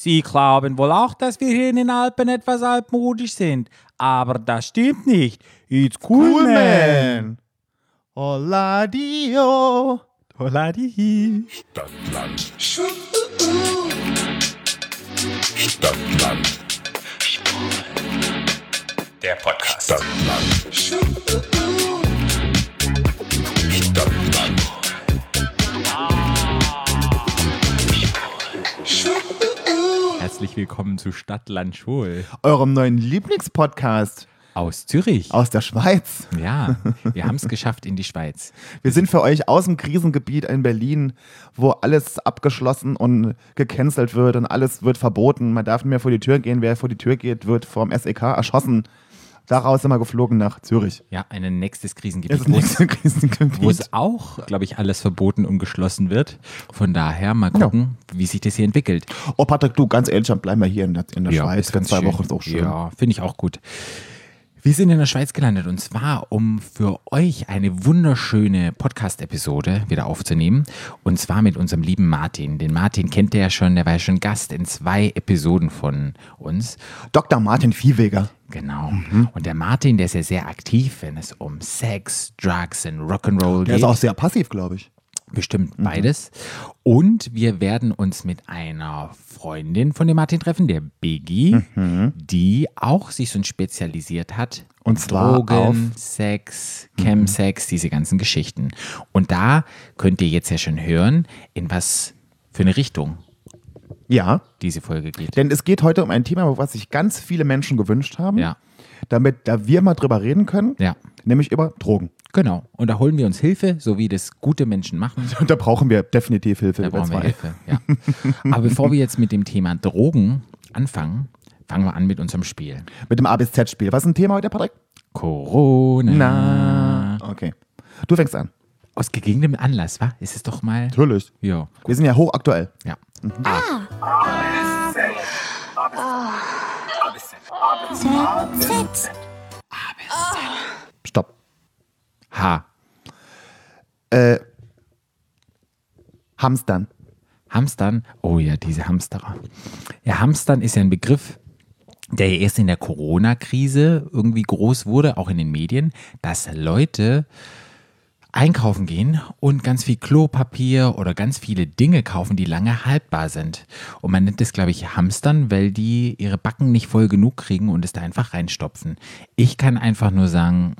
Sie glauben wohl auch, dass wir hier in den Alpen etwas altmodisch sind. Aber das stimmt nicht. It's cool, man. Hola Dio. Hola die. Stadtland. Stadtland. Der Podcast. Stadtland. Herzlich willkommen zu Stadtland Schwul Eurem neuen Lieblingspodcast aus Zürich. aus der Schweiz. Ja, wir haben es geschafft in die Schweiz. Wir sind für euch aus dem Krisengebiet in Berlin, wo alles abgeschlossen und gecancelt wird und alles wird verboten. Man darf nicht mehr vor die Tür gehen. Wer vor die Tür geht, wird vom SEK erschossen. Daraus sind wir geflogen nach Zürich. Ja, ein nächstes Krisengebiet. Das nächste Krisengebiet. wo es auch, glaube ich, alles verboten und geschlossen wird. Von daher mal gucken, wie sich das hier entwickelt. Oh, Patrick, du, ganz ehrlich, bleiben wir hier in der, in der Schweiz. ist Für zwei schön. Wochen ist auch schön. Ja, finde ich auch gut. Wir sind in der Schweiz gelandet und zwar, um für euch eine wunderschöne Podcast-Episode wieder aufzunehmen. Und zwar mit unserem lieben Martin. Den Martin kennt ihr ja schon, der war ja schon Gast in zwei Episoden von uns. Dr. Martin Viehweger. Genau. Mhm. Und der Martin, der ist ja sehr aktiv, wenn es um Sex, Drugs und Rock'n'Roll Der geht. ist auch sehr passiv, glaube ich. Bestimmt beides. Und wir werden uns mit einer Freundin von dem Martin treffen, der Biggie, die auch sich so spezialisiert hat. Und zwar Drogen, auf- Sex, Chemsex, diese ganzen Geschichten. Und da könnt ihr jetzt ja schon hören, in was für eine Richtung Ja, diese Folge geht. denn es geht heute um ein Thema, was sich ganz viele Menschen gewünscht haben, Ja, damit da wir mal drüber reden können, ja, nämlich über Drogen. Genau. Und da holen wir uns Hilfe, so wie das gute Menschen machen. Und da brauchen wir definitiv Hilfe. Da brauchen wir. Hilfe. Ja. Aber bevor wir jetzt mit dem Thema Drogen anfangen, fangen wir an mit unserem Spiel. Mit dem A bis Z-Spiel. Was ist ein Thema heute, Patrick? Corona. Okay. Du fängst an. Aus gegebenem Anlass, wa? Ist es doch mal. Natürlich. Ja. Wir sind ja hochaktuell. ja. Stopp. H. Äh, Hamstern. Hamstern. Oh ja, diese Hamsterer. Ja, Hamstern ist ja ein Begriff, der ja erst in der Corona-Krise irgendwie groß wurde, auch in den Medien, dass Leute einkaufen gehen und ganz viel Klopapier oder ganz viele Dinge kaufen, die lange haltbar sind. Und man nennt das, glaube ich, Hamstern, weil die ihre Backen nicht voll genug kriegen und es da einfach reinstopfen. Ich kann einfach nur sagen,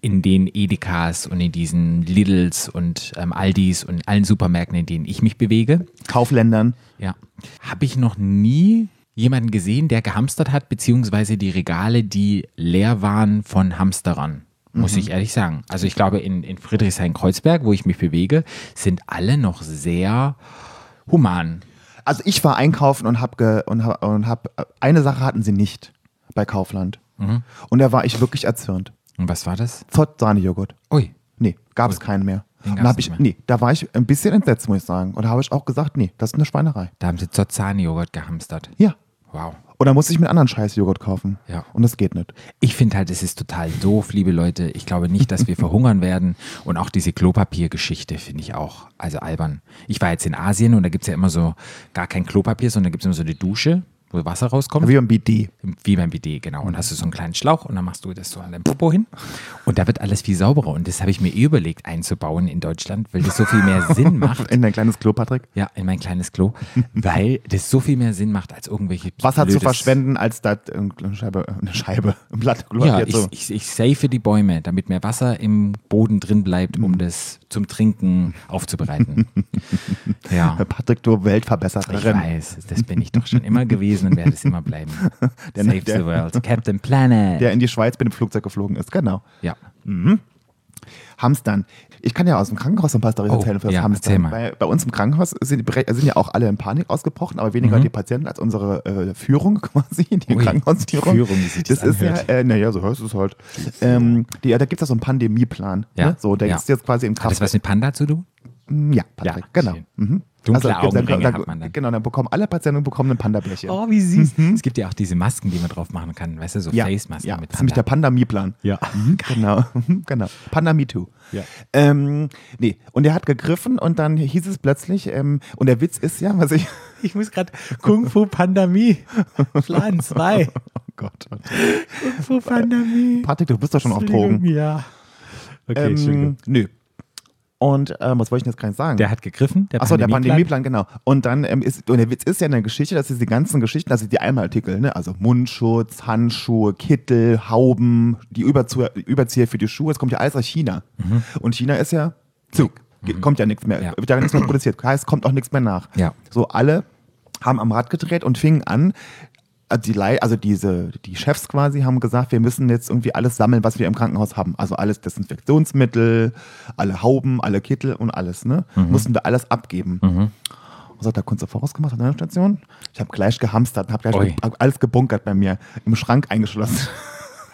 in den Edekas und in diesen Lidls und ähm, Aldis und allen Supermärkten, in denen ich mich bewege, Kaufländern. ja, habe ich noch nie jemanden gesehen, der gehamstert hat, beziehungsweise die Regale, die leer waren von Hamsterern. Muss ich ehrlich sagen. Also ich glaube, in, in Friedrichshain-Kreuzberg, wo ich mich bewege, sind alle noch sehr human. Also ich war einkaufen und hab, ge, und hab, und hab eine Sache hatten sie nicht bei Kaufland. Mhm. Und da war ich wirklich erzürnt. Und was war das? Zott-Sahne-Joghurt. Ui, Nee, gab es keinen mehr. Den Und gab's hab nicht ich, mehr. nee, da war ich ein bisschen entsetzt, muss ich sagen. Und da habe ich auch gesagt, nee, das ist eine Schweinerei. da haben sie Zotzani-Joghurt gehamstert. Ja. Wow. Und da musste ich mir einen anderen scheiß Joghurt kaufen. Ja. Und das geht nicht. Ich finde halt, es ist total doof, liebe Leute. Ich glaube nicht, dass wir verhungern werden. Und auch diese Klopapiergeschichte finde ich auch, also albern. Ich war jetzt in Asien und da gibt es ja immer so gar kein Klopapier, sondern da gibt es immer so eine Dusche, wo Wasser rauskommt. Wie beim BD. Wie beim BD, genau. Und hast du so einen kleinen Schlauch und dann machst du das so an deinem Popo hin. Und da wird alles viel sauberer. Und das habe ich mir eh überlegt einzubauen in Deutschland, weil das so viel mehr Sinn macht. In dein kleines Klo, Patrick. Ja, in mein kleines Klo. Weil das so viel mehr Sinn macht als irgendwelche. Wasser zu verschwenden, als da eine Scheibe, eine Scheibe, ein Blatt. Ja, jetzt so. ich, ich, ich safe die Bäume, damit mehr Wasser im Boden drin bleibt, Mhm. um das zum Trinken aufzubereiten. ja, Patrick, du ich Weltverbessererin. weiß, das bin ich doch schon immer gewesen und werde es immer bleiben. Der- Save der- the world, Captain Planet. Der in die Schweiz mit dem Flugzeug geflogen ist, genau. ja, Hamstern. Ich kann ja aus dem Krankenhaus ein paar Storys Oh, erzählen für das ja, Hamstern. Bei, bei uns im Krankenhaus sind, sind ja auch alle in Panik ausgebrochen, aber weniger Mhm. die Patienten als unsere äh, Führung quasi, die Ui, Krankenhausführung. die Führung, wie sich das das ist ja, anhört. äh, naja, so du es halt. Ähm, die, ja, da gibt es ja so einen Pandemieplan. Ja, Ne? So, der ja. ist jetzt quasi hat Kraft. das was mit Panda zu tun? ja, Patrick, Ja, genau. Mhm. Dunkle dann- Augenringe dann, hat man dann. Genau, dann bekommen alle Patienten bekommen ein Panda-Bärchen. Oh, wie süß. Es gibt ja auch diese Masken, die man drauf machen kann, weißt du, so Mhm. ja, Face-Masken ja, mit das ist nämlich der Panda. Pandemie-Plan. Ja. Genau, genau. Panda Me Too. Ja. Ähm, nee, und er hat gegriffen und dann hieß es plötzlich, ähm, und der Witz ist ja, was ich, Ich muss gerade Kung Fu Pandemie. Plan 2. Oh Gott. Kung Fu Pandemie. Patrick, du bist doch schon auf Drogen. Ja. Okay. Ähm, nö. Und ähm, was wollte ich denn jetzt gar nicht sagen? Der hat gegriffen, der Achso, der Pandemieplan. Genau. Und dann ähm, ist, und der Witz ist ja in der Geschichte, dass diese ganzen Geschichten, also die Einmalartikel, ne, also Mundschutz, Handschuhe, Kittel, Hauben, die Überzieher, Überzieher für die Schuhe, es kommt ja alles aus China. Und China ist ja zu. Ge- Kommt ja nichts mehr, Ja. wird ja nichts mehr produziert. Heißt, kommt auch nichts mehr nach. Ja. So, alle haben am Rad gedreht und fingen an, also die, Lei- also diese, die Chefs quasi haben gesagt, wir müssen jetzt irgendwie alles sammeln, was wir im Krankenhaus haben. Also alles Desinfektionsmittel, alle Hauben, alle Kittel und alles, ne? Mussten wir alles abgeben. Und so hat der Kunst vorausgemacht an der Station. Ich habe gleich gehamstert und habe gleich hab alles gebunkert bei mir, im Schrank eingeschlossen.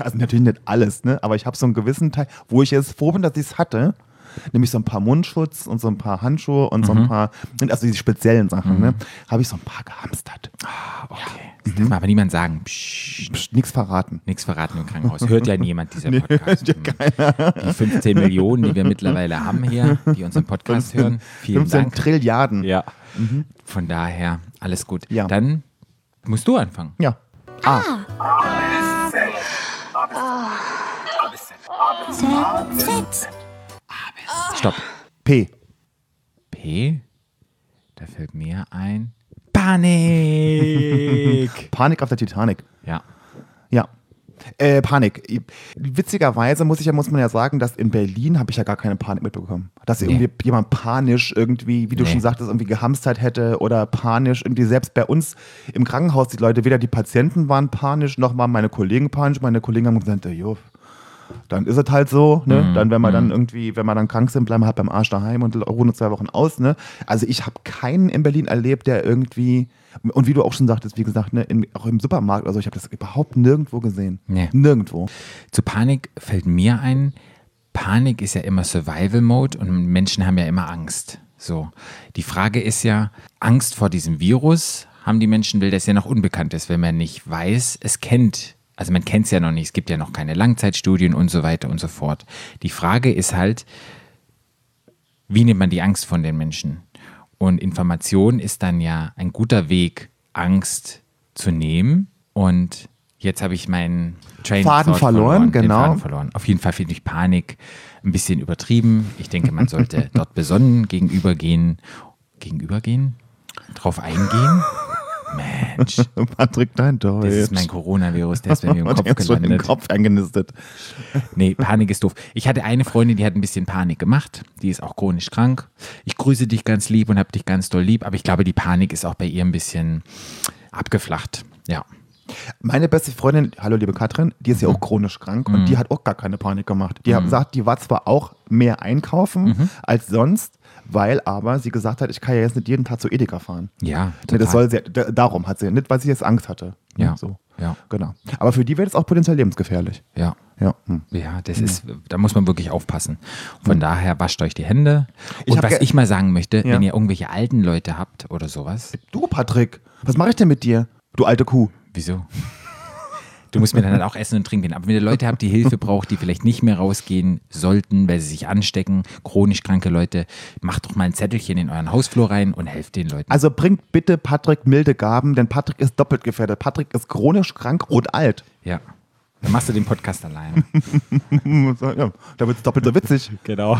Also natürlich nicht alles, ne? Aber ich habe so einen gewissen Teil, wo ich jetzt froh bin, dass ich es hatte. Nämlich so ein paar Mundschutz und so ein paar Handschuhe und so ein paar, also diese speziellen Sachen, ne? Habe ich so ein paar gehamstert. Okay. Das darf man aber niemand sagen. Psst. Psst, Nichts verraten. Nichts verraten im Krankenhaus. Hört ja niemand dieser Podcast. Die 15 Millionen, die wir mittlerweile haben hier, die unseren Podcast hören. Vielen 15 Dank. Trilliarden. Ja. Von daher, alles gut. Ja. Dann musst du anfangen. Ja. A. Stopp. P. P. Da fällt mir ein. Panik. Panik auf der Titanic. ja. Ja. Äh, Panik. Witzigerweise muss ich ja, muss man ja sagen, dass in Berlin habe ich ja gar keine Panik mitbekommen. Dass Nee. irgendwie jemand panisch irgendwie, wie du Nee. schon sagtest, irgendwie gehamstert hätte oder panisch irgendwie selbst bei uns im Krankenhaus die Leute, weder die Patienten waren panisch, noch waren meine Kollegen panisch. Meine Kollegen haben gesagt, jo, dann ist es halt so, ne? Mhm. Dann, wenn wir dann irgendwie, wenn wir dann krank sind, bleiben wir halt beim Arsch daheim und ruhen zwei Wochen aus, ne? Also ich habe keinen in Berlin erlebt, der irgendwie, und wie du auch schon sagtest, wie gesagt, ne, in, auch im Supermarkt, also ich habe das überhaupt nirgendwo gesehen. Nee. Nirgendwo. Zu Panik fällt mir ein, Panik ist ja immer Survival Mode und Menschen haben ja immer Angst. So. Die Frage ist ja, Angst vor diesem Virus haben die Menschen, weil das ja noch unbekannt ist, wenn man nicht weiß, es kennt. Also man kennt es ja noch nicht, es gibt ja noch keine Langzeitstudien und so weiter und so fort. Die Frage ist halt, wie nimmt man die Angst von den Menschen? Und Information ist dann ja ein guter Weg, Angst zu nehmen. Und jetzt habe ich meinen Train Faden verloren, den genau. Faden verloren. Auf jeden Fall finde ich Panik ein bisschen übertrieben. Ich denke, man sollte dort besonnen gegenübergehen. Gegenübergehen? Drauf eingehen? Mensch, Patrick, dein Deutsch. das ist mein Coronavirus, der ist bei mir im Kopf jetzt schon im gelandet. Kopf eingenistet. Nee, Panik ist doof. Ich hatte eine Freundin, die hat ein bisschen Panik gemacht. Die ist auch chronisch krank. Ich grüße dich ganz lieb und hab dich ganz doll lieb, aber ich glaube, die Panik ist auch bei ihr ein bisschen abgeflacht. Ja. Meine beste Freundin, hallo liebe Katrin, die ist ja auch chronisch krank Mhm. und die hat auch gar keine Panik gemacht. Die hat gesagt, die war zwar auch mehr einkaufen Mhm. als sonst, weil aber sie gesagt hat, ich kann ja jetzt nicht jeden Tag zu Edeka fahren. Ja, Nee, total. das soll sie, da- darum hat sie, nicht weil sie jetzt Angst hatte. Ja. So. Ja. Genau. Aber für die wäre das auch potenziell lebensgefährlich. ja. Ja. Hm. Ja, das ist, da muss man wirklich aufpassen. Von daher wascht euch die Hände. Ich Und was ich mal sagen möchte, Ja. wenn ihr irgendwelche alten Leute habt oder sowas, Du, Patrick, was mache ich denn mit dir? Du alte Kuh. Wieso? Du musst mir dann halt auch essen und trinken. Aber wenn ihr Leute habt, die Hilfe braucht, die vielleicht nicht mehr rausgehen sollten, weil sie sich anstecken, chronisch kranke Leute, macht doch mal ein Zettelchen in euren Hausflur rein und helft den Leuten. Also bringt bitte Patrick milde Gaben, denn Patrick ist doppelt gefährdet. Patrick ist chronisch krank und alt. Ja. Dann machst du den Podcast alleine. Ja, da wird es doppelt so witzig. Genau.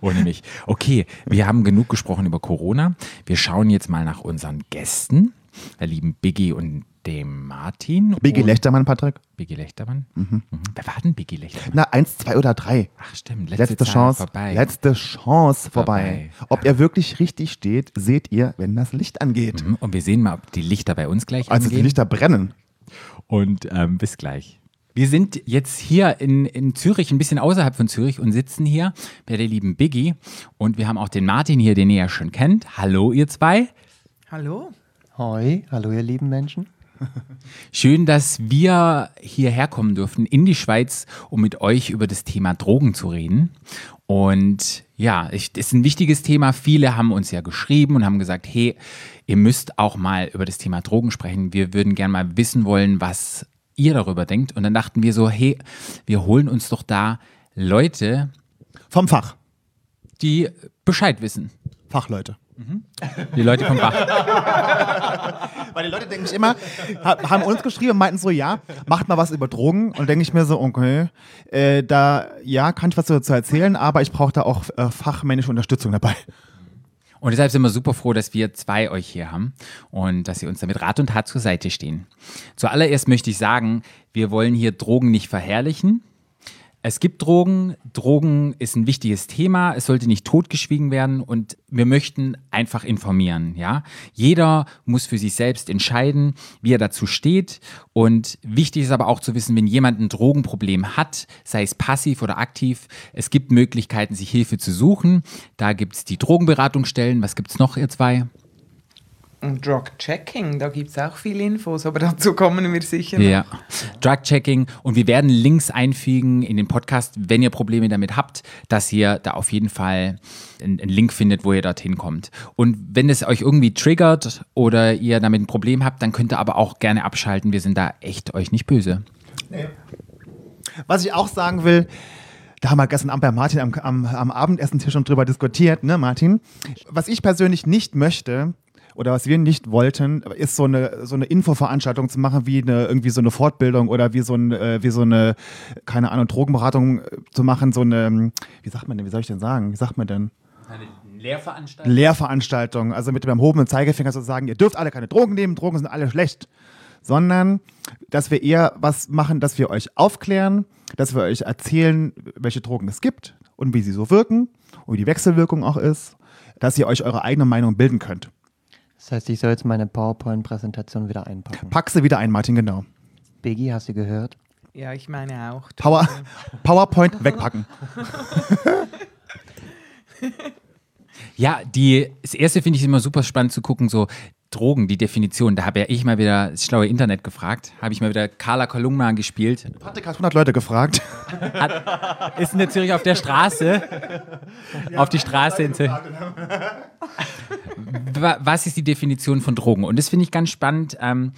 Ohne mich. Okay, wir haben genug gesprochen über Corona. Wir schauen jetzt mal nach unseren Gästen, lieben Biggie und dem Martin. Biggie Lechtermann, Patrick. Biggie Lechtermann. Mhm. Wer war denn Biggie Lechtermann? Na, eins, zwei oder drei. Ach stimmt, letzte, Letzte Chance. vorbei. Letzte Chance vorbei. Vorbei. Ob er wirklich richtig steht, seht ihr, wenn das Licht angeht. Mhm, Und wir sehen mal, ob die Lichter bei uns gleich Also die angehen. Lichter brennen. Und ähm, bis gleich. Wir sind jetzt hier in, in Zürich, ein bisschen außerhalb von Zürich und sitzen hier bei der lieben Biggie. Und wir haben auch den Martin hier, den ihr ja schon kennt. Hallo, ihr zwei. Hallo? Hoi, hallo ihr lieben Menschen. Schön, dass wir hierher kommen durften in die Schweiz, um mit euch über das Thema Drogen zu reden. Und ja, ich, das ist ein wichtiges Thema. Viele haben uns ja geschrieben und haben gesagt, hey, ihr müsst auch mal über das Thema Drogen sprechen. Wir würden gerne mal wissen wollen, was ihr darüber denkt. Und dann dachten wir so, hey, wir holen uns doch da Leute, Vom Fach. die Bescheid wissen. Fachleute. Die Leute vom Bach. Weil die Leute denken sich immer, ha- haben uns geschrieben und meinten so, ja, macht mal was über Drogen. Und denke ich mir so, okay, äh, da, ja, kann ich was dazu erzählen, aber ich brauche da auch äh, fachmännische Unterstützung dabei. Und deshalb sind wir super froh, dass wir zwei euch hier haben und dass sie uns damit Rat und Tat zur Seite stehen. Zuallererst möchte ich sagen, wir wollen hier Drogen nicht verherrlichen. Es gibt Drogen, Drogen ist ein wichtiges Thema, es sollte nicht totgeschwiegen werden und wir möchten einfach informieren, ja? Jeder muss für sich selbst entscheiden, wie er dazu steht und wichtig ist aber auch zu wissen, wenn jemand ein Drogenproblem hat, sei es passiv oder aktiv, es gibt Möglichkeiten, sich Hilfe zu suchen. Da gibt es die Drogenberatungsstellen, was gibt es noch, ihr zwei? Und Drug Checking, da gibt es auch viele Infos, aber dazu kommen wir sicher noch. Ja. Drug-Checking. Und wir werden Links einfügen in den Podcast, wenn ihr Probleme damit habt, dass ihr da auf jeden Fall einen einen Link findet, wo ihr dorthin kommt. Und wenn es euch irgendwie triggert oder ihr damit ein Problem habt, dann könnt ihr aber auch gerne abschalten. Wir sind da echt euch nicht böse. Was ich auch sagen will, da haben wir gestern Abend bei Martin am, am, am Abendessentisch schon drüber diskutiert, ne, Martin? Was ich persönlich nicht möchte oder was wir nicht wollten, ist so eine, so eine Infoveranstaltung zu machen, wie eine, irgendwie so eine Fortbildung oder wie so, ein, äh, wie so eine, keine Ahnung, Drogenberatung äh, zu machen, so eine, ähm, wie sagt man denn, wie soll ich denn sagen, wie sagt man denn? Eine Lehrveranstaltung. Lehrveranstaltung, also mit dem erhobenen Zeigefinger zu sagen, ihr dürft alle keine Drogen nehmen, Drogen sind alle schlecht, sondern dass wir eher was machen, dass wir euch aufklären, dass wir euch erzählen, welche Drogen es gibt und wie sie so wirken und wie die Wechselwirkung auch ist, dass ihr euch eure eigene Meinung bilden könnt. Das heißt, ich soll jetzt meine PowerPoint-Präsentation wieder einpacken. Pack sie wieder ein, Martin, genau. Biggie, hast du gehört? Ja, ich meine auch. Power, PowerPoint wegpacken. Ja, die, das erste finde ich immer super spannend zu gucken, so Drogen, die Definition. Da habe ja ich mal wieder das schlaue Internet gefragt, habe ich mal wieder Carla Kolumna gespielt. Patrick hat 100 Leute gefragt. Ist in der Zürich auf der Straße. auf die Straße in Zürich. Wa- Was ist die Definition von Drogen? Und das finde ich ganz spannend. Ähm,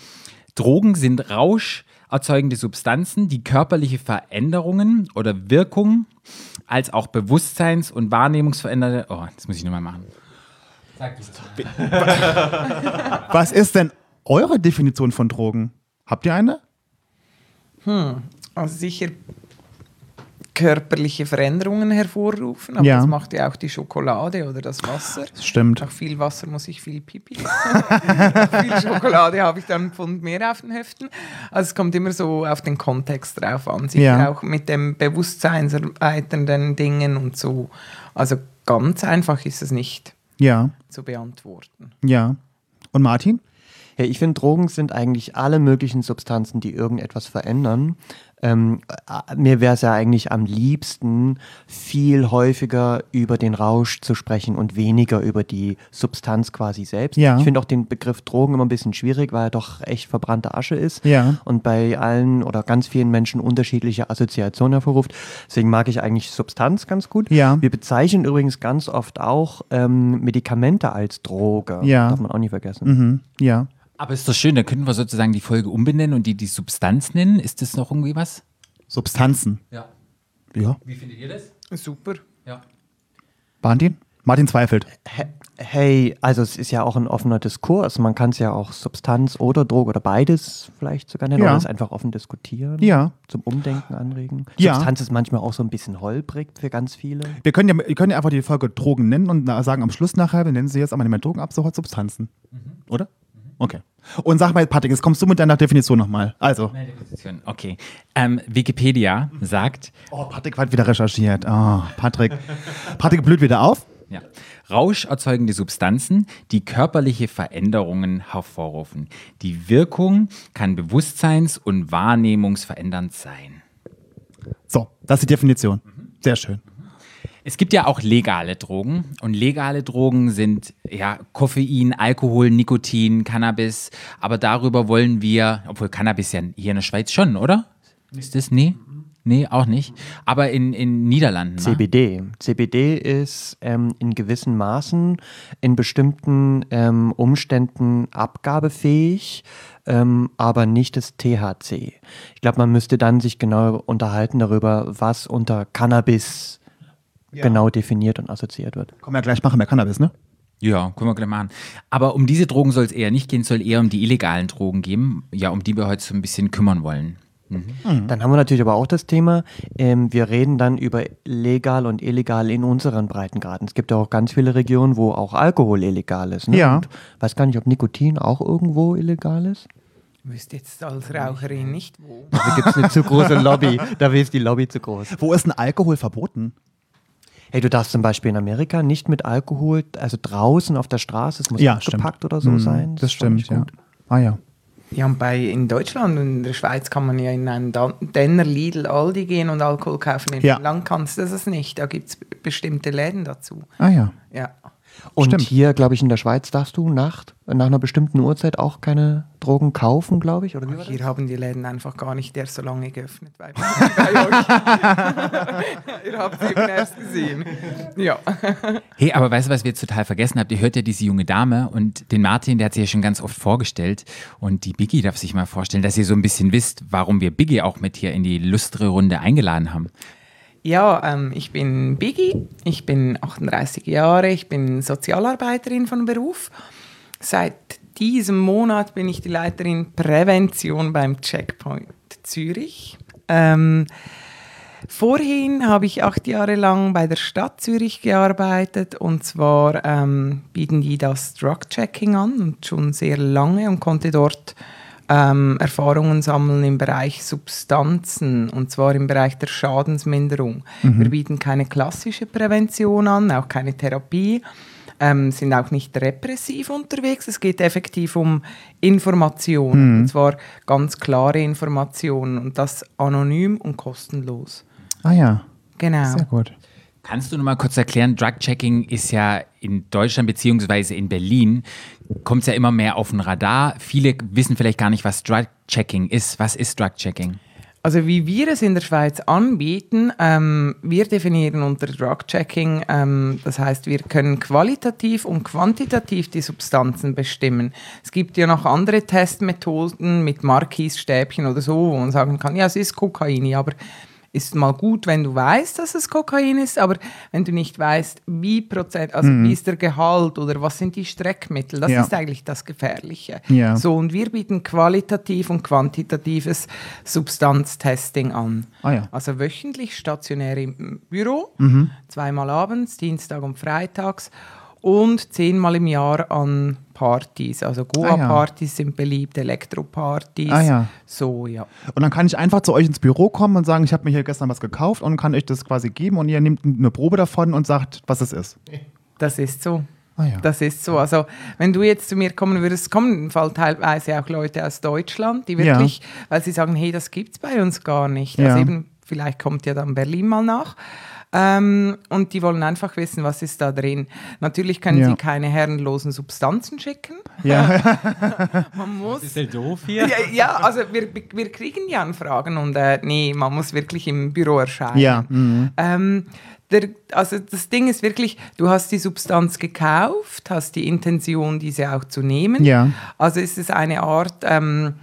Drogen sind rauscherzeugende Substanzen, die körperliche Veränderungen oder Wirkungen als auch Bewusstseins- und Wahrnehmungsverändernde. Oh, das muss ich nochmal machen. Sag. Was ist denn eure Definition von Drogen? Habt ihr eine? Also sicher körperliche Veränderungen hervorrufen, aber Ja. das macht ja auch die Schokolade oder das Wasser. Das stimmt. Nach viel Wasser muss ich viel Pipi. Nach viel Schokolade habe ich dann einen Pfund mehr auf den Heften. Also es kommt immer so auf den Kontext drauf an. Sicher Ja. auch mit dem bewusstseinserweiternden Dingen und so. Also ganz einfach ist es nicht Ja, zu beantworten. ja. Und Martin? Ja, ich finde, Drogen sind eigentlich alle möglichen Substanzen, die irgendetwas verändern. Ähm, äh, mir wäre es ja eigentlich am liebsten, viel häufiger über den Rausch zu sprechen und weniger über die Substanz quasi selbst. Ja. Ich finde auch den Begriff Drogen immer ein bisschen schwierig, weil er doch echt verbrannte Asche ist Ja. und bei allen oder ganz vielen Menschen unterschiedliche Assoziationen hervorruft. Deswegen mag ich eigentlich Substanz ganz gut. Ja. Wir bezeichnen übrigens ganz oft auch ähm, Medikamente als Droge. Ja. Darf man auch nie vergessen. Mhm. Ja. Aber ist doch schön, dann könnten wir sozusagen die Folge umbenennen und die die Substanz nennen. Ist das noch irgendwie was? Substanzen. Ja. Ja. Wie findet ihr das? Super. Ja. Martin? Martin zweifelt. He- Hey, also es ist ja auch ein offener Diskurs. Man kann es ja auch Substanz oder Droge oder beides vielleicht sogar nennen Ja. oder es einfach offen diskutieren. Ja. Zum Umdenken anregen. Ja. Substanz ist manchmal auch so ein bisschen holprig für ganz viele. Wir können ja, wir können ja einfach die Folge Drogen nennen und sagen am Schluss nachher, wir nennen sie jetzt aber nicht mehr Drogen ab, sofort Substanzen. Oder? Okay. Und sag mal, Patrick, jetzt kommst du mit deiner Definition nochmal. Also. Okay. Ähm, Wikipedia sagt, Oh, Patrick hat wieder recherchiert. Oh, Patrick. Patrick blüht wieder auf. ja, rauscherzeugende Substanzen, die körperliche Veränderungen hervorrufen. Die Wirkung kann bewusstseins- und wahrnehmungsverändernd sein. So, das ist die Definition. Sehr schön. Es gibt ja auch legale Drogen und legale Drogen sind ja Koffein, Alkohol, Nikotin, Cannabis, aber darüber wollen wir, obwohl Cannabis ja hier in der Schweiz schon, oder? Ist das? Nee? Nee, auch nicht. Aber in, in Niederlanden. ne? CBD. CBD ist ähm, in gewissen Maßen, in bestimmten ähm, Umständen abgabefähig, ähm, aber nicht das THC. Ich glaube, man müsste dann sich genau unterhalten darüber, was unter Cannabis genau definiert und assoziiert wird. Komm ja gleich machen wir Cannabis, ne? Ja, können wir gleich machen. Aber um diese Drogen soll es eher nicht gehen, es soll eher um die illegalen Drogen gehen, ja, um die wir heute so ein bisschen kümmern wollen. Dann haben wir natürlich aber auch das Thema, ähm, wir reden dann über legal und illegal in unseren Breitengraden. Es gibt ja auch ganz viele Regionen, wo auch Alkohol illegal ist. Ne? Ja. Und weiß gar nicht, ob Nikotin auch irgendwo illegal ist. Ich wüsste jetzt als Raucherin nicht wo. Da gibt es eine zu große Lobby. Da ist die Lobby zu groß. Wo ist ein Alkohol verboten? Hey, du darfst zum Beispiel in Amerika nicht mit Alkohol, also draußen auf der Straße, es muss Ja, abgepackt stimmt. oder so Mhm, sein. Das ich stimmt, ja. gut. Ah ja. Ja, und bei, in Deutschland und in der Schweiz kann man ja in einen Denner, Lidl, Aldi gehen und Alkohol kaufen. In Ja. Land kannst du das nicht. Da gibt es bestimmte Läden dazu. Ah ja. Ja. Und Stimmt. hier, glaube ich, in der Schweiz darfst du nach, nach einer bestimmten Uhrzeit auch keine Drogen kaufen, glaube ich. Oder wie? Hier haben die Läden einfach gar nicht erst so lange geöffnet bei, euch. Ihr habt es eben erst gesehen. Ja. Hey, aber weißt du, was wir jetzt total vergessen habt? Ihr hört ja diese junge Dame und den Martin, der hat sich ja schon ganz oft vorgestellt. Und die Biggie darf sich mal vorstellen, dass ihr so ein bisschen wisst, warum wir Biggie auch mit hier in die lustre Runde eingeladen haben. Ja, ähm, ich bin Biggie, ich bin 38 Jahre, ich bin Sozialarbeiterin von Beruf. Seit diesem Monat bin ich die Leiterin Prävention beim Checkpoint Zürich. Ähm, vorhin habe ich acht Jahre lang bei der Stadt Zürich gearbeitet und zwar ähm, bieten die das Drug-Checking an und schon sehr lange und konnte dort ähm, Erfahrungen sammeln im Bereich Substanzen und zwar im Bereich der Schadensminderung. Wir bieten keine klassische Prävention an, auch keine Therapie, ähm, sind auch nicht repressiv unterwegs. Es geht effektiv um Informationen und zwar ganz klare Informationen und das anonym und kostenlos. Ah ja. Genau. Sehr gut. Kannst du noch mal kurz erklären, Drug-Checking ist ja in Deutschland beziehungsweise in Berlin, kommt es ja immer mehr auf den Radar. Viele wissen vielleicht gar nicht, was Drug-Checking ist. Was ist Drug-Checking? Also wie wir es in der Schweiz anbieten, ähm, wir definieren unter Drug-Checking, ähm, das heißt, wir können qualitativ und quantitativ die Substanzen bestimmen. Es gibt ja noch andere Testmethoden mit Marquis-Stäbchen oder so, wo man sagen kann, ja, es ist Kokain, aber ist mal gut, wenn du weißt, dass es Kokain ist, aber wenn du nicht weißt, wie Prozent, also wie ist der Gehalt oder was sind die Streckmittel, das Ja. ist eigentlich das Gefährliche. Ja. So, und wir bieten qualitativ und quantitatives Substanztesting an. Ah ja. Also wöchentlich stationär im Büro, Mhm. zweimal abends, Dienstag und Freitags und zehnmal im Jahr an Partys. Also Goa-Partys sind beliebt, Elektropartys. Ah ja. So, ja. Und dann kann ich einfach zu euch ins Büro kommen und sagen, ich habe mir hier gestern was gekauft und kann euch das quasi geben und ihr nehmt eine Probe davon und sagt, was es ist. Das ist so. Ah ja. Das ist so. Also, wenn du jetzt zu mir kommen würdest, kommen im Fall teilweise auch Leute aus Deutschland, die Ja. wirklich, weil sie sagen, hey, das gibt es bei uns gar nicht. Ja. Also eben, vielleicht kommt ja dann Berlin mal nach. Ähm, und die wollen einfach wissen, was ist da drin. Natürlich können Ja. sie keine herrenlosen Substanzen schicken. Ja. Man muss. ja doof hier. Ja, ja, also wir, wir kriegen ja Anfragen und äh, nee, man muss wirklich im Büro erscheinen. ja. Mhm. Ähm, der, also das Ding ist wirklich, du hast die Substanz gekauft, hast die Intention, diese auch zu nehmen. Ja. Also ist es eine Art ähm,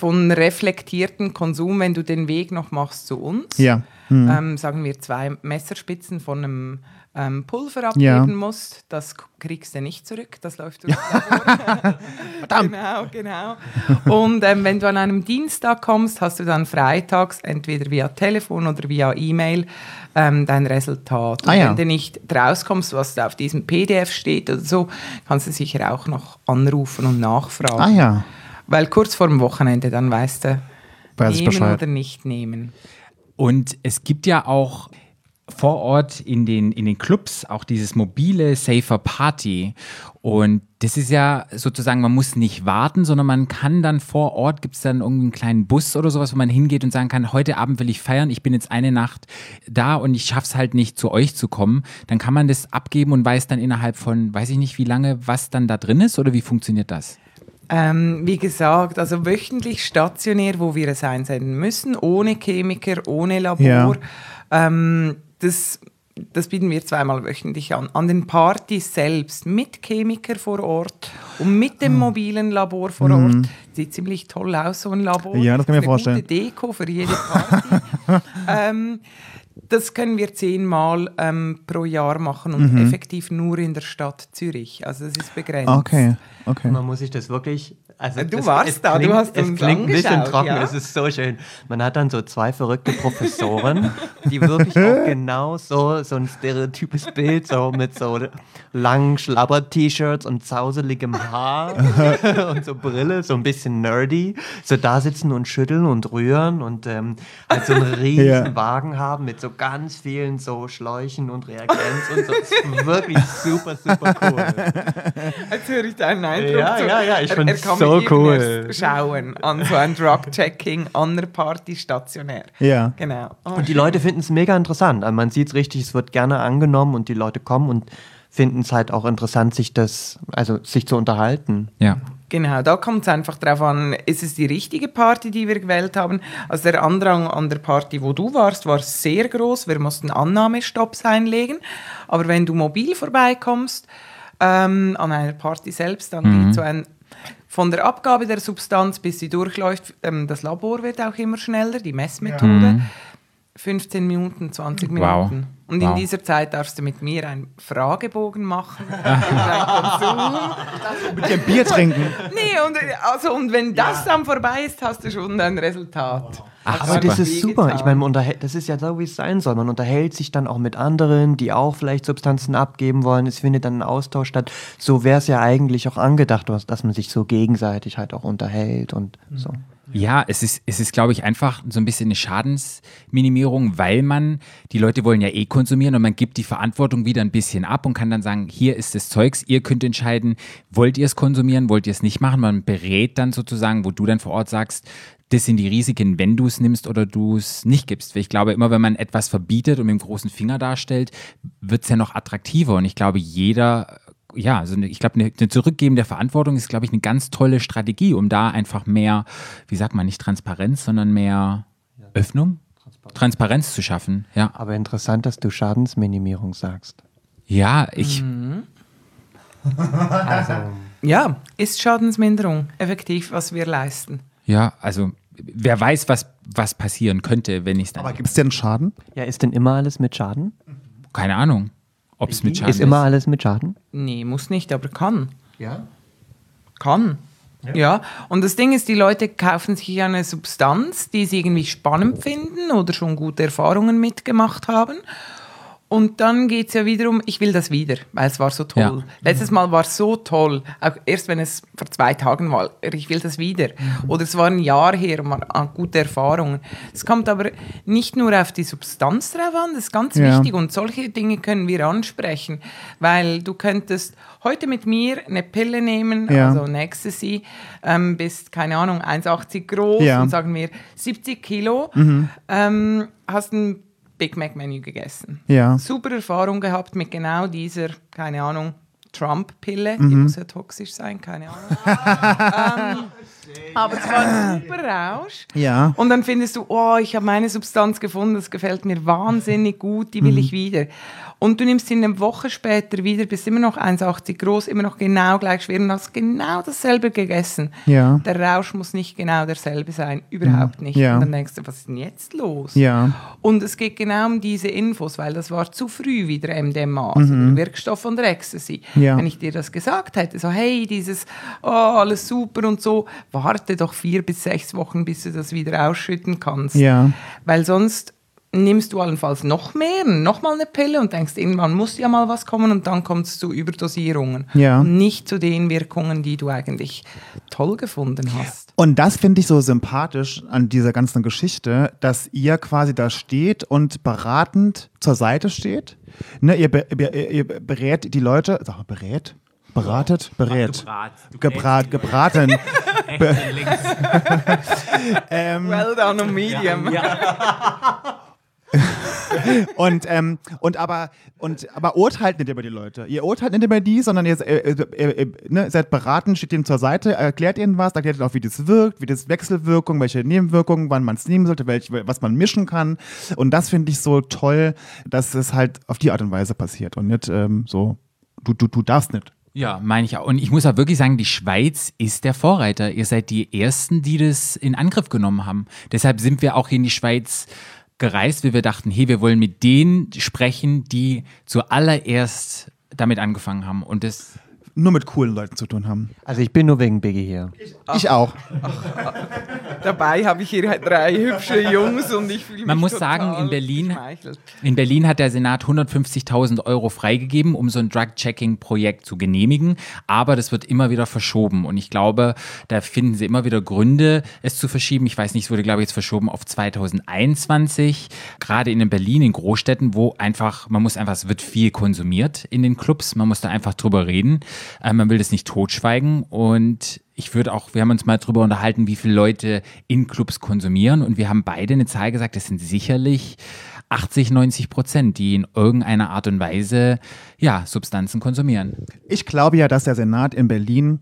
von reflektierten Konsum, wenn du den Weg noch machst zu uns. Ja. Ähm, sagen wir zwei Messerspitzen von einem ähm, Pulver abgeben Ja. musst, das kriegst du nicht zurück, das läuft durch Labor. Genau, genau. Und ähm, wenn du an einem Dienstag kommst, hast du dann freitags entweder via Telefon oder via E-Mail ähm, dein Resultat. Ah ja. wenn du nicht rauskommst, was da auf diesem PDF steht oder so, kannst du sicher auch noch anrufen und nachfragen. Ah ja. Weil kurz vor dem Wochenende dann weißt du, Weiß ich nehmen Bescheid. oder nicht nehmen. Und es gibt ja auch vor Ort in den, in den Clubs auch dieses mobile Safer Party. Und das ist ja sozusagen, man muss nicht warten, sondern man kann dann vor Ort, gibt es dann irgendeinen kleinen Bus oder sowas, wo man hingeht und sagen kann, heute Abend will ich feiern, ich bin jetzt eine Nacht da und ich schaff's halt nicht, zu euch zu kommen. Dann kann man das abgeben und weiß dann innerhalb von, weiß ich nicht wie lange, was dann da drin ist oder wie funktioniert das? Ähm, wie gesagt, also wöchentlich stationär, wo wir es einsenden müssen, ohne Chemiker, ohne Labor. Ja. Ähm, das, das bieten wir zweimal wöchentlich an. An den Partys selbst mit Chemiker vor Ort und mit dem mobilen Labor vor Ort. sieht ziemlich toll aus, so ein Labor. Ja, das kann ich mir vorstellen. Gute Deko für jede Party. ähm, das können wir zehnmal ähm, pro Jahr machen und Mhm. effektiv nur in der Stadt Zürich. Also es ist begrenzt. Okay, okay. Man muss sich das wirklich. Also Du es- warst es da, du klingt, hast Es klingt ein bisschen trocken, ja? es ist so schön. Man hat dann so zwei verrückte Professoren, die wirklich auch genau so, so ein stereotypes Bild, so mit so langen Schlabber-T-Shirts und zauseligem Haar und so Brille, so ein bisschen nerdy, so da sitzen und schütteln und rühren und ähm, halt so einen riesen Ja. Wagen haben mit so ganz vielen so Schläuchen und Reagenz und so. Das ist wirklich super, super cool. Jetzt höre ich deinen Eindruck. Ja, so. ja, ja, ich er kann so cool. schauen an so ein Drug-Checking an der Party stationär. Ja. Genau. Oh, Und die Leute finden es mega interessant. Also man sieht es richtig, es wird gerne angenommen und die Leute kommen und finden es halt auch interessant, sich das, also sich zu unterhalten. Ja. Genau, da kommt es einfach darauf an, ist es die richtige Party, die wir gewählt haben. Also der Andrang an der Party, wo du warst, war sehr groß. Wir mussten Annahmestopps einlegen. Aber wenn du mobil vorbeikommst ähm, an einer Party selbst, dann geht so ein von der Abgabe der Substanz, bis sie durchläuft, ähm, das Labor wird auch immer schneller, die Messmethode. 15 Minuten, 20 Wow. Minuten. Und Wow. in dieser Zeit darfst du mit mir einen Fragebogen machen. Mit dem Bier trinken. Nee, und, äh, also, und wenn das dann vorbei ist, hast du schon ein Resultat. Ach, Aber das ist super. Ich meine, man unterhält, das ist ja so, wie es sein soll. Man unterhält sich dann auch mit anderen, die auch vielleicht Substanzen abgeben wollen. Es findet dann ein Austausch statt. So wäre es ja eigentlich auch angedacht, dass dass man sich so gegenseitig halt auch unterhält und so. Ja, es ist, es ist, glaube ich, einfach so ein bisschen eine Schadensminimierung, weil man, die Leute wollen ja eh konsumieren und man gibt die Verantwortung wieder ein bisschen ab und kann dann sagen, hier ist das Zeugs, ihr könnt entscheiden, wollt ihr es konsumieren, wollt ihr es nicht machen. Man berät dann sozusagen, wo du dann vor Ort sagst, das sind die Risiken, wenn du es nimmst oder du es nicht gibst. Weil ich glaube, immer wenn man etwas verbietet und mit dem großen Finger darstellt, wird es ja noch attraktiver. Und ich glaube, jeder ja, also eine- ich glaube, eine, eine Zurückgeben der Verantwortung ist, glaube ich, eine ganz tolle Strategie, um da einfach mehr, wie sagt man, nicht Transparenz, sondern mehr Öffnung, Transparenz. zu schaffen. Ja, Aber interessant, dass du Schadensminimierung sagst. ja ich, Ja, ist Schadensminderung effektiv, was wir leisten. ja, also wer weiß, was, was passieren könnte, wenn ich es dann. Aber gibt es denn Schaden? Ja, ist denn immer alles mit Schaden? keine Ahnung, ob es mit Schaden ist immer alles mit Schaden? Nee, muss nicht, aber kann. Ja. Kann. Ja. und das Ding ist, die Leute kaufen sich eine Substanz, die sie irgendwie spannend finden oder schon gute Erfahrungen mitgemacht haben. Und dann geht es ja wiederum, ich will das wieder, weil es war so toll. Ja. Letztes Mal war es so toll, auch erst wenn es vor zwei Tagen war, ich will das wieder. Oder es war ein Jahr her und man hat gute Erfahrungen. Es kommt aber nicht nur auf die Substanz drauf an, das ist ganz Ja. wichtig und solche Dinge können wir ansprechen, weil du könntest heute mit mir eine Pille nehmen, Ja. also ein Ecstasy, ähm, bist, keine Ahnung, 1,80 groß und sagen wir 70 Kilo, ähm, hast ein Big Mac Menü gegessen. Ja. Super Erfahrung gehabt mit genau dieser, keine Ahnung, Trump-Pille. Die Mhm. muss ja toxisch sein, keine Ahnung. ähm, aber es war ein super Rausch. Ja. Und dann findest du, oh, ich habe meine Substanz gefunden, das gefällt mir wahnsinnig gut, die will Mhm. ich wieder. Und du nimmst sie eine Woche später wieder, bist immer noch 1,80 groß, immer noch genau gleich schwer und hast genau dasselbe gegessen. Ja. Der Rausch muss nicht genau derselbe sein, überhaupt nicht. Ja. Und dann denkst du, was ist denn jetzt los? Ja. Und es geht genau um diese Infos, weil das war zu früh wieder MDMA, also der Wirkstoff von der Ecstasy. Mhm. Ja. Wenn ich dir das gesagt hätte, so hey, dieses, oh, alles super und so, warte doch vier bis sechs Wochen, bis du das wieder ausschütten kannst. Ja. Weil sonst nimmst du allenfalls noch mehr, noch mal eine Pille und denkst, irgendwann muss ja mal was kommen und dann kommt es zu Überdosierungen. Ja. Und nicht zu den Wirkungen, die du eigentlich toll gefunden hast. Und das finde ich so sympathisch an dieser ganzen Geschichte, dass ihr quasi da steht und beratend zur Seite steht. Ne, ihr, be, be, ihr berät die Leute, sag mal, berät? Beratet? Berät. Gebrat, gebraten. Be ähm, Well done on medium. und, ähm, und aber und aber urteilt nicht über die Leute. Ihr urteilt nicht über die, sondern ihr, äh, äh, äh, ne, seid beraten, steht ihnen zur Seite, erklärt ihnen was, erklärt ihnen auch, wie das wirkt, wie das Wechselwirkung, welche Nebenwirkungen, wann man es nehmen sollte, welche, was man mischen kann. Und das finde ich so toll, dass es halt auf die Art und Weise passiert und nicht ähm, so, du, du, du darfst nicht. Ja, meine ich auch. Und ich muss auch wirklich sagen, die Schweiz ist der Vorreiter. Ihr seid die Ersten, die das in Angriff genommen haben. Deshalb sind wir auch in die Schweiz gereist, weil wir dachten, hey, wir wollen mit denen sprechen, die zuallererst damit angefangen haben. Und das Nur mit coolen Leuten zu tun haben. Also ich bin nur wegen Biggie hier. Ich auch. Dabei habe ich hier drei hübsche Jungs und ich fühle mich Man muss total sagen, in Berlin-. In Berlin hat der Senat 150.000 Euro freigegeben, um so ein Drug-Checking-Projekt zu genehmigen. Aber das wird immer wieder verschoben. Und ich glaube, da finden sie immer wieder Gründe, es zu verschieben. Ich weiß nicht, es wurde, glaube ich, jetzt verschoben auf 2021. Gerade in Berlin, in Großstädten, wo einfach, man muss einfach, es wird viel konsumiert in den Clubs. Man muss da einfach drüber reden. Äh, man will das nicht totschweigen. Und ich würde auch, wir haben uns mal drüber unterhalten, wie viele Leute in Clubs konsumieren und wir haben beide eine Zahl gesagt, das sind sicherlich 80, 90 Prozent, die in irgendeiner Art und Weise ja, Substanzen konsumieren. Ich glaube ja, dass der Senat in Berlin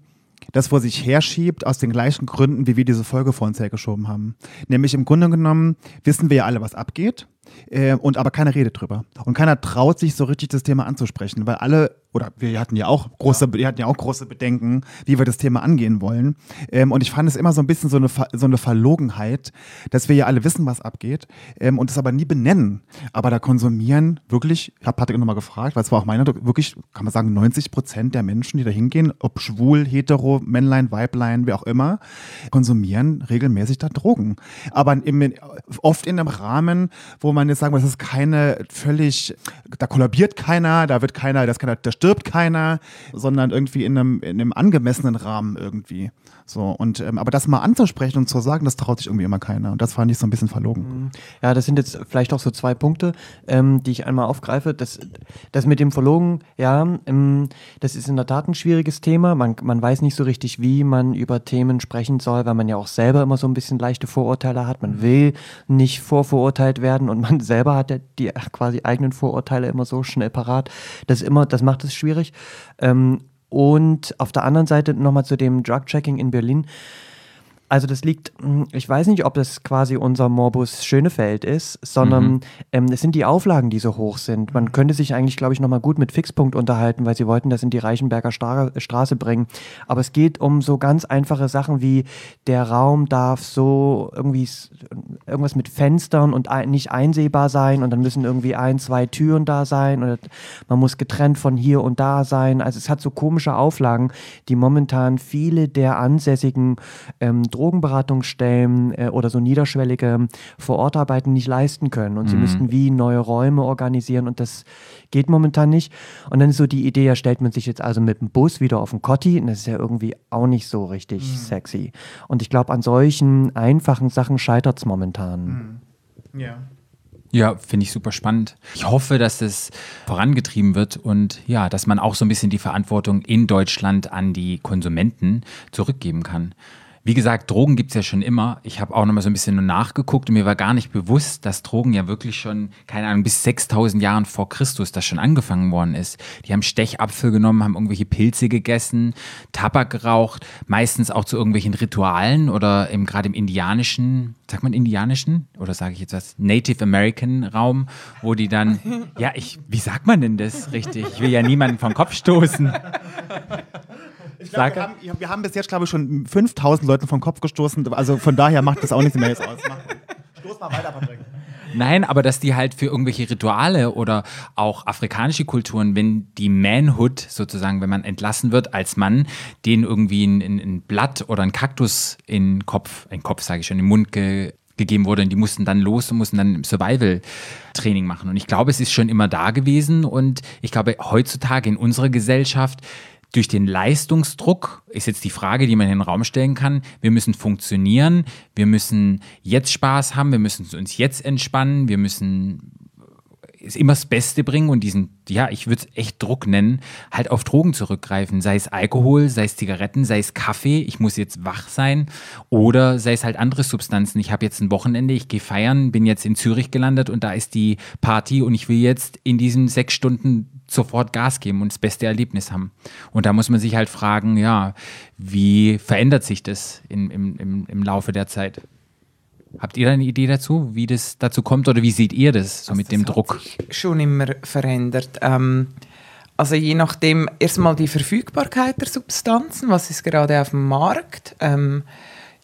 das vor sich herschiebt, aus den gleichen Gründen, wie wir diese Folge vor uns hergeschoben haben. Nämlich im Grunde genommen wissen wir ja alle, was abgeht, äh, und aber keiner redet drüber. Und keiner traut sich so richtig das Thema anzusprechen, weil alle, oder wir hatten ja auch große, wir hatten ja auch große Bedenken, wie wir das Thema angehen wollen. Ähm, und ich fand es immer so ein bisschen so eine, so eine Verlogenheit, dass wir ja alle wissen, was abgeht, ähm, und es aber nie benennen. Aber da konsumieren wirklich, ich habe Patrick nochmal gefragt, weil es war auch meine, wirklich, kann man sagen, 90 Prozent der Menschen, die da hingehen, ob schwul, hetero, Männlein, Weiblein, wer auch immer, konsumieren regelmäßig da Drogen. Aber im, oft in einem Rahmen, wo man jetzt sagen das ist keine völlig, da kollabiert keiner, da wird keiner, das keiner, da stirbt keiner, sondern irgendwie in einem, in einem angemessenen Rahmen irgendwie. So, und ähm, aber das mal anzusprechen und zu sagen, das traut sich irgendwie immer keiner. Und das fand ich so ein bisschen verlogen. Ja, das sind jetzt vielleicht auch so zwei Punkte, ähm, die ich einmal aufgreife. Das, das mit dem Verlogen, ja, ähm, das ist in der Tat ein schwieriges Thema. Man, man weiß nicht so richtig, wie man über Themen sprechen soll, weil man ja auch selber immer so ein bisschen leichte Vorurteile hat. Man will nicht vorverurteilt werden und man selber hat ja die quasi eigenen Vorurteile immer so schnell parat. Das immer, das macht es schwierig. Ähm, und auf der anderen Seite nochmal zu dem Drug-Checking in Berlin. Also das liegt, hm, ich weiß nicht, ob das quasi unser Morbus Schönefeld ist, sondern ähm, es sind die Auflagen, die so hoch sind. Man könnte sich eigentlich, glaube ich, nochmal gut mit Fixpunkt unterhalten, weil sie wollten das in die Reichenberger Stra Straße bringen. Aber es geht um so ganz einfache Sachen wie, der Raum darf so irgendwie irgendwas mit Fenstern und ein, nicht einsehbar sein und dann müssen irgendwie ein, zwei Türen da sein oder man muss getrennt von hier und da sein. Also es hat so komische Auflagen, die momentan viele der ansässigen ähm, Drogenberatungsstellen äh, oder so niederschwellige Vorortarbeiten nicht leisten können. Und sie müssten wie neue Räume organisieren und das geht momentan nicht. Und dann ist so die Idee, ja, stellt man sich jetzt also mit dem Bus wieder auf den Kotti und das ist ja irgendwie auch nicht so richtig sexy. Und ich glaube, an solchen einfachen Sachen scheitert es momentan. Ja. Ja, finde ich super spannend. Ich hoffe, dass es vorangetrieben wird und ja, dass man auch so ein bisschen die Verantwortung in Deutschland an die Konsumenten zurückgeben kann. Wie gesagt, Drogen gibt es ja schon immer. Ich habe auch noch mal so ein bisschen nachgeguckt und mir war gar nicht bewusst, dass Drogen ja wirklich schon, keine Ahnung, bis 6000 Jahren vor Christus das schon angefangen worden ist. Die haben Stechapfel genommen, haben irgendwelche Pilze gegessen, Tabak geraucht, meistens auch zu irgendwelchen Ritualen oder im, gerade im indianischen, sagt man indianischen oder sage ich jetzt was, Native American Raum, wo die dann, ja, ich, wie sagt man denn das richtig? Ich will ja niemanden vom Kopf stoßen. Ich glaub, wir, haben, wir haben bis jetzt, glaube ich, schon 5000 Leuten vom Kopf gestoßen. Also von daher macht das auch nichts mehr jetzt aus. Stoß mal weiter, Patrick. Nein, aber dass die halt für irgendwelche Rituale oder auch afrikanische Kulturen, wenn die Manhood sozusagen, wenn man entlassen wird als Mann, denen irgendwie ein, ein, ein Blatt oder ein Kaktus in den Kopf, in den Kopf sage ich schon, in den Mund ge gegeben wurde und die mussten dann los und mussten dann Survival-Training machen. Und ich glaube, es ist schon immer da gewesen und ich glaube, heutzutage in unserer Gesellschaft durch den Leistungsdruck ist jetzt die Frage, die man in den Raum stellen kann. Wir müssen funktionieren, wir müssen jetzt Spaß haben, wir müssen uns jetzt entspannen, wir müssen ist immer das Beste bringen und diesen, ja, ich würde es echt Druck nennen, halt auf Drogen zurückgreifen. Sei es Alkohol, sei es Zigaretten, sei es Kaffee, ich muss jetzt wach sein. Oder sei es halt andere Substanzen. Ich habe jetzt ein Wochenende, ich gehe feiern, bin jetzt in Zürich gelandet und da ist die Party und ich will jetzt in diesen sechs Stunden sofort Gas geben und das beste Erlebnis haben. Und da muss man sich halt fragen, ja, wie verändert sich das in, im, im, im Laufe der Zeit? Habt ihr da eine Idee dazu, wie das dazu kommt oder wie seht ihr das so mit dem Druck? Schon immer verändert. Ähm, Also je nachdem erstmal die Verfügbarkeit der Substanzen, was ist gerade auf dem Markt. Ähm,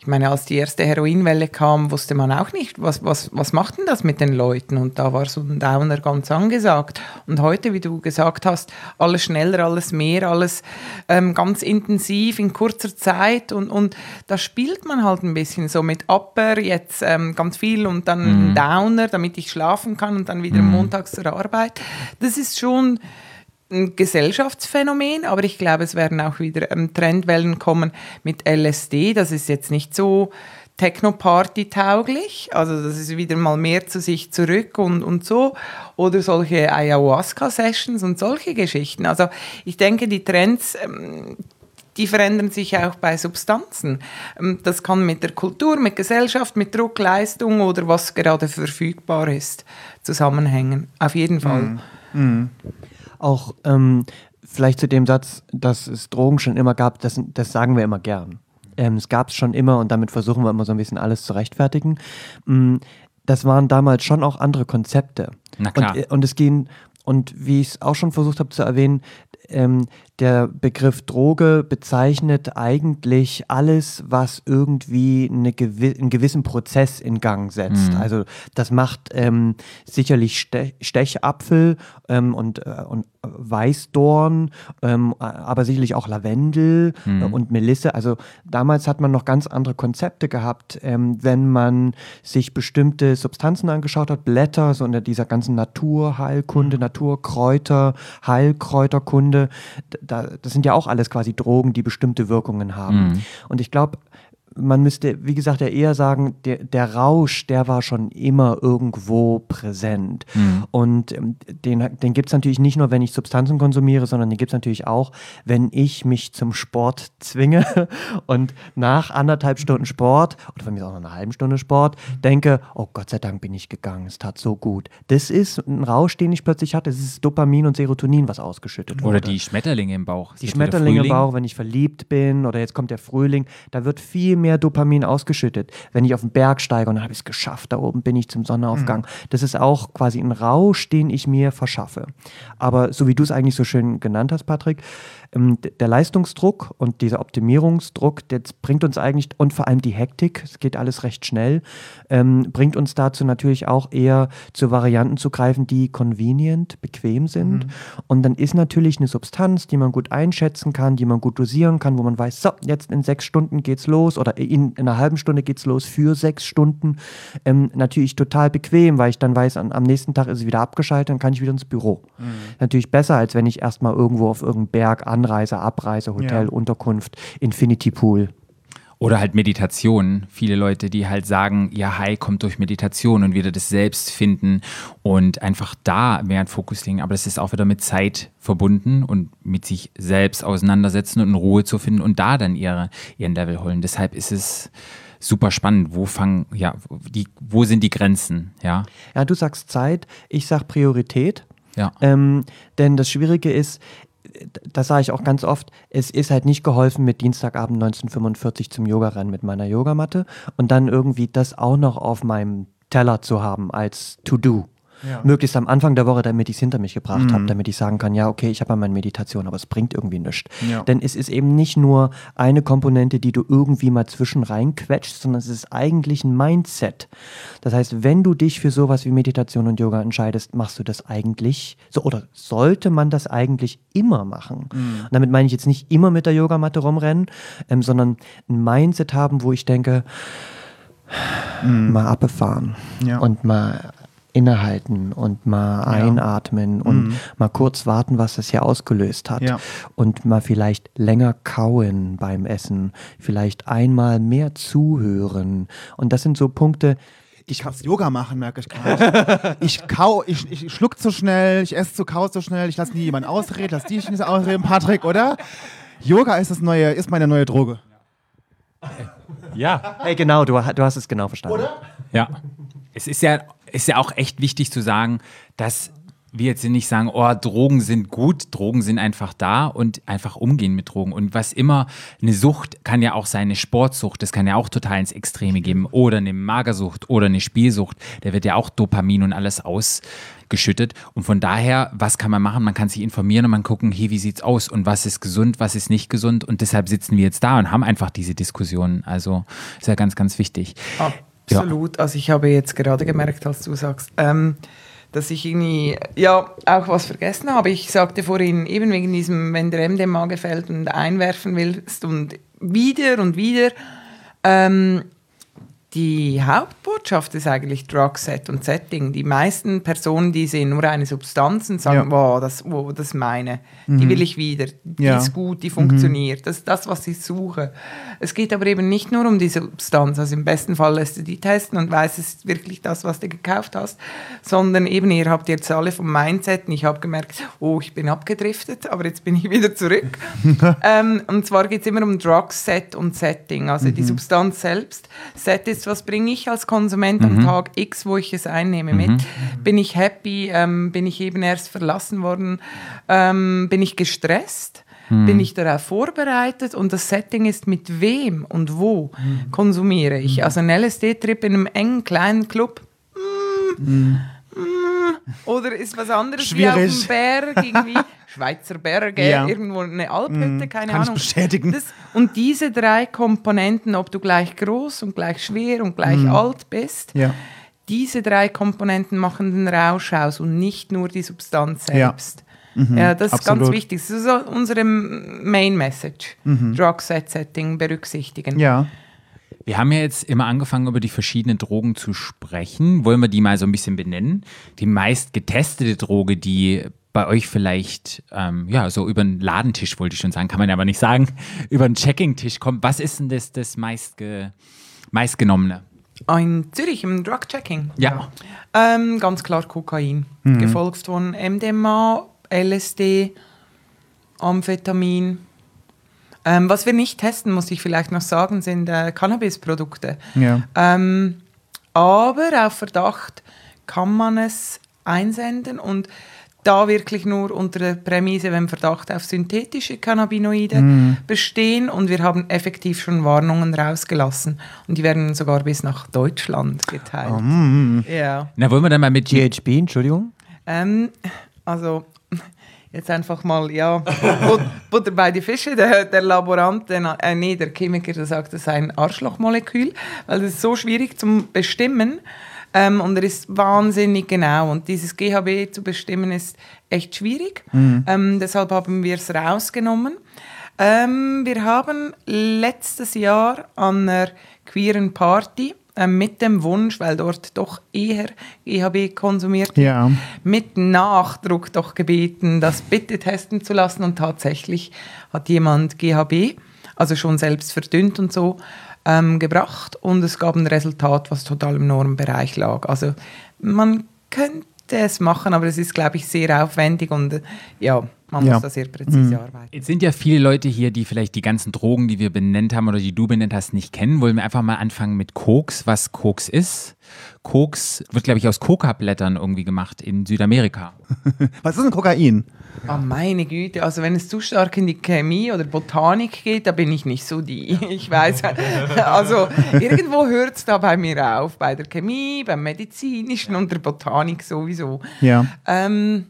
ich meine, als die erste Heroinwelle kam, wusste man auch nicht, was, was, was macht denn das mit den Leuten? Und da war so ein Downer ganz angesagt. Und heute, wie du gesagt hast, alles schneller, alles mehr, alles ähm, ganz intensiv in kurzer Zeit. Und, und da spielt man halt ein bisschen so mit Upper, jetzt ähm, ganz viel und dann Mhm. ein Downer, damit ich schlafen kann und dann wieder montags zur Arbeit. Das ist schon ein Gesellschaftsphänomen, aber ich glaube, es werden auch wieder ähm, Trendwellen kommen mit LSD. Das ist jetzt nicht so Techno-Party tauglich, also das ist wieder mal mehr zu sich zurück und, und so. Oder solche Ayahuasca-Sessions und solche Geschichten. Also ich denke, die Trends, ähm, die verändern sich auch bei Substanzen. Ähm, Das kann mit der Kultur, mit Gesellschaft, mit Druck, Leistung oder was gerade verfügbar ist, zusammenhängen. Auf jeden Fall. Auch ähm, vielleicht zu dem Satz, dass es Drogen schon immer gab, das, das sagen wir immer gern. Ähm, es gab es schon immer und damit versuchen wir immer so ein bisschen alles zu rechtfertigen. Mm, Das waren damals schon auch andere Konzepte. Na klar. Und, äh, und es ging, und wie ich es auch schon versucht habe zu erwähnen, ähm, der Begriff Droge bezeichnet eigentlich alles, was irgendwie eine gewi einen gewissen Prozess in Gang setzt. Mhm. Also das macht ähm, sicherlich Ste Stechapfel ähm, und, äh, und Weißdorn, ähm, aber sicherlich auch Lavendel Mhm. äh, und Melisse. Also damals hat man noch ganz andere Konzepte gehabt, ähm, wenn man sich bestimmte Substanzen angeschaut hat, Blätter, so unter dieser ganzen Naturheilkunde, Naturkräuter, Heilkräuterkunde. Da, das sind ja auch alles quasi Drogen, die bestimmte Wirkungen haben. Und ich glaube, man müsste, wie gesagt, ja eher sagen, der, der Rausch, der war schon immer irgendwo präsent. Und ähm, den, den gibt es natürlich nicht nur, wenn ich Substanzen konsumiere, sondern den gibt es natürlich auch, wenn ich mich zum Sport zwinge und nach anderthalb Stunden Sport oder von mir auch nach einer halben Stunde Sport denke, oh Gott sei Dank bin ich gegangen, es tat so gut. Das ist ein Rausch, den ich plötzlich hatte. Es ist Dopamin und Serotonin, was ausgeschüttet wurde. Oder die Schmetterlinge im Bauch. Es Die Schmetterlinge im. Bauch, wenn ich verliebt bin oder jetzt kommt der Frühling, da wird viel mehr Dopamin ausgeschüttet. Wenn ich auf den Berg steige und dann habe ich es geschafft, da oben bin ich zum Sonnenaufgang. Das ist auch quasi ein Rausch, den ich mir verschaffe. Aber so wie du es eigentlich so schön genannt hast, Patrick, der Leistungsdruck und dieser Optimierungsdruck, der bringt uns eigentlich, und vor allem die Hektik, es geht alles recht schnell, ähm, bringt uns dazu natürlich auch eher zu Varianten zu greifen, die convenient, bequem sind. Und dann ist natürlich eine Substanz, die man gut einschätzen kann, die man gut dosieren kann, wo man weiß, so, jetzt in sechs Stunden geht's los oder in, in einer halben Stunde geht's los für sechs Stunden. Ähm, natürlich total bequem, weil ich dann weiß, an, am nächsten Tag ist es wieder abgeschaltet, dann kann ich wieder ins Büro. Natürlich besser, als wenn ich erstmal irgendwo auf irgendeinen Berg anreise, abreise, Hotel, Ja. Unterkunft, Infinity Pool. Oder halt Meditation. Viele Leute, die halt sagen, ja, High kommt durch Meditation und wieder das Selbst finden und einfach da mehr in Fokus legen. Aber das ist auch wieder mit Zeit verbunden und mit sich selbst auseinandersetzen und in Ruhe zu finden und da dann ihre, ihren Level holen. Deshalb ist es super spannend. Wo fangen, ja, die, wo sind die Grenzen? Ja, Ja, du sagst Zeit, ich sag Priorität. ja. Ähm, denn das Schwierige ist, das sage ich auch ganz oft, es ist halt nicht geholfen, mit Dienstagabend 1945 zum Yoga-Rennen mit meiner Yogamatte und dann irgendwie das auch noch auf meinem Teller zu haben als To-Do. Ja. Möglichst am Anfang der Woche, damit ich es hinter mich gebracht habe, damit ich sagen kann, ja, okay, ich habe ja meine Meditation, aber es bringt irgendwie nichts. Ja. Denn es ist eben nicht nur eine Komponente, die du irgendwie mal zwischen reinquetschst, sondern es ist eigentlich ein Mindset. Das heißt, wenn du dich für sowas wie Meditation und Yoga entscheidest, machst du das eigentlich so oder sollte man das eigentlich immer machen. Und damit meine ich jetzt nicht immer mit der Yogamatte rumrennen, ähm, sondern ein Mindset haben, wo ich denke, mal abbefahren Ja. und mal innehalten und mal einatmen und mal kurz warten, was das hier ausgelöst hat. Ja. Und mal vielleicht länger kauen beim Essen, vielleicht einmal mehr zuhören. Und das sind so Punkte, Ich muss Yoga machen, merke ich gerade. ich kau, ich, ich schluck zu schnell, ich esse zu kau zu schnell, ich lasse nie jemanden ausreden, lass dich nicht ausreden, Patrick, oder? Yoga ist das neue, ist meine neue Droge. Ja. hey genau, du, du hast es genau verstanden. Ja. Es ist ja, ist ja auch echt wichtig zu sagen, dass wir jetzt nicht sagen, oh, Drogen sind gut, Drogen sind einfach da und einfach umgehen mit Drogen. Und was immer, eine Sucht kann ja auch sein, eine Sportsucht, das kann ja auch total ins Extreme geben. Oder eine Magersucht oder eine Spielsucht, da wird ja auch Dopamin und alles ausgeschüttet. Und von daher, was kann man machen? Man kann sich informieren und man gucken, hey, wie sieht's aus und was ist gesund, was ist nicht gesund. Und deshalb sitzen wir jetzt da und haben einfach diese Diskussion. Also ist ja ganz, ganz wichtig. Absolut. Also ich habe jetzt gerade gemerkt, als du sagst, ähm, dass ich irgendwie ja auch was vergessen habe. Ich sagte vorhin eben wegen diesem, wenn der MDMA gefällt und einwerfen willst und wieder und wieder. Ähm, die Hauptbotschaft ist eigentlich Drug Set und Setting. Die meisten Personen, die sehen nur eine Substanz und sagen, Ja. wow, das, wow, das meine. Die will ich wieder. Die Ja. ist gut, die funktioniert. Das ist das, was ich suche. Es geht aber eben nicht nur um die Substanz. Also im besten Fall lässt du die testen und weißt, es ist wirklich das, was du gekauft hast. Sondern eben, ihr habt jetzt alle vom Mindset und ich habe gemerkt, oh, ich bin abgedriftet, aber jetzt bin ich wieder zurück. ähm, und zwar geht es immer um Drug Set und Setting. Also die Substanz selbst. Set ist, was bringe ich als Konsument am Tag X, wo ich es einnehme mit. Bin ich happy? Ähm, bin ich eben erst verlassen worden? Ähm, bin ich gestresst? Bin ich darauf vorbereitet? Und das Setting ist mit wem und wo konsumiere ich? Also ein LSD-Trip in einem engen kleinen Club. mm, mm, Oder ist was anderes wie auf Schwierig. dem Berg, irgendwie Schweizer Berge, Ja. irgendwo eine Alphütte, keine kann ich Ahnung. bestätigen. Das, und diese drei Komponenten, ob du gleich groß und gleich schwer und gleich alt bist, Ja. diese drei Komponenten machen den Rausch aus und nicht nur die Substanz Ja. selbst. Ja, das ist ganz absolut. wichtig. Das ist unsere Main Message. Drug Set Setting berücksichtigen. Ja. Wir haben ja jetzt immer angefangen, über die verschiedenen Drogen zu sprechen. Wollen wir die mal so ein bisschen benennen? Die meist getestete Droge, die bei euch vielleicht, ähm, ja, so über den Ladentisch, wollte ich schon sagen, kann man ja aber nicht sagen, über den Checking-Tisch kommt. Was ist denn das, das meistge meistgenommene? In Zürich im Drug Checking. Ja. Ähm, ganz klar Kokain. Gefolgt von MDMA, LSD, Amphetamin. Ähm, was wir nicht testen, muss ich vielleicht noch sagen, sind äh, Cannabisprodukte. Ja. Ähm, aber auf Verdacht kann man es einsenden und da wirklich nur unter der Prämisse, wenn Verdacht auf synthetische Cannabinoide bestehen und wir haben effektiv schon Warnungen rausgelassen und die werden sogar bis nach Deutschland geteilt. Ja. Na, wollen wir dann mal mit GHB, Entschuldigung. Ähm, also jetzt einfach mal, ja, But- Butter bei die Fische. Der, der Laborant, der, äh, nee, der Chemiker, der sagt, das sei ein Arschlochmolekül, weil das ist so schwierig zum Bestimmen. Ähm, und er ist wahnsinnig genau. Und dieses GHB zu bestimmen ist echt schwierig. Ähm, deshalb haben wir es rausgenommen. Ähm, wir haben letztes Jahr an einer queeren Party mit dem Wunsch, weil dort doch eher GHB konsumiert wird, Ja. mit Nachdruck doch gebeten, das bitte testen zu lassen. Und tatsächlich hat jemand GHB, also schon selbst verdünnt und so, ähm, gebracht. Und es gab ein Resultat, was total im Normbereich lag. Also man könnte es machen, aber es ist, glaube ich, sehr aufwendig und äh, ja, man Ja. muss da sehr präzise arbeiten. Jetzt sind ja viele Leute hier, die vielleicht die ganzen Drogen, die wir benannt haben oder die du benannt hast, nicht kennen. Wollen wir einfach mal anfangen mit Koks, was Koks ist? Koks wird, glaube ich, aus Coca-Blättern irgendwie gemacht in Südamerika. Was ist denn Kokain? Ah, meine Güte, also wenn es zu stark in die Chemie oder Botanik geht, da bin ich nicht so die. Ich weiß, also irgendwo hört es da bei mir auf, bei der Chemie, beim Medizinischen und der Botanik sowieso. Ja. Ähm,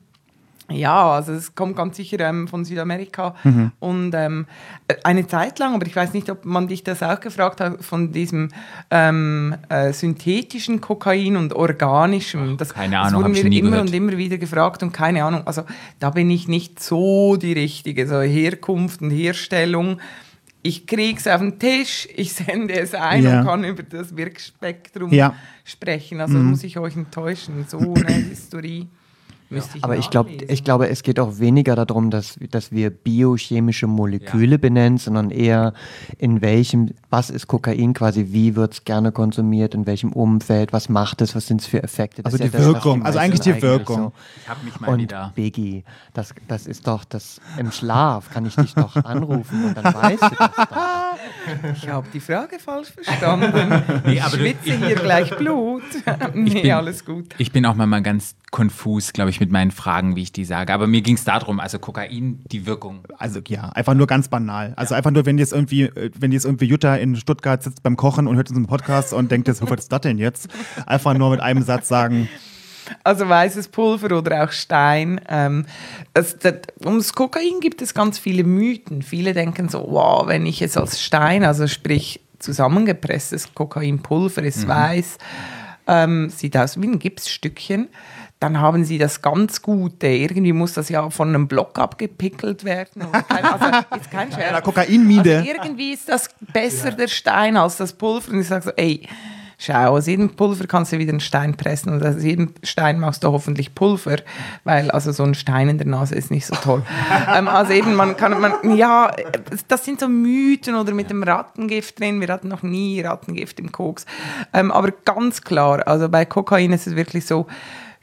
ja, also es kommt ganz sicher ähm, von Südamerika und ähm, eine Zeit lang, aber ich weiß nicht, ob man dich das auch gefragt hat, von diesem ähm, äh, synthetischen Kokain und organischem. Das, keine das Ahnung, wurden hab ich wir immer gehört. und immer wieder gefragt und keine Ahnung. Also da bin ich nicht so die Richtige, so Herkunft und Herstellung. Ich kriege es auf den Tisch, ich sende es ein Ja. und kann über das Wirkspektrum Ja. sprechen. Also muss ich euch enttäuschen. So eine Historie müsste ich Aber ich, glaub, ich glaube, es geht auch weniger darum, dass, dass wir biochemische Moleküle benennen, sondern eher in welchem, was ist Kokain quasi, wie wird es gerne konsumiert, in welchem Umfeld, was macht es, was sind es für Effekte. Das Also ist die ja das, Wirkung, also meisten eigentlich die Wirkung. Ich habe mich mal Und wieder. Biggie, das, das ist doch das im Schlaf, kann ich dich doch anrufen und dann weißt du das doch. Ich habe die Frage falsch verstanden. Nee, ich schwitze hier gleich Blut. nee, bin- alles gut. Ich bin auch mal, mal ganz konfus, glaube ich, mit meinen Fragen, wie ich die sage. Aber mir ging es darum, also Kokain, die Wirkung. Also ja, einfach nur ganz banal. Also einfach nur, wenn jetzt irgendwie, äh, wenn jetzt irgendwie Jutta in Stuttgart sitzt beim Kochen und hört unseren Podcast und denkt jetzt, was ist das denn jetzt? Einfach nur mit einem Satz sagen, Also weißes Pulver oder auch Stein. Ähm, es, das, ums Kokain gibt es ganz viele Mythen. Viele denken so, wow, wenn ich es als Stein, also sprich zusammengepresstes Kokainpulver, ist weiß, ähm, sieht aus wie ein Gipsstückchen, dann haben sie das ganz Gute. Irgendwie muss das ja von einem Block abgepickelt werden. also ist kein Scherz. einer Kokainmine. Also irgendwie ist das besser der Stein als das Pulver. Und ich sage so, ey, schau, aus jedem Pulver kannst du wieder einen Stein pressen und aus jedem Stein machst du hoffentlich Pulver, weil also so ein Stein in der Nase ist nicht so toll. ähm, also eben, man kann, man, ja, das sind so Mythen oder mit dem Rattengift drin. Wir hatten noch nie Rattengift im Koks. Ähm, aber ganz klar, also bei Kokain ist es wirklich so,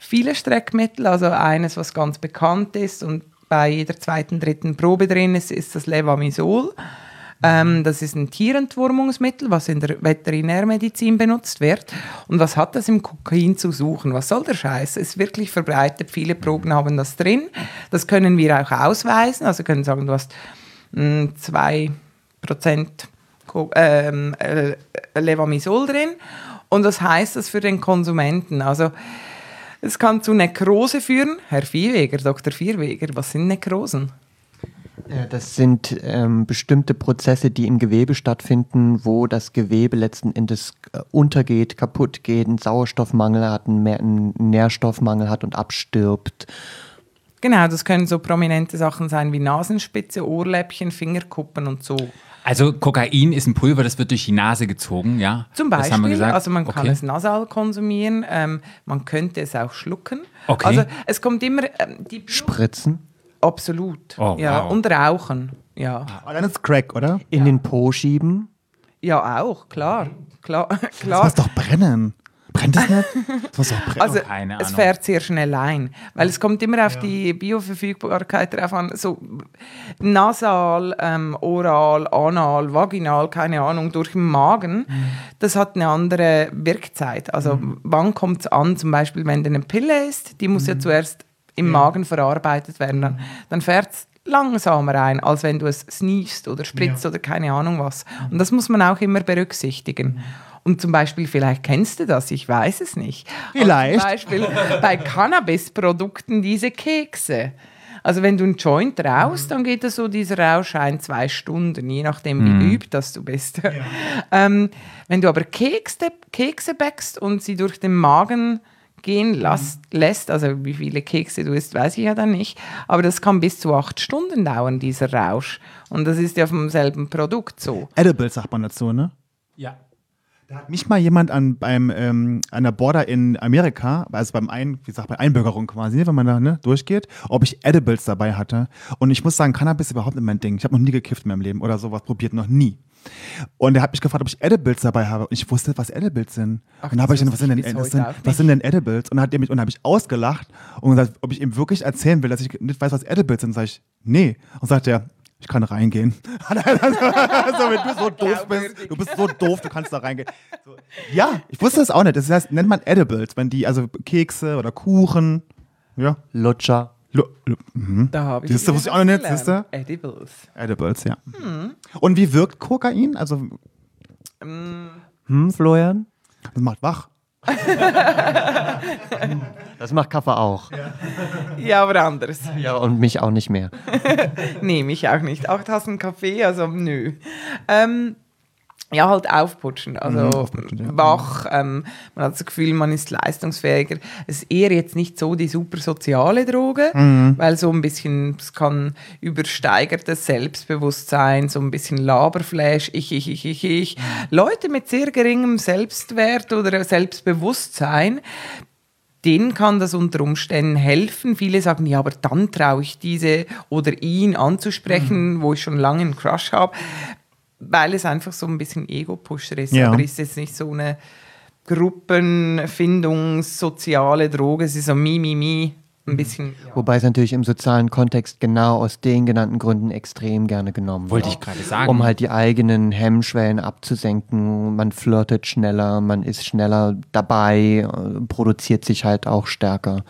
viele Streckmittel, also eines, was ganz bekannt ist und bei jeder zweiten, dritten Probe drin ist, ist das Levamisol. Ähm, das ist ein Tierentwurmungsmittel, was in der Veterinärmedizin benutzt wird. Und was hat das im Kokain zu suchen? Was soll der Scheiß? Es ist wirklich verbreitet. Viele Proben haben das drin. Das können wir auch ausweisen. Also können sagen, du hast mh, 2% Ko- ähm, äh, Levamisol drin. Und was heißt das für den Konsumenten? Also es kann zu Nekrose führen. Herr Vierweger, Dr. Vierweger, was sind Nekrosen? Äh, Das sind ähm, bestimmte Prozesse, die im Gewebe stattfinden, wo das Gewebe letzten Endes äh, untergeht, kaputt geht, einen Sauerstoffmangel hat, einen Nährstoffmangel hat und abstirbt. Genau, das können so prominente Sachen sein wie Nasenspitze, Ohrläppchen, Fingerkuppen und so. Also Kokain ist ein Pulver, das wird durch die Nase gezogen, ja? Zum Das haben wir Beispiel, gesagt. also man kann Okay. es nasal konsumieren, ähm, man könnte es auch schlucken. Okay. Also es kommt immer ähm, die Spritzen absolut, Oh, ja wow. und rauchen, ja, oh, dann ist Crack, oder? in den Po schieben. ja auch klar, klar, Das klar. muss doch brennen. Brennt das nicht? Das brennen. Also Keine es fährt sehr schnell ein, weil es kommt immer auf die Bioverfügbarkeit drauf an. So nasal, ähm, oral, anal, vaginal, keine Ahnung, durch den Magen, das hat eine andere Wirkzeit. Also wann kommt es an, zum Beispiel wenn du eine Pille isst, die muss ja zuerst im Magen verarbeitet werden, dann, dann fährt es langsamer ein, als wenn du es sneezest oder spritzt oder keine Ahnung was. Und das muss man auch immer berücksichtigen. Und zum Beispiel, vielleicht kennst du das, ich weiß es nicht. Vielleicht. Zum Beispiel bei Cannabis-Produkten diese Kekse. Also wenn du einen Joint rauchst, dann geht das so dieser Rausch ein, zwei Stunden, je nachdem wie geübt das du bist. ähm, wenn du aber Kekse, Kekse backst und sie durch den Magen gehen lässt, lässt, also wie viele Kekse du isst, weiß ich ja dann nicht, aber das kann bis zu acht Stunden dauern, dieser Rausch. Und das ist ja vom selben Produkt so. Edible sagt man dazu, ne? Ja. Da hat mich mal jemand an, beim, ähm, an der Border in Amerika, also beim Ein, wie sagt man, Einbürgerung quasi, wenn man da ne, durchgeht, ob ich Edibles dabei hatte. Und ich muss sagen, Cannabis ist überhaupt nicht mein Ding. Ich habe noch nie gekifft in meinem Leben oder sowas probiert, noch nie. Und er hat mich gefragt, ob ich Edibles dabei habe. Und ich wusste, was Edibles sind. Ach, und dann habe ich gesagt, was sind denn, was sind, was sind denn Edibles? Und dann hat er mich, und habe ich ausgelacht und gesagt, ob ich ihm wirklich erzählen will, dass ich nicht weiß, was Edibles sind. Sag ich, nee. Und sagt er, ich kann reingehen. so, wenn du so doof bist, du bist so doof, du kannst da reingehen. So, ja, ich wusste das auch nicht. Das heißt, nennt man Edibles, wenn die, also Kekse oder Kuchen. Ja. Lutscher. Lu, lu, mhm. Da habe ich Siehst du, wusste ich auch noch nicht, was siehst du? gelernt. Edibles. Edibles, ja. Und wie wirkt Kokain? Also, Hm, Florian? das macht wach. Das macht Kaffee auch. Ja, aber anders. Ja, und mich auch nicht mehr. Nee, mich auch nicht. Acht Tassen Kaffee, also nö. Ähm, ja, halt aufputschen, also Mhm, aufputschen, ja. wach. Ähm, man hat das Gefühl, man ist leistungsfähiger. Es ist eher jetzt nicht so die super soziale Droge, Mhm. weil so ein bisschen, es kann übersteigertes Selbstbewusstsein, so ein bisschen Laberflash, ich, ich, ich, ich, ich. Mhm. Leute mit sehr geringem Selbstwert oder Selbstbewusstsein, denen kann das unter Umständen helfen. Viele sagen, ja, aber dann traue ich diese oder ihn anzusprechen, wo ich schon lange einen Crush habe, weil es einfach so ein bisschen Ego-Pusher ist. Ja. Aber ist jetzt nicht so eine Gruppenfindungs-, soziale Droge, es ist so mi, mi, mi, ein bisschen. Ja. Wobei es natürlich im sozialen Kontext genau aus den genannten Gründen extrem gerne genommen Wollte wird. ich gerade sagen. Um halt die eigenen Hemmschwellen abzusenken. Man flirtet schneller, man ist schneller dabei, produziert sich halt auch stärker.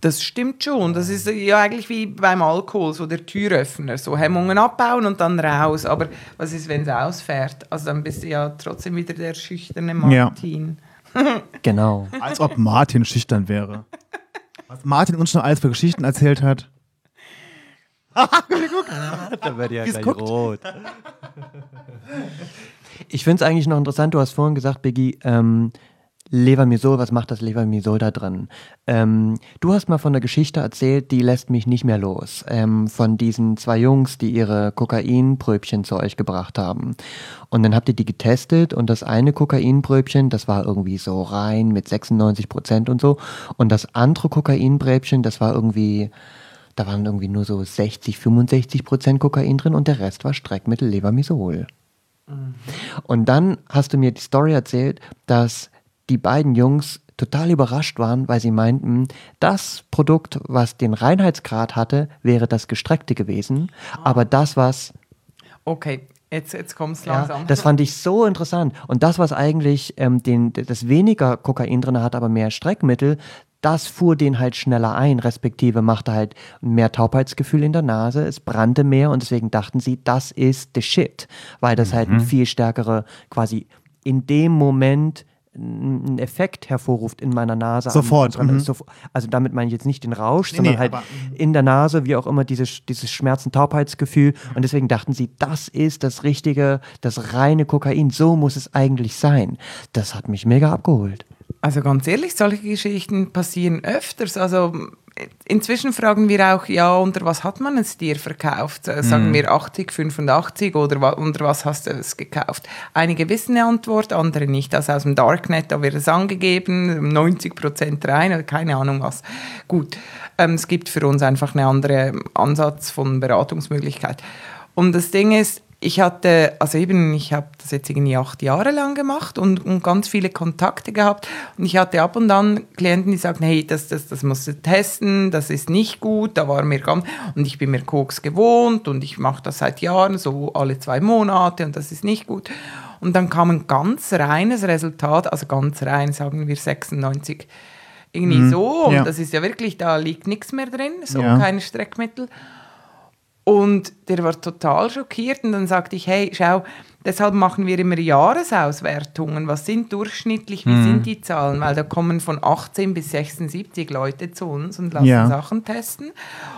Das stimmt schon. Das ist ja eigentlich wie beim Alkohol, so der Türöffner. So Hemmungen abbauen und dann raus. Aber was ist, wenn es ausfährt? Also dann bist du ja trotzdem wieder der schüchterne Ja. Martin. Genau. Als ob Martin schüchtern wäre. Was Martin uns schon alles für Geschichten erzählt hat. da wird ja Wie's gleich guckt. rot. Ich finde es eigentlich noch interessant, du hast vorhin gesagt, Biggie, ähm, Levermisol, was macht das Levermisol da drin? Ähm, du hast mal von einer Geschichte erzählt, die lässt mich nicht mehr los. Ähm, von diesen zwei Jungs, die ihre Kokainpröbchen zu euch gebracht haben. Und dann habt ihr die getestet und das eine Kokainpröbchen, das war irgendwie so rein mit 96 Prozent und so. Und das andere Kokainpröbchen, das war irgendwie, da waren irgendwie nur so 60, 65 Prozent Kokain drin und der Rest war Streckmittel Levermisol. Und dann hast du mir die Story erzählt, dass die beiden Jungs total überrascht waren, weil sie meinten, das Produkt, was den Reinheitsgrad hatte, wäre das gestreckte gewesen, aber das, was Okay, jetzt, jetzt kommt es ja, langsam. das fand ich so interessant. Und das, was eigentlich ähm, den, das weniger Kokain drin hat, aber mehr Streckmittel, das fuhr den halt schneller ein, respektive machte halt mehr Taubheitsgefühl in der Nase, es brannte mehr und deswegen dachten sie, das ist the shit, weil das halt ein viel stärkere, quasi in dem Moment einen Effekt hervorruft in meiner Nase. Sofort, am- mhm. Also damit meine ich jetzt nicht den Rausch, sondern nee, halt aber- in der Nase, wie auch immer, dieses, dieses Schmerzen-Taubheitsgefühl. Und deswegen dachten sie, das ist das richtige, das reine Kokain. So muss es eigentlich sein. Das hat mich mega abgeholt. Also ganz ehrlich, solche Geschichten passieren öfters. Also inzwischen fragen wir auch, ja, unter was hat man es dir verkauft? Äh, Sagen wir 80, 85 oder wa- unter was hast du es gekauft? Einige wissen eine Antwort, andere nicht. Also aus dem Darknet, da wird es angegeben, 90 Prozent rein oder keine Ahnung was. Gut, ähm, es gibt für uns einfach einen anderen Ansatz von Beratungsmöglichkeit. Und das Ding ist, ich hatte, also eben, ich habe das jetzt irgendwie acht Jahre lang gemacht und, und ganz viele Kontakte gehabt. Und ich hatte ab und an Klienten, die sagten, hey, das, das, das musst du testen, das ist nicht gut, da war mir ganz, und ich bin mir Koks gewohnt und ich mache das seit Jahren, so alle zwei Monate und das ist nicht gut. Und dann kam ein ganz reines Resultat, also ganz rein, sagen wir 96, irgendwie so. Und ja. das ist ja wirklich, da liegt nichts mehr drin, so Ja. keine Streckmittel. Und der war total schockiert und dann sagte ich, hey, schau, deshalb machen wir immer Jahresauswertungen. Was sind durchschnittlich, wie sind die Zahlen? Weil da kommen von 18 bis 76 Leute zu uns und lassen Ja. Sachen testen.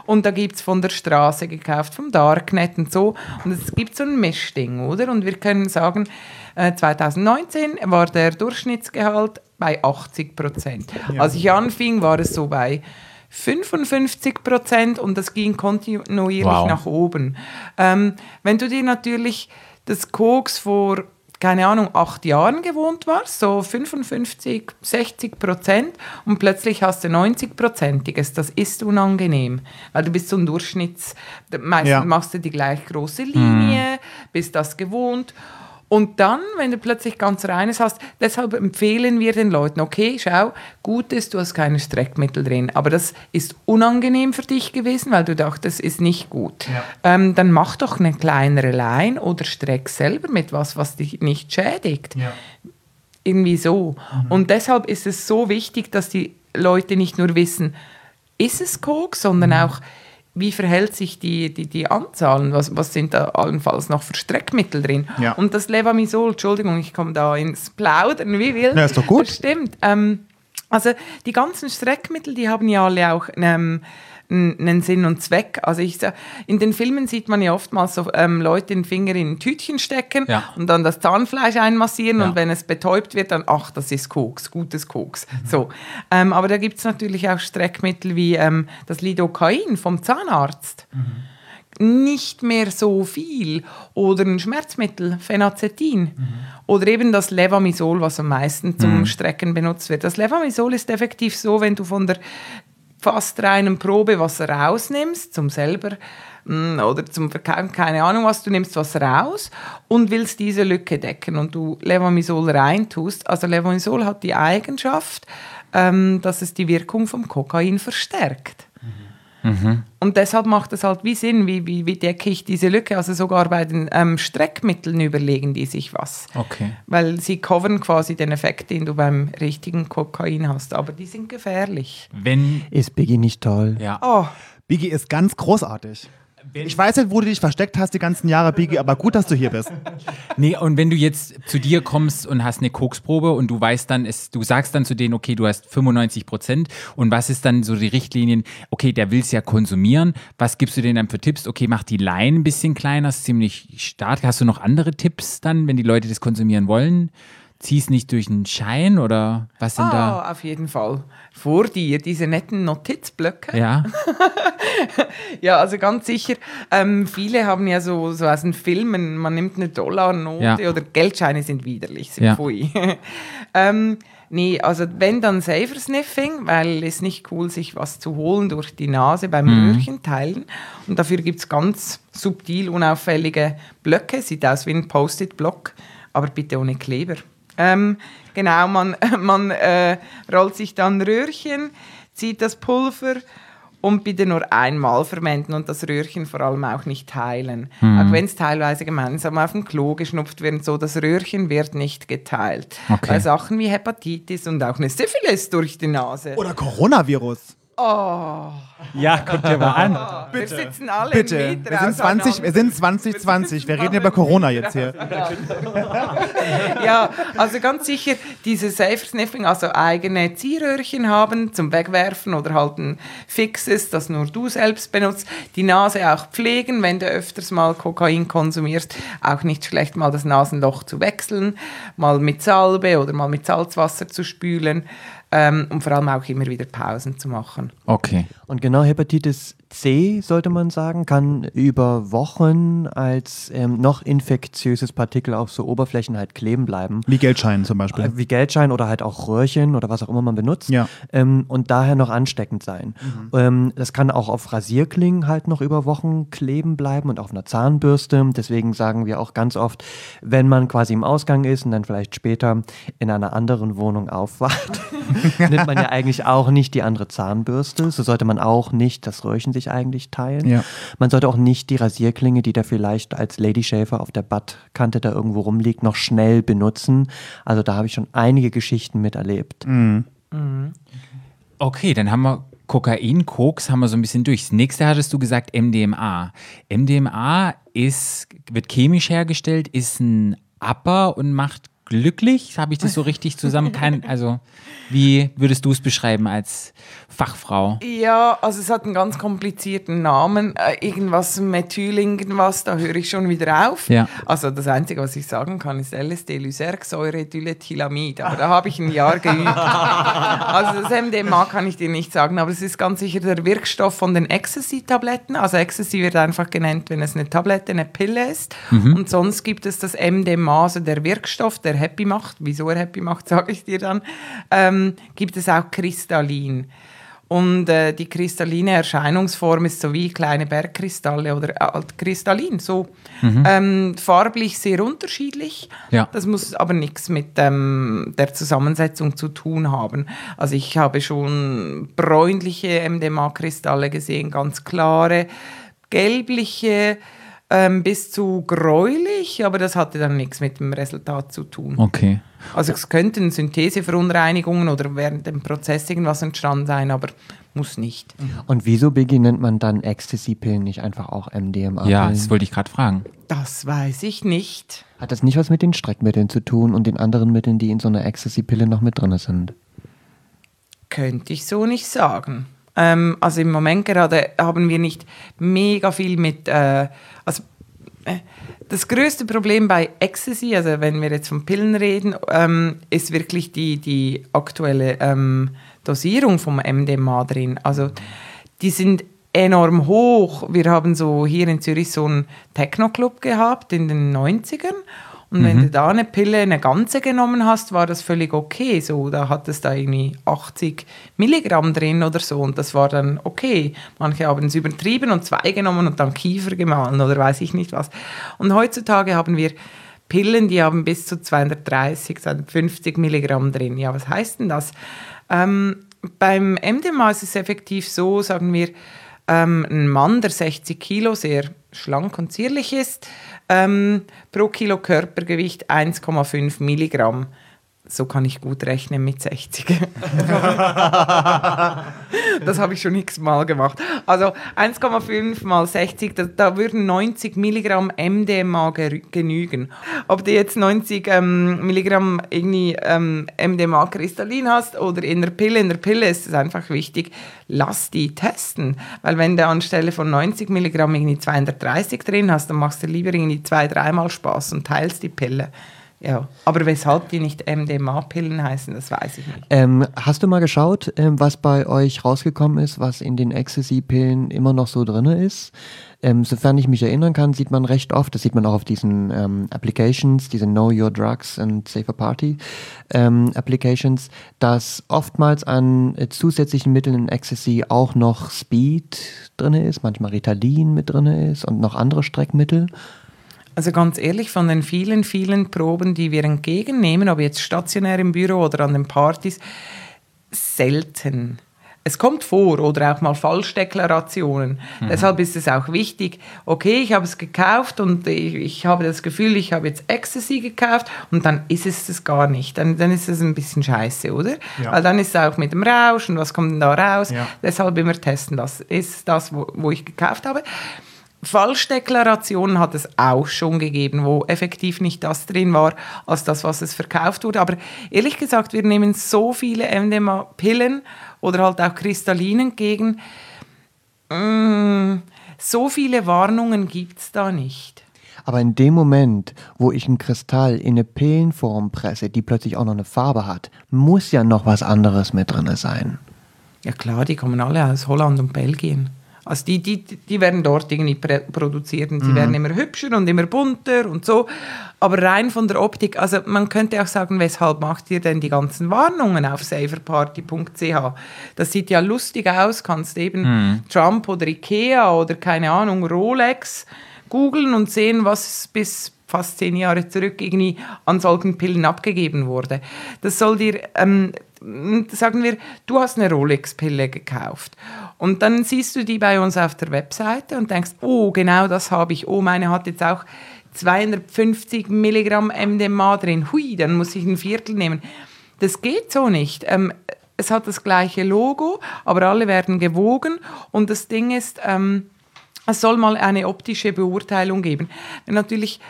Und da gibt es von der Straße gekauft, vom Darknet und so. Und es gibt so ein Mischding, oder? Und wir können sagen, äh, 2019 war der Durchschnittsgehalt bei 80 Prozent. Als ich anfing, war es so bei 55 Prozent und das ging kontinuierlich Wow. nach oben. Ähm, wenn du dir natürlich das Koks vor, keine Ahnung, acht Jahren gewohnt warst, so 55, 60 Prozent und plötzlich hast du 90-prozentiges, das ist unangenehm, weil du bist so ein Durchschnitts, meistens Ja. machst du die gleich große Linie, bist das gewohnt und dann, wenn du plötzlich ganz reines hast, deshalb empfehlen wir den Leuten, okay, schau, gut ist, du hast keine Streckmittel drin, aber das ist unangenehm für dich gewesen, weil du dachtest, es ist nicht gut. Ähm, dann mach doch eine kleinere Line oder streck selber mit was, was dich nicht schädigt. Irgendwie so. Und deshalb ist es so wichtig, dass die Leute nicht nur wissen, ist es Koks, sondern auch, wie verhält sich die, die, die Anzahlen, was, was sind da allenfalls noch für Streckmittel drin. Ja. Und das Levamisol, Entschuldigung, ich komme da ins Plaudern, wie will. Ja, ist doch gut. Das stimmt. Ähm, also die ganzen Streckmittel, die haben ja alle auch ähm, einen Sinn und Zweck. Also ich in den Filmen sieht man ja oftmals so ähm, Leute den Finger in ein Tütchen stecken Ja. und dann das Zahnfleisch einmassieren Ja. und wenn es betäubt wird, dann ach, das ist Koks, gutes Koks. Mhm. So, ähm, aber da gibt es natürlich auch Streckmittel wie ähm, das Lidocain vom Zahnarzt. Nicht mehr so viel. Oder ein Schmerzmittel, Phenacetin. Oder eben das Levamisol, was am meisten zum Strecken benutzt wird. Das Levamisol ist effektiv so, wenn du von der fast reinen Probe was rausnimmst, zum selber mm, oder zum Verkauf, keine Ahnung was, du nimmst was raus und willst diese Lücke decken und du Levamisol reintust. Also Levamisol hat die Eigenschaft, ähm, dass es die Wirkung vom Kokain verstärkt. Und deshalb macht es halt wie Sinn, wie, wie, wie decke ich diese Lücke. Also sogar bei den ähm, Streckmitteln überlegen die sich was. Okay. Weil sie covern quasi den Effekt, den du beim richtigen Kokain hast. Aber die sind gefährlich. Wenn, Ist Biggie nicht toll? ja. Oh, Biggie ist ganz großartig. Ich weiß nicht, wo du dich versteckt hast die ganzen Jahre, Biggie, aber gut, dass du hier bist. Nee, und wenn du jetzt zu dir kommst und hast eine Koksprobe und du weißt dann, es, du sagst dann zu denen, okay, du hast 95 Prozent und was ist dann so die Richtlinien? Okay, der will es ja konsumieren. Was gibst du denen dann für Tipps? Okay, mach die Line ein bisschen kleiner, ist ziemlich stark. Hast du noch andere Tipps dann, wenn die Leute das konsumieren wollen? Zieh's nicht durch einen Schein oder was sind da? ah, auf jeden Fall. Vor dir, diese netten Notizblöcke. Ja, Ja, also ganz sicher. Ähm, viele haben ja so, so aus den Filmen, man nimmt eine Dollarnote Ja. oder Geldscheine sind widerlich, sind Ja. pfui. ähm, nee, also wenn dann Safer Sniffing, weil es nicht cool, sich was zu holen durch die Nase beim Mhm. Röhrchen teilen. Und dafür gibt es ganz subtil unauffällige Blöcke, sieht aus wie ein Post-it-Block, aber bitte ohne Kleber. Ähm, genau, man, man äh, rollt sich dann Röhrchen, zieht das Pulver und bitte nur einmal verwenden und das Röhrchen vor allem auch nicht teilen. Auch wenn es teilweise gemeinsam auf dem Klo geschnupft wird, so das Röhrchen wird nicht geteilt. Okay. Bei Sachen wie Hepatitis und auch eine Syphilis durch die Nase. Oder Coronavirus. Ja guck dir mal an. Wir sitzen alle Bitte. Wir sind, 20, wir sind 2020. Wir reden über Corona jetzt hier. Ja, also ganz sicher diese Safer Sniffing, also eigene Zierröhrchen haben zum Wegwerfen oder halt ein fixes, das nur du selbst benutzt. Die Nase auch pflegen, wenn du öfters mal Kokain konsumierst. Auch nicht schlecht, mal das Nasenloch zu wechseln, mal mit Salbe oder mal mit Salzwasser zu spülen ähm, und vor allem auch immer wieder Pausen zu machen. Okay. Und genau Hepatitis C, sollte man sagen, kann über Wochen als ähm, noch infektiöses Partikel auf so Oberflächen halt kleben bleiben. Wie Geldscheinen zum Beispiel. Äh, Wie Geldschein oder halt auch Röhrchen oder was auch immer man benutzt. Ja. Ähm, und daher noch ansteckend sein. Ähm, das kann auch auf Rasierklingen halt noch über Wochen kleben bleiben und auf einer Zahnbürste. Deswegen sagen wir auch ganz oft, wenn man quasi im Ausgang ist und dann vielleicht später in einer anderen Wohnung aufwacht, nimmt man ja eigentlich auch nicht die andere Zahnbürste. So sollte man auch nicht das Röhrchen sich eigentlich teilen. Ja. Man sollte auch nicht die Rasierklinge, die da vielleicht als Lady Shaver auf der Badkante da irgendwo rumliegt, noch schnell benutzen. Also da habe ich schon einige Geschichten miterlebt. Okay, dann haben wir Kokain, Koks haben wir so ein bisschen durch. Das nächste hattest du gesagt MDMA. MDMA ist, wird chemisch hergestellt, ist ein Upper und macht glücklich. Habe ich das so richtig zusammen? Kein, also, wie würdest du es beschreiben als Fachfrau? Ja, also es hat einen ganz komplizierten Namen. Äh, irgendwas Methyl, irgendwas, da höre ich schon wieder auf. Ja. Also das Einzige, was ich sagen kann, ist LSD, Lysergsäure-Diethylamid. Aber da habe ich ein Jahr geübt. also das MDMA kann ich dir nicht sagen, aber es ist ganz sicher der Wirkstoff von den Ecstasy-Tabletten. Also Ecstasy wird einfach genannt, wenn es eine Tablette, eine Pille ist. Und sonst gibt es das MDMA, also der Wirkstoff, der happy macht. Wieso er happy macht, sage ich dir dann. Ähm, gibt es auch Kristallin. Und äh, die kristalline Erscheinungsform ist so wie kleine Bergkristalle oder äh, halt kristallin, so ähm, farblich sehr unterschiedlich. Ja. Das muss aber nichts mit ähm, der Zusammensetzung zu tun haben. Also ich habe schon bräunliche MDMA-Kristalle gesehen, ganz klare, gelbliche ähm, bis zu gräulich, aber das hatte dann nichts mit dem Resultat zu tun. Okay. Also es könnten Syntheseverunreinigungen oder während dem Prozess irgendwas entstanden sein, aber muss nicht. Und wieso, Biggie, nennt man dann Ecstasy-Pillen nicht einfach auch MDMA? Ja, das wollte ich gerade fragen. Das weiß ich nicht. Hat das nicht was mit den Streckmitteln zu tun und den anderen Mitteln, die in so einer Ecstasy-Pille noch mit drin sind? Könnte ich so nicht sagen. Ähm, also im Moment gerade haben wir nicht mega viel mit, äh, also äh, das größte Problem bei Ecstasy, also wenn wir jetzt von Pillen reden, ähm, ist wirklich die, die aktuelle ähm, Dosierung vom MDMA drin. Also die sind enorm hoch. Wir haben so hier in Zürich so einen Techno-Club gehabt in den 90ern. Und wenn du da eine Pille, eine ganze genommen hast, war das völlig okay. So, da hat es da irgendwie 80 Milligramm drin oder so und das war dann okay. Manche haben es übertrieben und zwei genommen und dann Kiefer gemahlen oder weiß ich nicht was. Und heutzutage haben wir Pillen, die haben bis zu 230, 250 Milligramm drin. Ja, was heißt denn das? Ähm, beim MDMA ist es effektiv so, sagen wir, ähm, ein Mann, der 60 Kilo, sehr schlank und zierlich ist, ähm, pro Kilo Körpergewicht 1,5 Milligramm. So kann ich gut rechnen mit 60. das habe ich schon x-mal gemacht. Also 1,5 mal 60, da, da, würden 90 Milligramm MDMA genügen. Ob du jetzt 90 ähm, Milligramm irgendwie ähm, MDMA kristallin hast oder in der Pille, in der Pille ist es einfach wichtig, lass die testen. Weil wenn du anstelle von 90 Milligramm irgendwie 230 drin hast, dann machst du lieber irgendwie zwei, dreimal Spaß und teilst die Pille. Ja, aber weshalb die nicht MDMA-Pillen heißen, das weiß ich nicht. Ähm, hast du mal geschaut, ähm, was bei euch rausgekommen ist, was in den Ecstasy-Pillen immer noch so drin ist? Ähm, sofern ich mich erinnern kann, sieht man recht oft, das sieht man auch auf diesen ähm, Applications, diese Know Your Drugs and Safer Party ähm, Applications, dass oftmals an äh, zusätzlichen Mitteln in Ecstasy auch noch Speed drin ist, manchmal Ritalin mit drin ist und noch andere Streckmittel. Also ganz ehrlich, von den vielen, vielen Proben, die wir entgegennehmen, ob jetzt stationär im Büro oder an den Partys, selten. Es kommt vor oder auch mal Falschdeklarationen. Mhm. Deshalb ist es auch wichtig, okay, ich habe es gekauft und ich, ich, habe das Gefühl, ich habe jetzt Ecstasy gekauft und dann ist es das gar nicht. Dann, dann ist es ein bisschen scheiße, oder? Ja. Weil dann ist es auch mit dem Rausch und was kommt denn da raus? Ja. Deshalb immer testen, das ist das, wo, wo ich gekauft habe. Falschdeklarationen hat es auch schon gegeben, wo effektiv nicht das drin war, als das, was es verkauft wurde. Aber ehrlich gesagt, wir nehmen so viele MDMA-Pillen oder halt auch Kristallinen entgegen. Mm, so viele Warnungen gibt es da nicht. Aber in dem Moment, wo ich ein Kristall in eine Pillenform presse, die plötzlich auch noch eine Farbe hat, muss ja noch was anderes mit drin sein. Ja klar, die kommen alle aus Holland und Belgien. Also die, die, die werden dort irgendwie produziert und sie mhm. werden immer hübscher und immer bunter und so. Aber rein von der Optik, also man könnte auch sagen, weshalb macht ihr denn die ganzen Warnungen auf saferparty.ch? Das sieht ja lustig aus, kannst eben mhm. Trump oder Ikea oder keine Ahnung, Rolex googeln und sehen, was bis fast zehn Jahre zurück irgendwie an solchen Pillen abgegeben wurde. Das soll dir, ähm, sagen wir, du hast eine Rolex-Pille gekauft und dann siehst du die bei uns auf der Webseite und denkst, oh, genau das habe ich, oh, meine hat jetzt auch 250 Milligramm MDMA drin, hui, dann muss ich ein Viertel nehmen. Das geht so nicht. Ähm, es hat das gleiche Logo, aber alle werden gewogen und das Ding ist, ähm, es soll mal eine optische Beurteilung geben. Wenn natürlich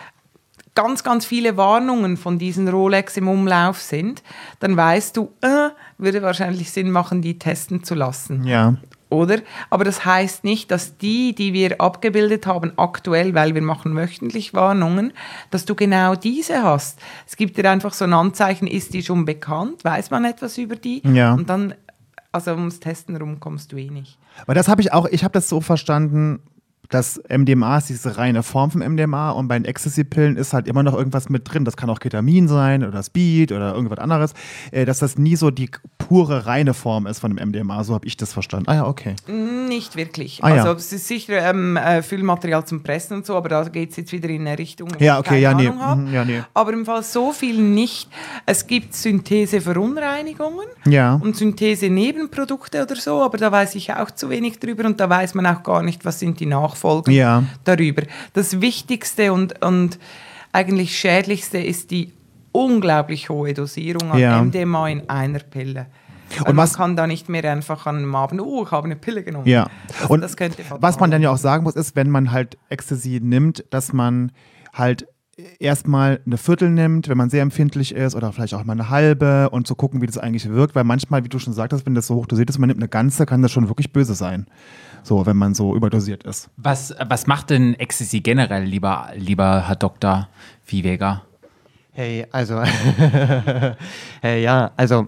ganz, ganz viele Warnungen von diesen Rolex im Umlauf sind, dann weißt du, äh, würde wahrscheinlich Sinn machen, die testen zu lassen. Ja. Oder? Aber das heißt nicht, dass die, die wir abgebildet haben, aktuell, weil wir machen wöchentlich Warnungen, dass du genau diese hast. Es gibt dir einfach so ein Anzeichen, ist die schon bekannt, weiß man etwas über die? Ja. Und dann, also ums Testen rum kommst du eh nicht. Aber das habe ich auch, ich habe das so verstanden, das MDMA ist diese reine Form vom MDMA und bei den Ecstasy-Pillen ist halt immer noch irgendwas mit drin. Das kann auch Ketamin sein oder Speed oder irgendwas anderes. Äh, dass das nie so die pure, reine Form ist von dem MDMA. So habe ich das verstanden. Ah ja, okay. Nicht wirklich. Ah, also ja. es ist sicher ähm, äh, Füllmaterial zum Pressen und so, aber da geht es jetzt wieder in eine Richtung, ja, okay, ja, keine nee. Ahnung Mhm, ja, nee. Aber im Fall so viel nicht. Es gibt Syntheseverunreinigungen Ja. und Synthese-Nebenprodukte oder so, aber da weiß ich auch zu wenig drüber und da weiß man auch gar nicht, was sind die Nachfolgen Ja. darüber. Das Wichtigste und, und eigentlich Schädlichste ist die unglaublich hohe Dosierung an Ja. MDMA in einer Pille. Und man was- kann da nicht mehr einfach an einem Abend, oh, ich habe eine Pille genommen. Ja. Also Und das könnte was man dann ja auch sagen muss, ist, wenn man halt Ecstasy nimmt, dass man halt erstmal eine Viertel nimmt, wenn man sehr empfindlich ist oder vielleicht auch mal eine halbe und zu gucken, wie das eigentlich wirkt, weil manchmal, wie du schon sagtest, wenn das so hoch dosiert ist, man nimmt eine ganze, kann das schon wirklich böse sein. So, wenn man so überdosiert ist. Was, was macht denn Ecstasy generell, lieber, lieber Herr Dr. Viehweger? Hey, also, hey, ja, also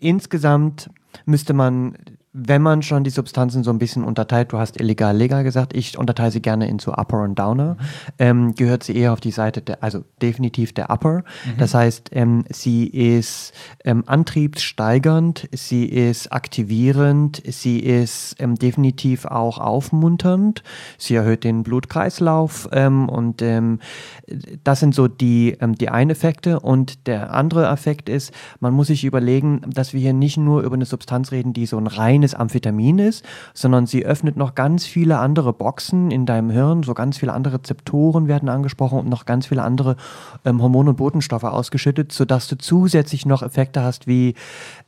insgesamt müsste man, wenn man schon die Substanzen so ein bisschen unterteilt, du hast illegal, legal gesagt, ich unterteile sie gerne in so Upper und Downer, ähm, gehört sie eher auf die Seite der, also definitiv der Upper. Das heißt, ähm, sie ist ähm, antriebssteigernd, sie ist aktivierend, sie ist ähm, definitiv auch aufmunternd, sie erhöht den Blutkreislauf ähm, und ähm, das sind so die, die einen Effekte. Und der andere Effekt ist, man muss sich überlegen, dass wir hier nicht nur über eine Substanz reden, die so ein reines reines Amphetamin ist, sondern sie öffnet noch ganz viele andere Boxen in deinem Hirn, so ganz viele andere Rezeptoren werden angesprochen und noch ganz viele andere ähm, Hormone und Botenstoffe ausgeschüttet, sodass du zusätzlich noch Effekte hast wie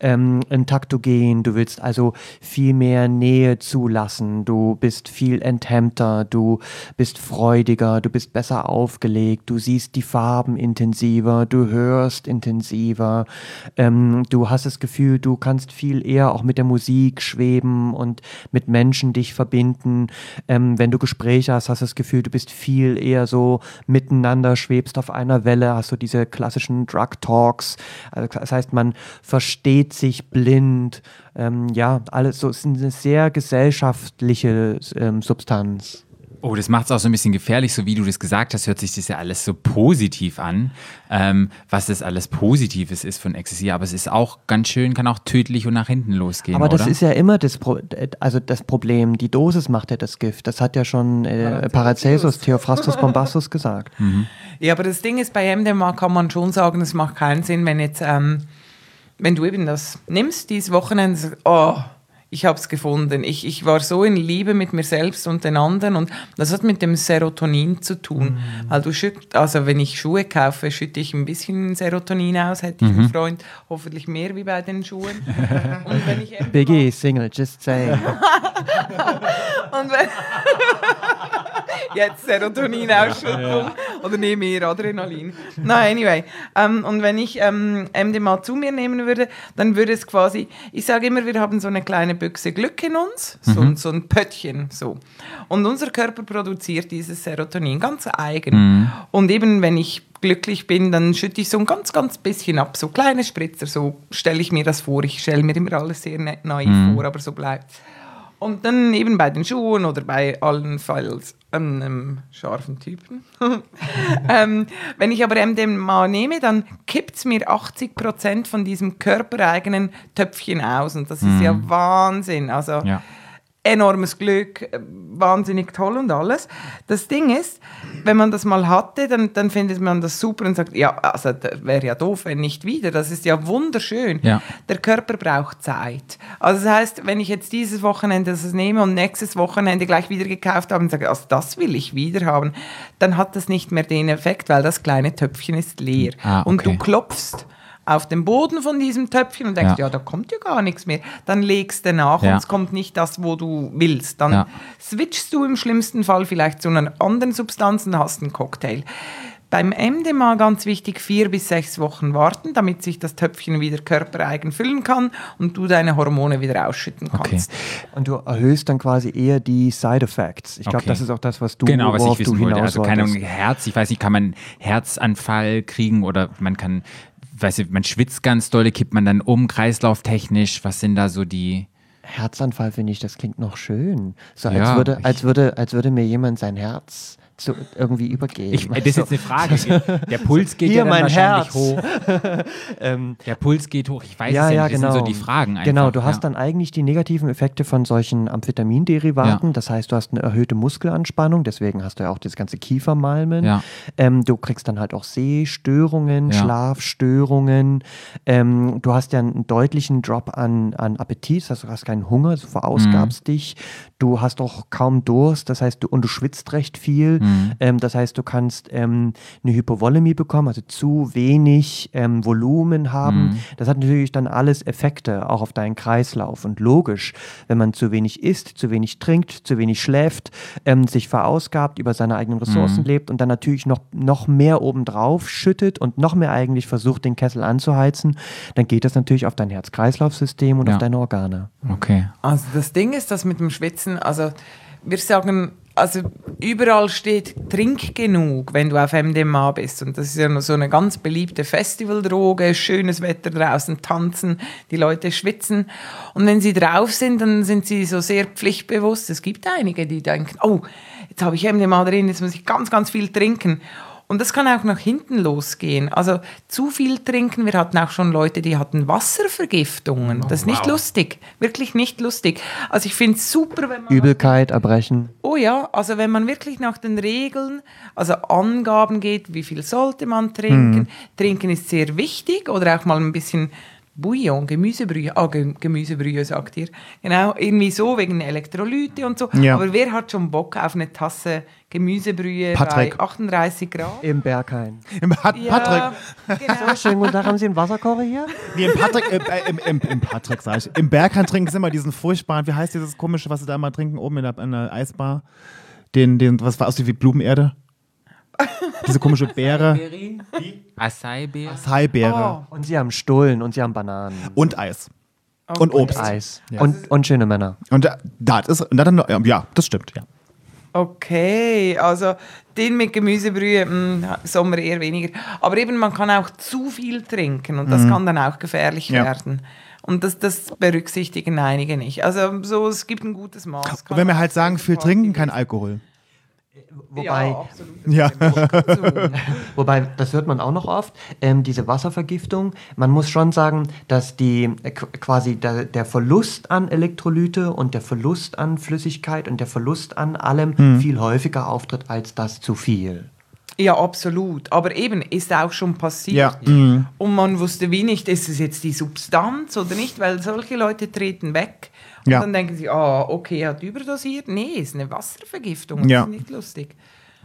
ähm, ein Taktogen, du willst also viel mehr Nähe zulassen, du bist viel enthemmter, du bist freudiger, du bist besser aufgelegt, du siehst die Farben intensiver, du hörst intensiver, ähm, du hast das Gefühl, du kannst viel eher auch mit der Musik schweben und mit Menschen dich verbinden. Ähm, wenn du Gespräche hast, hast du das Gefühl, du bist viel eher so miteinander, schwebst auf einer Welle, hast du diese klassischen Drug Talks. Also, das heißt, man versteht sich blind. Ähm, ja, alles so, es ist eine sehr gesellschaftliche ähm, Substanz. Oh, das macht es auch so ein bisschen gefährlich, so wie du das gesagt hast, hört sich das ja alles so positiv an, ähm, was das alles Positives ist von Ecstasy, aber es ist auch ganz schön, kann auch tödlich und nach hinten losgehen, Aber das oder? ist ja immer das, Pro also das Problem. Die Dosis macht ja das Gift. Das hat ja schon äh, Paracelsus, Theophrastus Bombastus gesagt. Ja, aber das Ding ist, bei MDMA kann man schon sagen, es macht keinen Sinn, wenn jetzt, ähm, wenn du eben das nimmst, dieses Wochenende, sagst, oh, ich habe es gefunden. Ich, ich war so in Liebe mit mir selbst und den anderen und das hat mit dem Serotonin zu tun. Weil du schütt, also wenn ich Schuhe kaufe, schütte ich ein bisschen Serotonin aus, hätte ich einen Freund, hoffentlich mehr wie bei den Schuhen. und wenn ich Biggie, Single, just saying. Und wenn Jetzt Serotoninausschüttung oder nehme eher Adrenalin. Na, anyway. Ähm, und wenn ich ähm, MDMA zu mir nehmen würde, dann würde es quasi, ich sage immer, wir haben so eine kleine Büchse Glück in uns, so, so ein Pöttchen, so. Und unser Körper produziert dieses Serotonin ganz eigen. Und eben, wenn ich glücklich bin, dann schütte ich so ein ganz, ganz bisschen ab, so kleine Spritzer, so stelle ich mir das vor. Ich stelle mir immer alles sehr na- naiv vor, aber so bleibt und dann eben bei den Schuhen oder bei allenfalls einem scharfen Typen. ähm, wenn ich aber MDMA nehme, dann kippt es mir 80% von diesem körpereigenen Töpfchen aus. Und das ist ja Wahnsinn. Also Ja. Enormes Glück, äh, wahnsinnig toll und alles. Das Ding ist, wenn man das mal hatte, dann, dann findet man das super und sagt, ja, also wäre ja doof, wenn nicht wieder. Das ist ja wunderschön. Ja. Der Körper braucht Zeit. Also das heißt, wenn ich jetzt dieses Wochenende das nehme und nächstes Wochenende gleich wieder gekauft habe und sage, also das will ich wieder haben, dann hat das nicht mehr den Effekt, weil das kleine Töpfchen ist leer. Ah, Und du okay. klopfst auf den Boden von diesem Töpfchen und denkst, Ja. ja, da kommt ja gar nichts mehr. Dann legst du nach Ja. und es kommt nicht das, wo du willst. Dann Ja. switchst du im schlimmsten Fall vielleicht zu einer anderen Substanz und hast einen Cocktail. Beim MDMA ganz wichtig, vier bis sechs Wochen warten, damit sich das Töpfchen wieder körpereigen füllen kann und du deine Hormone wieder ausschütten Okay. kannst. Und du erhöhst dann quasi eher die Side Effects. Ich glaube, Okay. das ist auch das, was du, Genau, was ich wissen wollte. Also keine. Herz, ich weiß nicht, kann man Herzanfall kriegen oder man kann, weiß ich, man schwitzt ganz doll, kippt man dann um, kreislauftechnisch, was sind da so die... Herzanfall finde ich, das klingt noch schön. So als Ja, würde, als würde, als würde mir jemand sein Herz zu, irgendwie übergeben. Ich, das ist jetzt eine Frage. Der Puls geht Hier ja dann mein wahrscheinlich Herz. hoch. Der Puls geht hoch. Ich weiß ja, es ja ja, genau. sind so die Fragen einfach. Genau, du hast ja. dann eigentlich die negativen Effekte von solchen Amphetamin-Derivaten. Ja. Das heißt, du hast eine erhöhte Muskelanspannung, deswegen hast du ja auch das ganze Kiefermalmen. Ähm, du kriegst dann halt auch Sehstörungen. Schlafstörungen. Ähm, du hast ja einen deutlichen Drop an, an Appetit, das heißt, du hast keinen Hunger, du verausgabst Mhm. dich. Du hast auch kaum Durst, das heißt, du, und du schwitzt recht viel. Mhm. Ähm, das heißt, du kannst ähm, eine Hypovolemie bekommen, also zu wenig ähm, Volumen haben. Mhm. Das hat natürlich dann alles Effekte auch auf deinen Kreislauf. Und logisch, wenn man zu wenig isst, zu wenig trinkt, zu wenig schläft, ähm, sich verausgabt, über seine eigenen Ressourcen Mhm. lebt und dann natürlich noch, noch mehr obendrauf schüttet und noch mehr eigentlich versucht, den Kessel anzuheizen, dann geht das natürlich auf dein Herz-Kreislauf-System und Ja. auf deine Organe. Okay. Also das Ding ist, dass mit dem Schwitzen, also wir sagen, also überall steht, trink genug, wenn du auf MDMA bist. Und das ist ja so eine ganz beliebte Festivaldroge, schönes Wetter draußen, tanzen, die Leute schwitzen. Und wenn sie drauf sind, dann sind sie so sehr pflichtbewusst. Es gibt einige, die denken, oh, jetzt habe ich MDMA drin, jetzt muss ich ganz, ganz viel trinken. Und das kann auch nach hinten losgehen. Also zu viel trinken. Wir hatten auch schon Leute, die hatten Wasservergiftungen. Das ist nicht lustig. Wirklich nicht lustig. Also ich finde es super, wenn man... Übelkeit, Erbrechen. Oh ja, also wenn man wirklich nach den Regeln, also Angaben geht, wie viel sollte man trinken. Trinken ist sehr wichtig oder auch mal ein bisschen Bouillon, Gemüsebrühe, ah, Ge Gemüsebrühe sagt ihr, genau, irgendwie so, wegen Elektrolyte und so. Ja. Aber wer hat schon Bock auf eine Tasse Gemüsebrühe Patrick. bei 38 Grad? Im Berghain. Pat Patrick. genau. Schönen guten Tag, haben Sie einen Wasserkocher hier? Nee, im Patrick, äh, im, im, im Patrick sag ich. Im Berghahn trinken sie immer diesen furchtbaren, wie heißt dieses komische, was sie da immer trinken, oben in der, in der Eisbar? Den, den, was war aussieht wie Blumenerde? Diese komische Beere. Acai-Beere. Acai-Beere. Und Sie haben Stullen und Sie haben Bananen. Und Eis. Und Obst. Eis. Und, und schöne Männer. Und da- das ist, und dann, ja, das stimmt, ja. Okay, also den mit Gemüsebrühe, mh, Sommer eher weniger. Aber eben, man kann auch zu viel trinken und das kann dann auch gefährlich Mhm. Ja. werden. Und das, das berücksichtigen einige nicht. Also so, es gibt ein gutes Maß. Und wenn wir man halt sagen, viel trinken, kein. Alkohol. Wobei, Ja, absolut. Ja. Wobei, das hört man auch noch oft, ähm, diese Wasservergiftung. Man muss schon sagen, dass die äh, qu- quasi der, der Verlust an Elektrolyte und der Verlust an Flüssigkeit und der Verlust an allem Hm. viel häufiger auftritt als das zu viel. Ja, absolut. Aber eben, ist auch schon passiert. Ja. Mhm. Und man wusste wie nicht, ist es jetzt die Substanz oder nicht, weil solche Leute treten weg. Und Ja. dann denken sie, ah, okay, er hat überdosiert. Nee, ist eine Wasservergiftung. Ja. Das ist nicht lustig.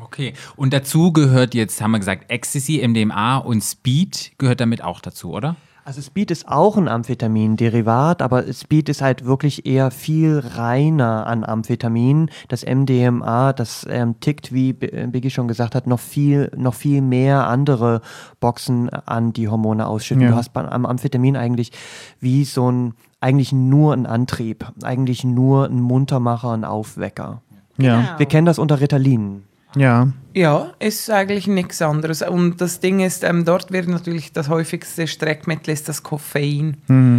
Okay. Und dazu gehört jetzt, haben wir gesagt, Ecstasy, MDMA und Speed gehört damit auch dazu, oder? Also Speed ist auch ein Amphetamin-Derivat, aber Speed ist halt wirklich eher viel reiner an Amphetamin. Das MDMA, das ähm, tickt, wie äh, Biggie schon gesagt hat, noch viel, noch viel mehr andere Boxen an, die Hormone ausschütten. Ja. Du hast am Amphetamin eigentlich wie so ein, eigentlich nur ein Antrieb, eigentlich nur ein Muntermacher, ein Aufwecker. Ja. Wir kennen das unter Ritalin. Ja. Ja, ist eigentlich nichts anderes. Und das Ding ist, ähm, dort wird natürlich das häufigste Streckmittel ist das Koffein.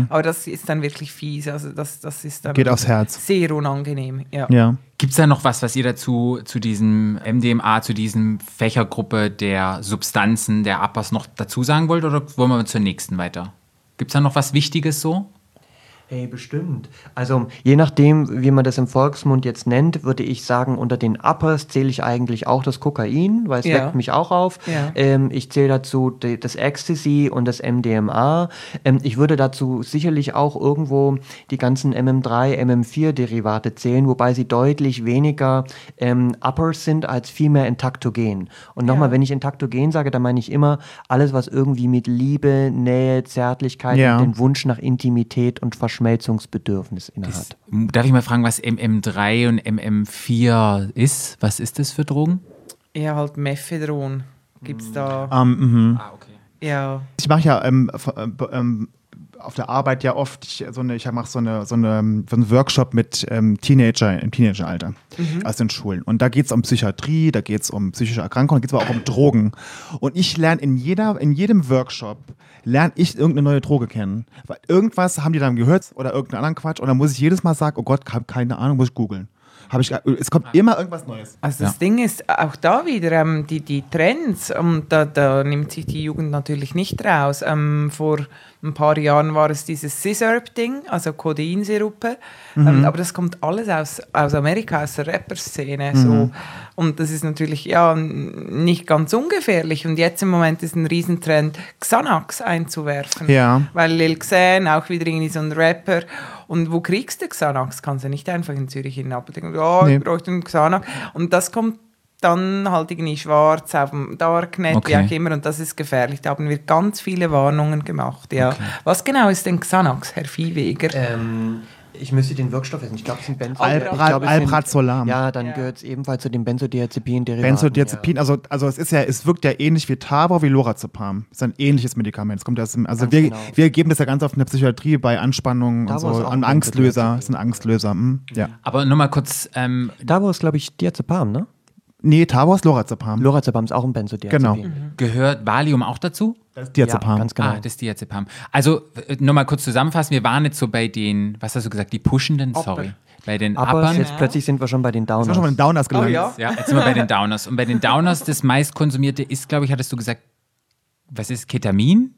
Aber das ist dann wirklich fies. Also das, das ist dann Mhm. Geht aufs Herz. sehr unangenehm. Ja. Ja. Gibt es da noch was, was ihr dazu, zu diesem MDMA, zu diesem Fächergruppe der Substanzen, der Uppers noch dazu sagen wollt oder wollen wir zur nächsten weiter? Gibt es da noch was Wichtiges so? Hey, bestimmt. Also je nachdem, wie man das im Volksmund jetzt nennt, würde ich sagen, unter den Uppers zähle ich eigentlich auch das Kokain, weil es Ja. weckt mich auch auf. Ja. Ähm, ich zähle dazu die, das Ecstasy und das MDMA. Ähm, ich würde dazu sicherlich auch irgendwo die ganzen MM3, MM4-Derivate zählen, wobei sie deutlich weniger ähm, Uppers sind als vielmehr Intaktogen. Und nochmal, Ja. wenn ich Intaktogen sage, dann meine ich immer alles, was irgendwie mit Liebe, Nähe, Zärtlichkeit und den Wunsch nach Intimität und Verschmelzungsbedürfnis innehat. Darf ich mal fragen, was MM3 und MM4 ist? Was ist das für Drogen? Ja, halt Mephedron. Gibt es da. Ähm, mhm. Ah, okay. Ja. Ich mache ja ähm, äh, ähm, auf der Arbeit ja oft ich, so eine, ich mache so eine, so eine so einen Workshop mit ähm, Teenager im Teenageralter, also in Schulen. Und da geht es um Psychiatrie, da geht es um psychische Erkrankungen, da geht es aber auch um Drogen. Und ich lerne in jeder, in jedem Workshop lerne ich irgendeine neue Droge kennen. Weil irgendwas haben die dann gehört oder irgendeinen anderen Quatsch und dann muss ich jedes Mal sagen, oh Gott, keine Ahnung, muss ich googeln. Habe ich, es kommt immer irgendwas Neues. Also das Ding ist auch da wieder ähm, die, die Trends, und da, da nimmt sich die Jugend natürlich nicht raus. Ähm, vor ein paar Jahren war es dieses Scissor-Ding, also Codeinsirupe, ähm, aber das kommt alles aus, aus Amerika, aus der Rapper-Szene. So. Und das ist natürlich ja nicht ganz ungefährlich. Und jetzt im Moment ist ein Riesentrend, Xanax einzuwerfen. Ja. Weil Lil Xan, auch wieder irgendwie so ein Rapper. Und wo kriegst du Xanax? Kannst du nicht einfach in Zürich in den Apotheken, ja, Nee. ich bräuchte einen Xanax. Und das kommt dann halt irgendwie schwarz auf dem Darknet, wie Okay. auch immer. Und das ist gefährlich. Da haben wir ganz viele Warnungen gemacht. Ja. Was genau ist denn Xanax, Herr Viehweger? Ähm, ich müsste den Wirkstoff wissen. Ich glaube, es sind Benzo. Sind- Alprazolam. Ja, dann Ja. gehört es ebenfalls zu den Benzodiazepin-Derivaten. Benzodiazepin, also, also es ist ja, es wirkt ja ähnlich wie Tabor, wie Lorazepam. Es ist ein ähnliches Medikament. Es kommt ja aus also Ganz wir, genau. wir geben das ja ganz oft in der Psychiatrie bei Anspannungen und Tabor ist so, ein Angstlöser. Benzodiazepin. Das ist ein Angstlöser. hm, ja. Aber nur mal kurz, ähm, war es, glaube ich, Diazepam, ne? Nee, Tabor ist Lorazepam. Lorazepam ist auch ein Benzodiazepin. Genau. gehört Valium auch dazu? Das ist Diazepam. Ja, ganz genau. Ah, das Diazepam. Also, äh, nur mal kurz zusammenfassen, wir waren jetzt so bei den, was hast du gesagt, die Pushenden, sorry. Bei den Aber Uppern. jetzt plötzlich sind wir schon bei den Downers. Ich war schon mal in Downers gelandet. Oh ja? Ja, jetzt sind wir bei den Downers. Und bei den Downers, das meistkonsumierte ist, glaube ich, hattest du gesagt, was ist Ketamin?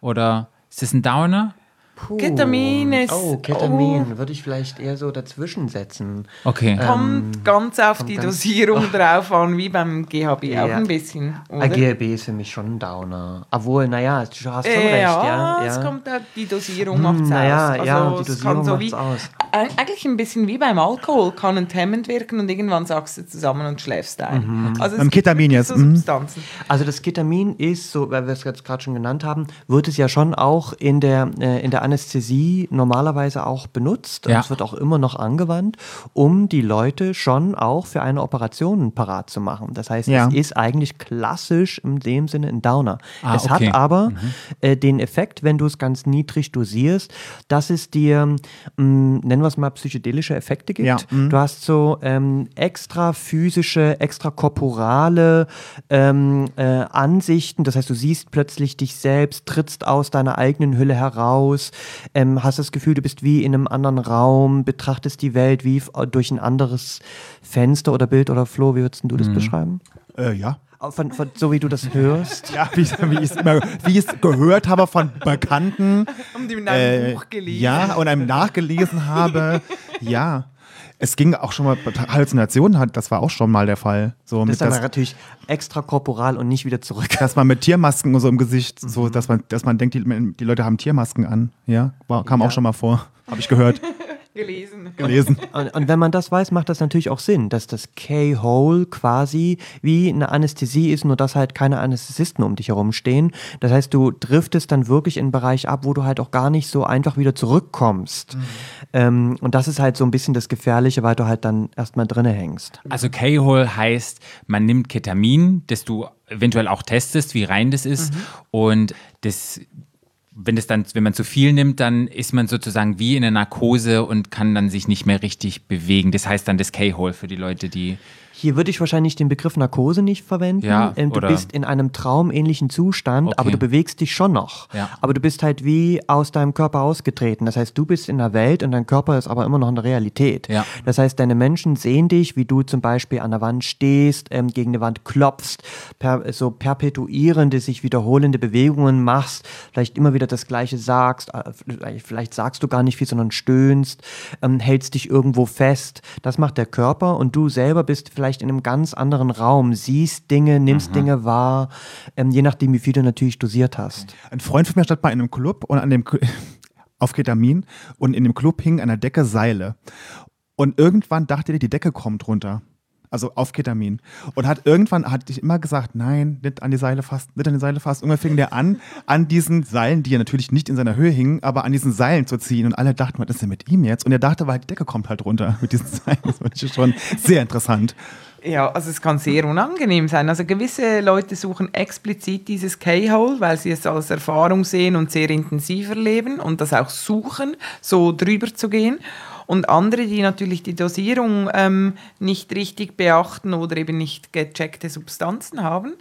Oder ist das ein Downer? Puh. Ketamin ist- Oh, Ketamin würde ich vielleicht eher so dazwischen setzen. Okay. Kommt ganz auf die Ähm, ganz- Dosierung drauf an, wie beim GHB auch Ja. ein bisschen. Oder? AGLB ist für mich schon ein Downer. Obwohl, naja, du hast schon Äh, recht, ja, ja. es kommt auch, die Dosierung Hm, macht's naja, aus. Also ja, die Dosierung so macht's wie, aus. Eig- Eigentlich ein bisschen wie beim Alkohol, kann enthemmend wirken und irgendwann sagst du zusammen und schläfst ein. Mhm. Also Beim Ketamin jetzt, So mhm. Substanzen. Also das Ketamin ist, so, weil wir es jetzt gerade schon genannt haben, wird es ja schon auch in der, äh, in der Anästhesie normalerweise auch benutzt. Ja. Und es wird auch immer noch angewandt, um die Leute schon auch für eine Operation parat zu machen. Das heißt, Ja. es ist eigentlich klassisch in dem Sinne ein Downer. Ah, es okay. hat aber äh, den Effekt, wenn du es ganz niedrig dosierst, dass es dir, mh, nennen wir es mal, psychedelische Effekte gibt. Ja, mhm. Du hast so ähm, extra physische, extra korporale ähm, äh, Ansichten. Das heißt, du siehst plötzlich dich selbst, trittst aus deiner eigenen Hülle heraus, ähm, hast das Gefühl, du bist wie in einem anderen Raum, betrachtest die Welt wie durch ein anderes Fenster oder Bild oder Flo. Wie würdest du das beschreiben? Äh, ja. Von, von, so wie du das hörst. Ja, wie, ich- wie ich es immer, wie gehört habe von Bekannten. Und in einem Äh, Buch gelesen. Ja, und einem nachgelesen habe. Ja. Es ging auch schon mal, Halluzinationen hat, das war auch schon mal der Fall. So Das mit ist dann das, natürlich extra korporal und nicht wieder zurück. dass man mit Tiermasken und so im Gesicht, so dass man, dass man denkt, die, die Leute haben Tiermasken an. Ja, war, kam Ja. auch schon mal vor. Habe ich gehört, gelesen. gelesen. Und, und wenn man das weiß, macht das natürlich auch Sinn, dass das K-Hole quasi wie eine Anästhesie ist, nur dass halt keine Anästhesisten um dich herum stehen. Das heißt, du driftest dann wirklich in einen Bereich ab, wo du halt auch gar nicht so einfach wieder zurückkommst. Ähm, und das ist halt so ein bisschen das Gefährliche, weil du halt dann erstmal drinne hängst. Also K-Hole heißt, man nimmt Ketamin, das du eventuell auch testest, wie rein das ist. Und das, wenn das dann, wenn man zu viel nimmt, dann ist man sozusagen wie in einer Narkose und kann dann sich nicht mehr richtig bewegen. Das heißt dann das K-Hole für die Leute, die. Hier würde ich wahrscheinlich den Begriff Narkose nicht verwenden. Ja, Ähm, du bist in einem traumähnlichen Zustand, Okay. aber du bewegst dich schon noch. Ja. Aber du bist halt wie aus deinem Körper ausgetreten. Das heißt, du bist in der Welt und dein Körper ist aber immer noch in der Realität. Ja. Das heißt, deine Menschen sehen dich, wie du zum Beispiel an der Wand stehst, ähm, gegen eine Wand klopfst, per, so perpetuierende, sich wiederholende Bewegungen machst, vielleicht immer wieder das Gleiche sagst, äh, vielleicht sagst du gar nicht viel, sondern stöhnst, ähm, hältst dich irgendwo fest. Das macht der Körper und du selber bist vielleicht in einem ganz anderen Raum, siehst Dinge, nimmst Dinge wahr, ähm, je nachdem, wie viel du natürlich dosiert hast. Ein Freund von mir stand mal in einem Club und an dem auf Ketamin und in dem Club hingen an der Decke Seile. Und irgendwann dachte er, die Decke kommt runter. Also auf Ketamin. Und hat irgendwann hat ich immer gesagt, nein, nicht an die Seile fast, nicht an die Seile fast. Irgendwann fing der an, an diesen Seilen, die ja natürlich nicht in seiner Höhe hingen, aber an diesen Seilen zu ziehen. Und alle dachten, was ist denn mit ihm jetzt? Und er dachte, weil die Decke kommt halt runter mit diesen Seilen. Das fand ich schon sehr interessant. Ja, also es kann sehr unangenehm sein. Also gewisse Leute suchen explizit dieses K-Hole, weil sie es als Erfahrung sehen und sehr intensiv erleben und das auch suchen, so drüber zu gehen. Und andere, die natürlich die Dosierung ähm, nicht richtig beachten oder eben nicht gecheckte Substanzen haben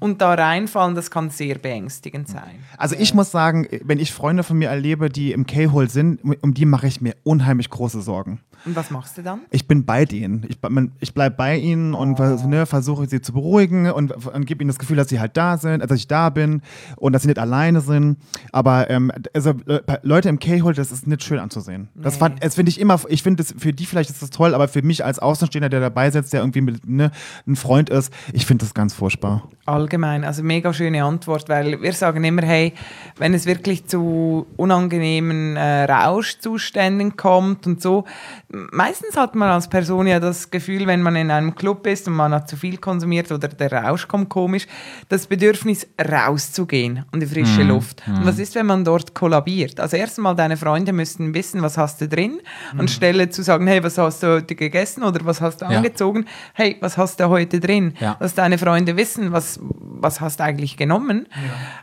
und da reinfallen, das kann sehr beängstigend sein. Also ich muss sagen, wenn ich Freunde von mir erlebe, die im K-Hole sind, um die mache ich mir unheimlich große Sorgen. Und was machst du dann? Ich bin bei denen. Ich, ich bleibe bei ihnen und vers- ne, versuche sie zu beruhigen und, und gebe ihnen das Gefühl, dass sie halt da sind, dass ich da bin und dass sie nicht alleine sind. Aber ähm, also, Le- Leute im K-Hole, das ist nicht schön anzusehen. Das, fand- das finde ich immer, ich finde das für die vielleicht ist das toll, aber für mich als Außenstehender, der dabei sitzt, der irgendwie mit, ne, ein Freund ist, ich finde das ganz furchtbar. Allgemein, also mega schöne Antwort, weil wir sagen immer, hey, wenn es wirklich zu unangenehmen äh, Rauschzuständen kommt und so, meistens hat man als Person ja das Gefühl, wenn man in einem Club ist und man hat zu viel konsumiert oder der Rausch kommt komisch, das Bedürfnis rauszugehen und die frische Luft. Und was ist, wenn man dort kollabiert? Also erstmal deine Freunde müssten wissen, was hast du drin, anstelle zu sagen, hey, was hast du heute gegessen oder was hast du Ja. angezogen, hey, was hast du heute drin? Ja. Dass deine Freunde wissen, was, was hast du eigentlich genommen.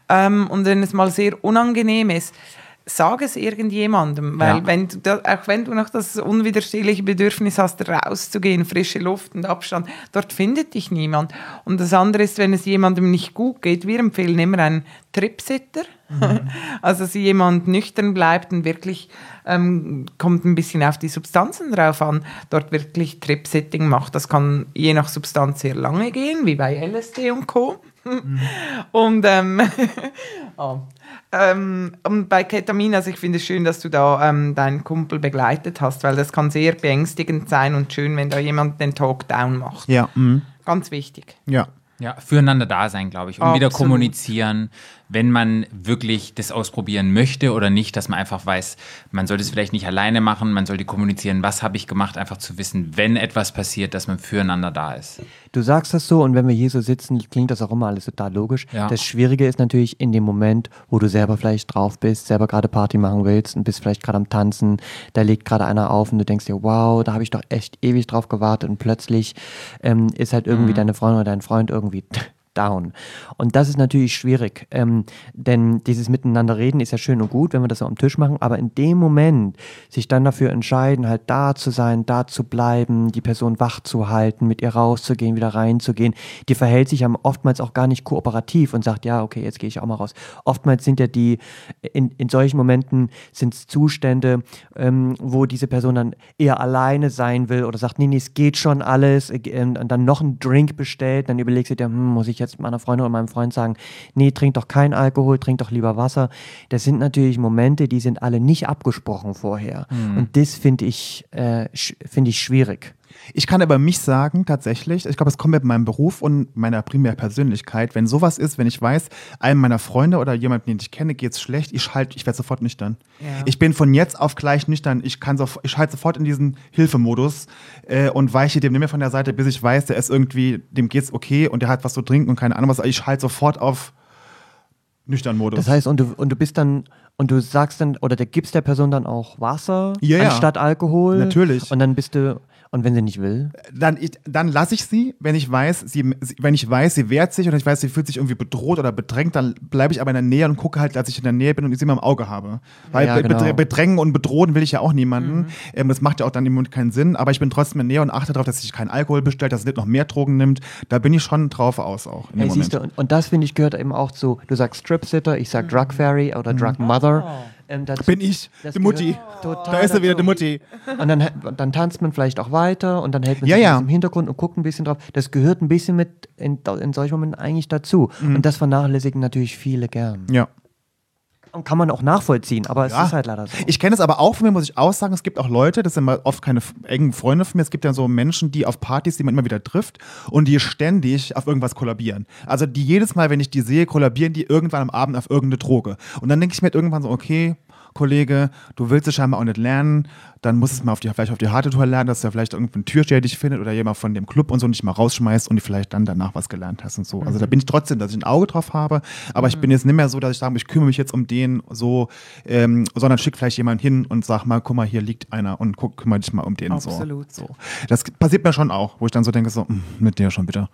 Ähm, und wenn es mal sehr unangenehm ist, sag es irgendjemandem, weil Ja. wenn du da, auch wenn du noch das unwiderstehliche Bedürfnis hast, rauszugehen, frische Luft und Abstand, dort findet dich niemand. Und das andere ist, wenn es jemandem nicht gut geht, wir empfehlen immer einen Tripsitter, also dass jemand nüchtern bleibt und wirklich ähm, kommt ein bisschen auf die Substanzen drauf an, dort wirklich Tripsitting macht. Das kann je nach Substanz sehr lange gehen, wie bei LSD und Co. und, ähm, oh. ähm, und bei Ketamin, also ich finde es schön, dass du da ähm, deinen Kumpel begleitet hast, weil das kann sehr beängstigend sein und schön, wenn da jemand den Talk down macht. Ja, mhm. Ganz wichtig. ja. Ja, füreinander da sein, glaube ich. Und wieder Absolut. kommunizieren, wenn man wirklich das ausprobieren möchte oder nicht, dass man einfach weiß, man sollte es vielleicht nicht alleine machen, man sollte kommunizieren, was habe ich gemacht, einfach zu wissen, wenn etwas passiert, dass man füreinander da ist. Du sagst das so und wenn wir hier so sitzen, klingt das auch immer alles total logisch. Ja. Das Schwierige ist natürlich in dem Moment, wo du selber vielleicht drauf bist, selber gerade Party machen willst und bist vielleicht gerade am Tanzen, da legt gerade einer auf und du denkst dir, wow, da habe ich doch echt ewig drauf gewartet und plötzlich ähm, ist halt irgendwie deine Freundin oder dein Freund irgendwie down. Und das ist natürlich schwierig, ähm, denn dieses Miteinander reden ist ja schön und gut, wenn wir das am Tisch machen, aber in dem Moment sich dann dafür entscheiden, halt da zu sein, da zu bleiben, die Person wach zu halten, mit ihr rauszugehen, wieder reinzugehen, die verhält sich ja oftmals auch gar nicht kooperativ und sagt, ja, okay, jetzt gehe ich auch mal raus. Oftmals sind ja die, in, in solchen Momenten sind es Zustände, ähm, wo diese Person dann eher alleine sein will oder sagt, nee, nee, es geht schon alles, äh, ähm, und dann noch einen Drink bestellt, dann überlegst du dir, hm, muss ich jetzt meiner Freundin oder meinem Freund sagen, nee, trink doch kein Alkohol, trink doch lieber Wasser. Das sind natürlich Momente, die sind alle nicht abgesprochen vorher. Und das finde ich, äh, finde ich schwierig. Ich kann aber mich sagen, tatsächlich, ich glaube, es kommt mit meinem Beruf und meiner primären Persönlichkeit, wenn sowas ist, wenn ich weiß, einem meiner Freunde oder jemanden, den ich kenne, geht es schlecht, ich halt, ich werde sofort nüchtern. Ja. Ich bin von jetzt auf gleich nüchtern. Ich kann sof ich schalte sofort in diesen Hilfemodus äh, und weiche dem nicht mehr von der Seite, bis ich weiß, der ist irgendwie, dem geht's okay und der hat was zu trinken und keine Ahnung was. Ich schalte sofort auf nüchtern Modus. Das heißt, und du, und du bist dann, und du sagst dann, oder du gibst der Person dann auch Wasser ja. anstatt Alkohol. Natürlich. Und dann bist du, und wenn sie nicht will? dann, ich, dann lasse ich sie, wenn ich weiß, sie, sie- wenn ich weiß, sie wehrt sich und ich weiß, sie fühlt sich irgendwie bedroht oder bedrängt, dann bleibe ich aber in der Nähe und gucke halt, dass ich in der Nähe bin und sie immer im Auge habe. Weil Ja, genau. bedrä- bedrängen und bedrohen will ich ja auch niemanden. Ähm, das macht ja auch dann im Mund keinen Sinn, aber ich bin trotzdem in der Nähe und achte darauf, dass sich keinen Alkohol bestellt, dass sie nicht noch mehr Drogen nimmt. Da bin ich schon drauf aus auch. In dem Ey, siehst du, und, und das finde ich gehört eben auch zu, du sagst Strip-Sitter, ich sag Drug Fairy oder Drug Mother. Ähm, dazu- Bin ich, das die Mutti. total Da ist er wieder, die Mutti. Und dann, dann tanzt man vielleicht auch weiter und dann hält man Ja, sich ja. im Hintergrund und guckt ein bisschen drauf. Das gehört ein bisschen mit in, in solchen Momenten eigentlich dazu. Und das vernachlässigen natürlich viele gern. Ja. Und kann man auch nachvollziehen, aber es Ja. ist halt leider so. Ich kenne es aber auch von mir, muss ich auch sagen, es gibt auch Leute, das sind mal oft keine engen Freunde von mir, es gibt ja so Menschen, die auf Partys, die man immer wieder trifft und die ständig auf irgendwas kollabieren. Also die jedes Mal, wenn ich die sehe, kollabieren die irgendwann am Abend auf irgendeine Droge. Und dann denke ich mir halt irgendwann so, okay, Kollege, du willst es scheinbar auch nicht lernen, dann muss es mal auf die, vielleicht auf die harte Tour lernen, dass du vielleicht irgendein Türsteher dich findet oder jemand von dem Club und so nicht mal rausschmeißt und du vielleicht dann danach was gelernt hast und so. Also da bin ich trotzdem, dass ich ein Auge drauf habe, aber ich bin jetzt nicht mehr so, dass ich sage, ich kümmere mich jetzt um den so, ähm, sondern schick vielleicht jemand hin und sag mal, guck mal, hier liegt einer und guck, kümmere dich mal um den Absolut. so. so. Das passiert mir schon auch, wo ich dann so denke, so, "Hm, mit dir schon bitte.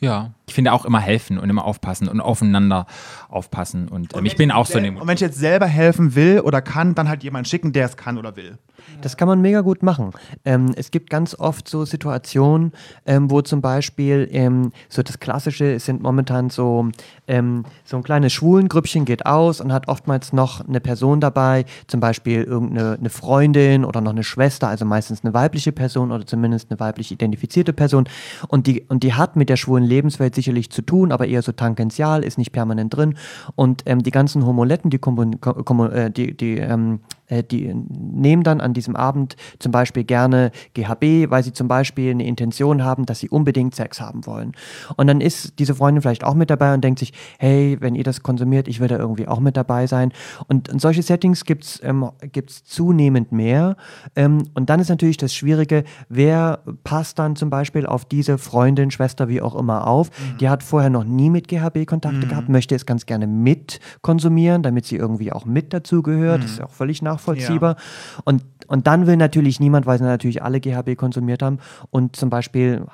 Ja. Ich finde auch immer helfen und immer aufpassen und aufeinander aufpassen. Und, ähm, ich bin auch so in dem Und wenn ich jetzt selber helfen will oder kann, dann halt jemanden schicken, der es kann oder will. Das kann man mega gut machen. Ähm, es gibt ganz oft so Situationen, ähm, wo zum Beispiel ähm, so das Klassische, es sind momentan so, ähm, so ein kleines Schwulengrüppchen geht aus und hat oftmals noch eine Person dabei, zum Beispiel irgendeine eine Freundin oder noch eine Schwester, also meistens eine weibliche Person oder zumindest eine weiblich identifizierte Person. Und die, und die hat mit der schwulen Lebenswelt sicherlich zu tun, aber eher so tangential, ist nicht permanent drin. Und ähm, die ganzen Homoletten, die, kommun- ko- kommu- äh, die, die ähm, äh, die nehmen dann an diesem Abend zum Beispiel gerne GHB, weil sie zum Beispiel eine Intention haben, dass sie unbedingt Sex haben wollen. Und dann ist diese Freundin vielleicht auch mit dabei und denkt sich, hey, wenn ihr das konsumiert, ich will da irgendwie auch mit dabei sein. Und, und solche Settings gibt es ähm, gibt's zunehmend mehr. Ähm, und dann ist natürlich das Schwierige, wer passt dann zum Beispiel auf diese Freundin, Schwester, wie auch immer auf. Die hat vorher noch nie mit GHB Kontakte gehabt, möchte es ganz gerne mit konsumieren, damit sie irgendwie auch mit dazugehört. Das ist ja auch völlig nachvollziehbar. Und, und dann will natürlich niemand, weil sie natürlich alle GHB konsumiert haben und zum Beispiel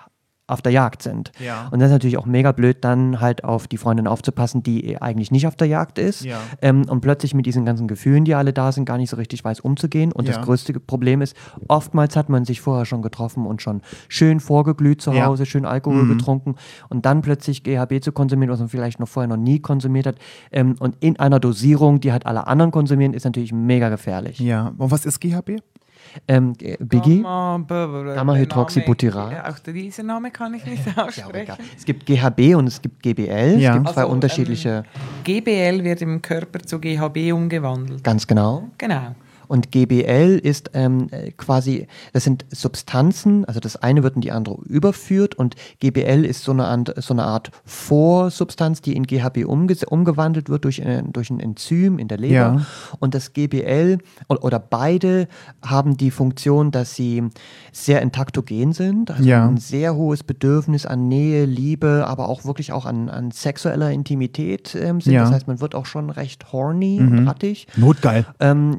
auf der Jagd sind. Ja. Und das ist natürlich auch mega blöd, dann halt auf die Freundin aufzupassen, die eigentlich nicht auf der Jagd ist Ja. ähm, und plötzlich mit diesen ganzen Gefühlen, die alle da sind, gar nicht so richtig weiß, umzugehen. Und Ja. das größte Problem ist, oftmals hat man sich vorher schon getroffen und schon schön vorgeglüht zu. Hause, schön Alkohol getrunken und dann plötzlich GHB zu konsumieren, was man vielleicht noch vorher noch nie konsumiert hat. Ähm, und in einer Dosierung, die halt alle anderen konsumieren, ist natürlich mega gefährlich. Ja. Und was ist GHB? Ähm, äh, Biggie? Gamma, b- b- Gamma-Hydroxybutyrat. der Name- Auch diesen Namen kann ich nicht ja aussprechen. egal. Es gibt GHB und es gibt GBL. Ja. Es gibt zwei Also, unterschiedliche, GBL wird im Körper zu GHB umgewandelt. ganz genau. Genau. Und GBL ist ähm, äh, quasi, das sind Substanzen, also das eine wird in die andere überführt und GBL ist so eine, Art- so eine Art Vorsubstanz, die in GHB umge umgewandelt wird durch, äh, durch ein Enzym in der Leber. Ja. Und das GBL oder beide haben die Funktion, dass sie sehr intaktogen sind, also Ja. ein sehr hohes Bedürfnis an Nähe, Liebe, aber auch wirklich auch an, an sexueller Intimität ähm, sind. Ja. Das heißt, man wird auch schon recht horny und rattig. Notgeil. Ähm,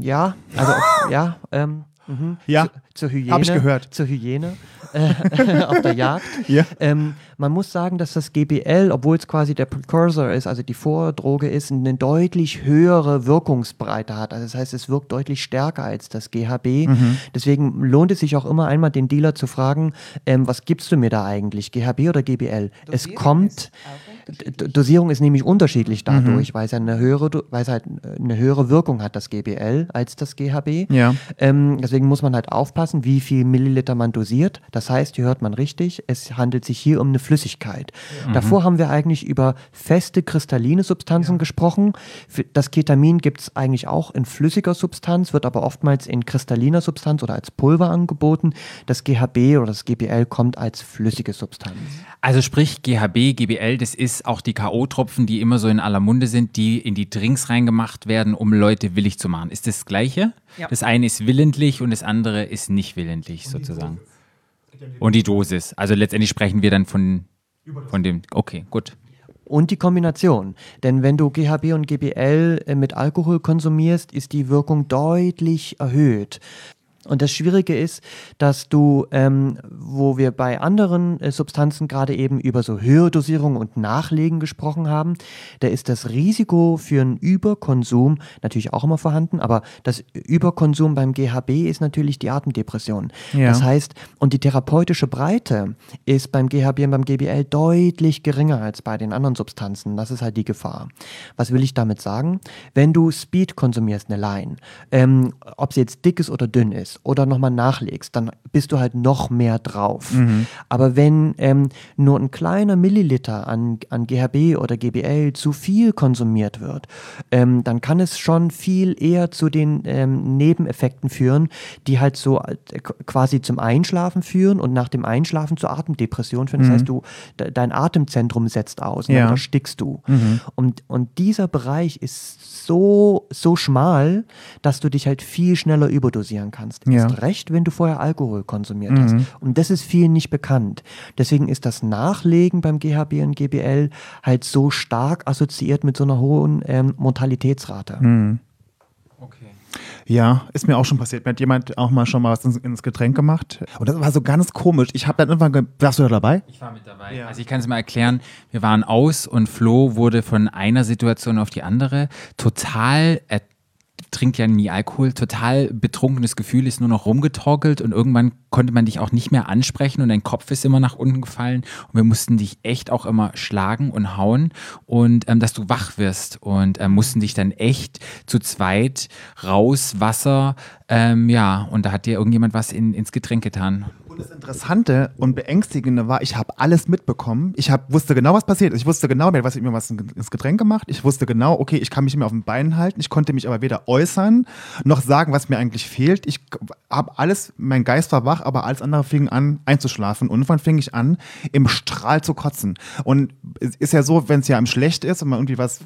ja, also ja, ähm, mhm. Ja. Zu, zur Hygiene. Hab ich gehört. Zur Hygiene äh, auf der Jagd. Ja. Ähm, man muss sagen, dass das GBL, obwohl es quasi der Precursor ist, also die Vordroge ist, eine deutlich höhere Wirkungsbreite hat. Also das heißt, es wirkt deutlich stärker als das GHB. Mhm. Deswegen lohnt es sich auch immer einmal den Dealer zu fragen, ähm, was gibst du mir da eigentlich, GHB oder GBL? es Dosierung kommt, ist Dosierung ist nämlich unterschiedlich Mhm. dadurch, weil es ja eine höhere, weil es halt äh, eine höhere Wirkung hat, das GBL, als das GHB. Ja. Ähm, deswegen muss man halt aufpassen, wie viel Milliliter man dosiert. Das heißt, hier hört man richtig, es handelt sich hier um eine Flüssigkeit. Davor haben wir eigentlich über feste kristalline Substanzen gesprochen. Für das Ketamin gibt es eigentlich auch in flüssiger Substanz, wird aber oftmals in kristalliner Substanz oder als Pulver angeboten. Das GHB oder das GBL kommt als flüssige Substanz. Also sprich GHB, GBL, das ist auch die K.O.-Tropfen, die immer so in aller Munde sind, die in die Drinks reingemacht werden, um Leute willig zu machen. Ist das, das Gleiche? Ja. Das eine ist willentlich und das andere ist nicht willentlich sozusagen. Und die Dosis. Also letztendlich sprechen wir dann von, von dem. Okay, gut. Und die Kombination. Denn wenn du GHB und GBL äh, mit Alkohol konsumierst, ist die Wirkung deutlich erhöht. Und das Schwierige ist, dass du, ähm, wo wir bei anderen äh, Substanzen gerade eben über so Höherdosierung und Nachlegen gesprochen haben, da ist das Risiko für einen Überkonsum natürlich auch immer vorhanden, aber das Überkonsum beim GHB ist natürlich die Atemdepression. Ja. Das heißt, und die therapeutische Breite ist beim GHB und beim GBL deutlich geringer als bei den anderen Substanzen. Das ist halt die Gefahr. Was will ich damit sagen? Wenn du Speed konsumierst, eine Line, ähm, ob sie jetzt dick ist oder dünn ist, oder nochmal nachlegst, dann bist du halt noch mehr drauf. Aber wenn ähm, nur ein kleiner Milliliter an, an GHB oder GBL zu viel konsumiert wird, ähm, dann kann es schon viel eher zu den ähm, Nebeneffekten führen, die halt so äh, qu- quasi zum Einschlafen führen und nach dem Einschlafen zur Atemdepression führen. Das heißt, du, de, dein Atemzentrum setzt aus und Ja. dann erstickst du. Und, und dieser Bereich ist so, so schmal, dass du dich halt viel schneller überdosieren kannst. Ja. Ist recht, wenn du vorher Alkohol konsumiert hast. Und das ist vielen nicht bekannt. Deswegen ist das Nachlegen beim GHB und GBL halt so stark assoziiert mit so einer hohen ähm, Mortalitätsrate. Okay. Ja, ist mir auch schon passiert. Mir hat jemand auch mal schon mal was ins, ins Getränk gemacht. Und das war so ganz komisch. Ich habe dann irgendwann, ge- warst du da dabei? Ich war mit dabei. Ja. Also ich kann es mal erklären. Wir waren aus und Flo wurde von einer Situation auf die andere total, er trinkt ja nie Alkohol, total betrunkenes Gefühl, ist nur noch rumgetorkelt und irgendwann konnte man dich auch nicht mehr ansprechen und dein Kopf ist immer nach unten gefallen und wir mussten dich echt auch immer schlagen und hauen und ähm, dass du wach wirst und ähm, mussten dich dann echt zu zweit raus, Wasser, ähm, ja, und da hat dir irgendjemand was in, ins Getränk getan. Und das Interessante und Beängstigende war, ich habe alles mitbekommen. Ich hab, wusste genau, was passiert ist. Ich wusste genau, mir hat was, mir was ins Getränk gemacht. Ich wusste genau, okay, ich kann mich nicht mehr auf den Beinen halten. Ich konnte mich aber weder äußern noch sagen, was mir eigentlich fehlt. Ich habe alles, mein Geist war wach, aber alles andere fing an einzuschlafen. Und irgendwann fing ich an, im Strahl zu kotzen. Und es ist ja so, wenn es ja einem schlecht ist und man irgendwie was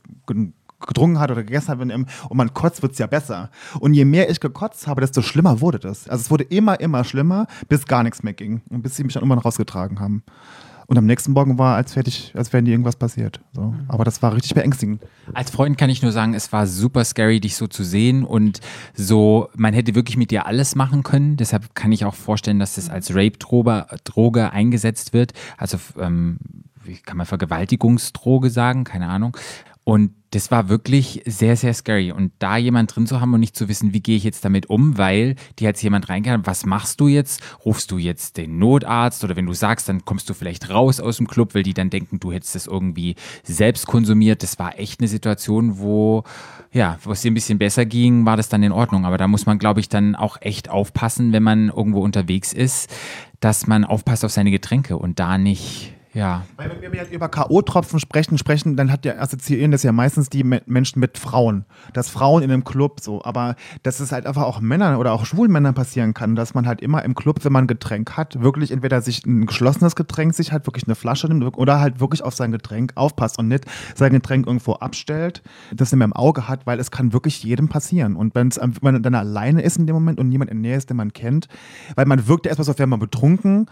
ge- getrunken hat oder gegessen hat wenn, ähm, und man kotzt, wird es ja besser. Und je mehr ich gekotzt habe, desto schlimmer wurde das. Also es wurde immer, immer schlimmer, bis gar nichts mehr ging. Und bis sie mich dann irgendwann rausgetragen haben. Und am nächsten Morgen war, als, fertig, als wäre nie irgendwas passiert. So. Aber das war richtig beängstigend. Als Freund kann ich nur sagen, es war super scary, dich so zu sehen und so, man hätte wirklich mit dir alles machen können. Deshalb kann ich auch vorstellen, dass das als Rape-Droge Droge eingesetzt wird. Also, ähm, wie kann man Vergewaltigungsdroge sagen? Keine Ahnung. Und das war wirklich sehr, sehr scary. Und da jemand drin zu haben und nicht zu wissen, wie gehe ich jetzt damit um, weil die hat jemand reingegangen, was machst du jetzt? Rufst du jetzt den Notarzt oder wenn du sagst, dann kommst du vielleicht raus aus dem Club, weil die dann denken, du hättest das irgendwie selbst konsumiert. Das war echt eine Situation, wo, ja, wo es dir ein bisschen besser ging, war das dann in Ordnung. Aber da muss man, glaube ich, dann auch echt aufpassen, wenn man irgendwo unterwegs ist, dass man aufpasst auf seine Getränke und da nicht ja. Weil wenn wir über K.O.-Tropfen sprechen, sprechen, dann hat ja assoziieren das ja meistens die Me Menschen mit Frauen. Dass Frauen in einem Club so, aber dass es halt einfach auch Männern oder auch schwulen Männern passieren kann, dass man halt immer im Club, wenn man ein Getränk hat, wirklich entweder sich ein geschlossenes Getränk sich halt wirklich eine Flasche nimmt oder halt wirklich auf sein Getränk aufpasst und nicht sein Getränk irgendwo abstellt, das nicht mehr im Auge hat, weil es kann wirklich jedem passieren. Und wenn man dann alleine ist in dem Moment und niemand in der Nähe ist, den man kennt, weil man wirkt ja erstmal so, als wäre man betrunken,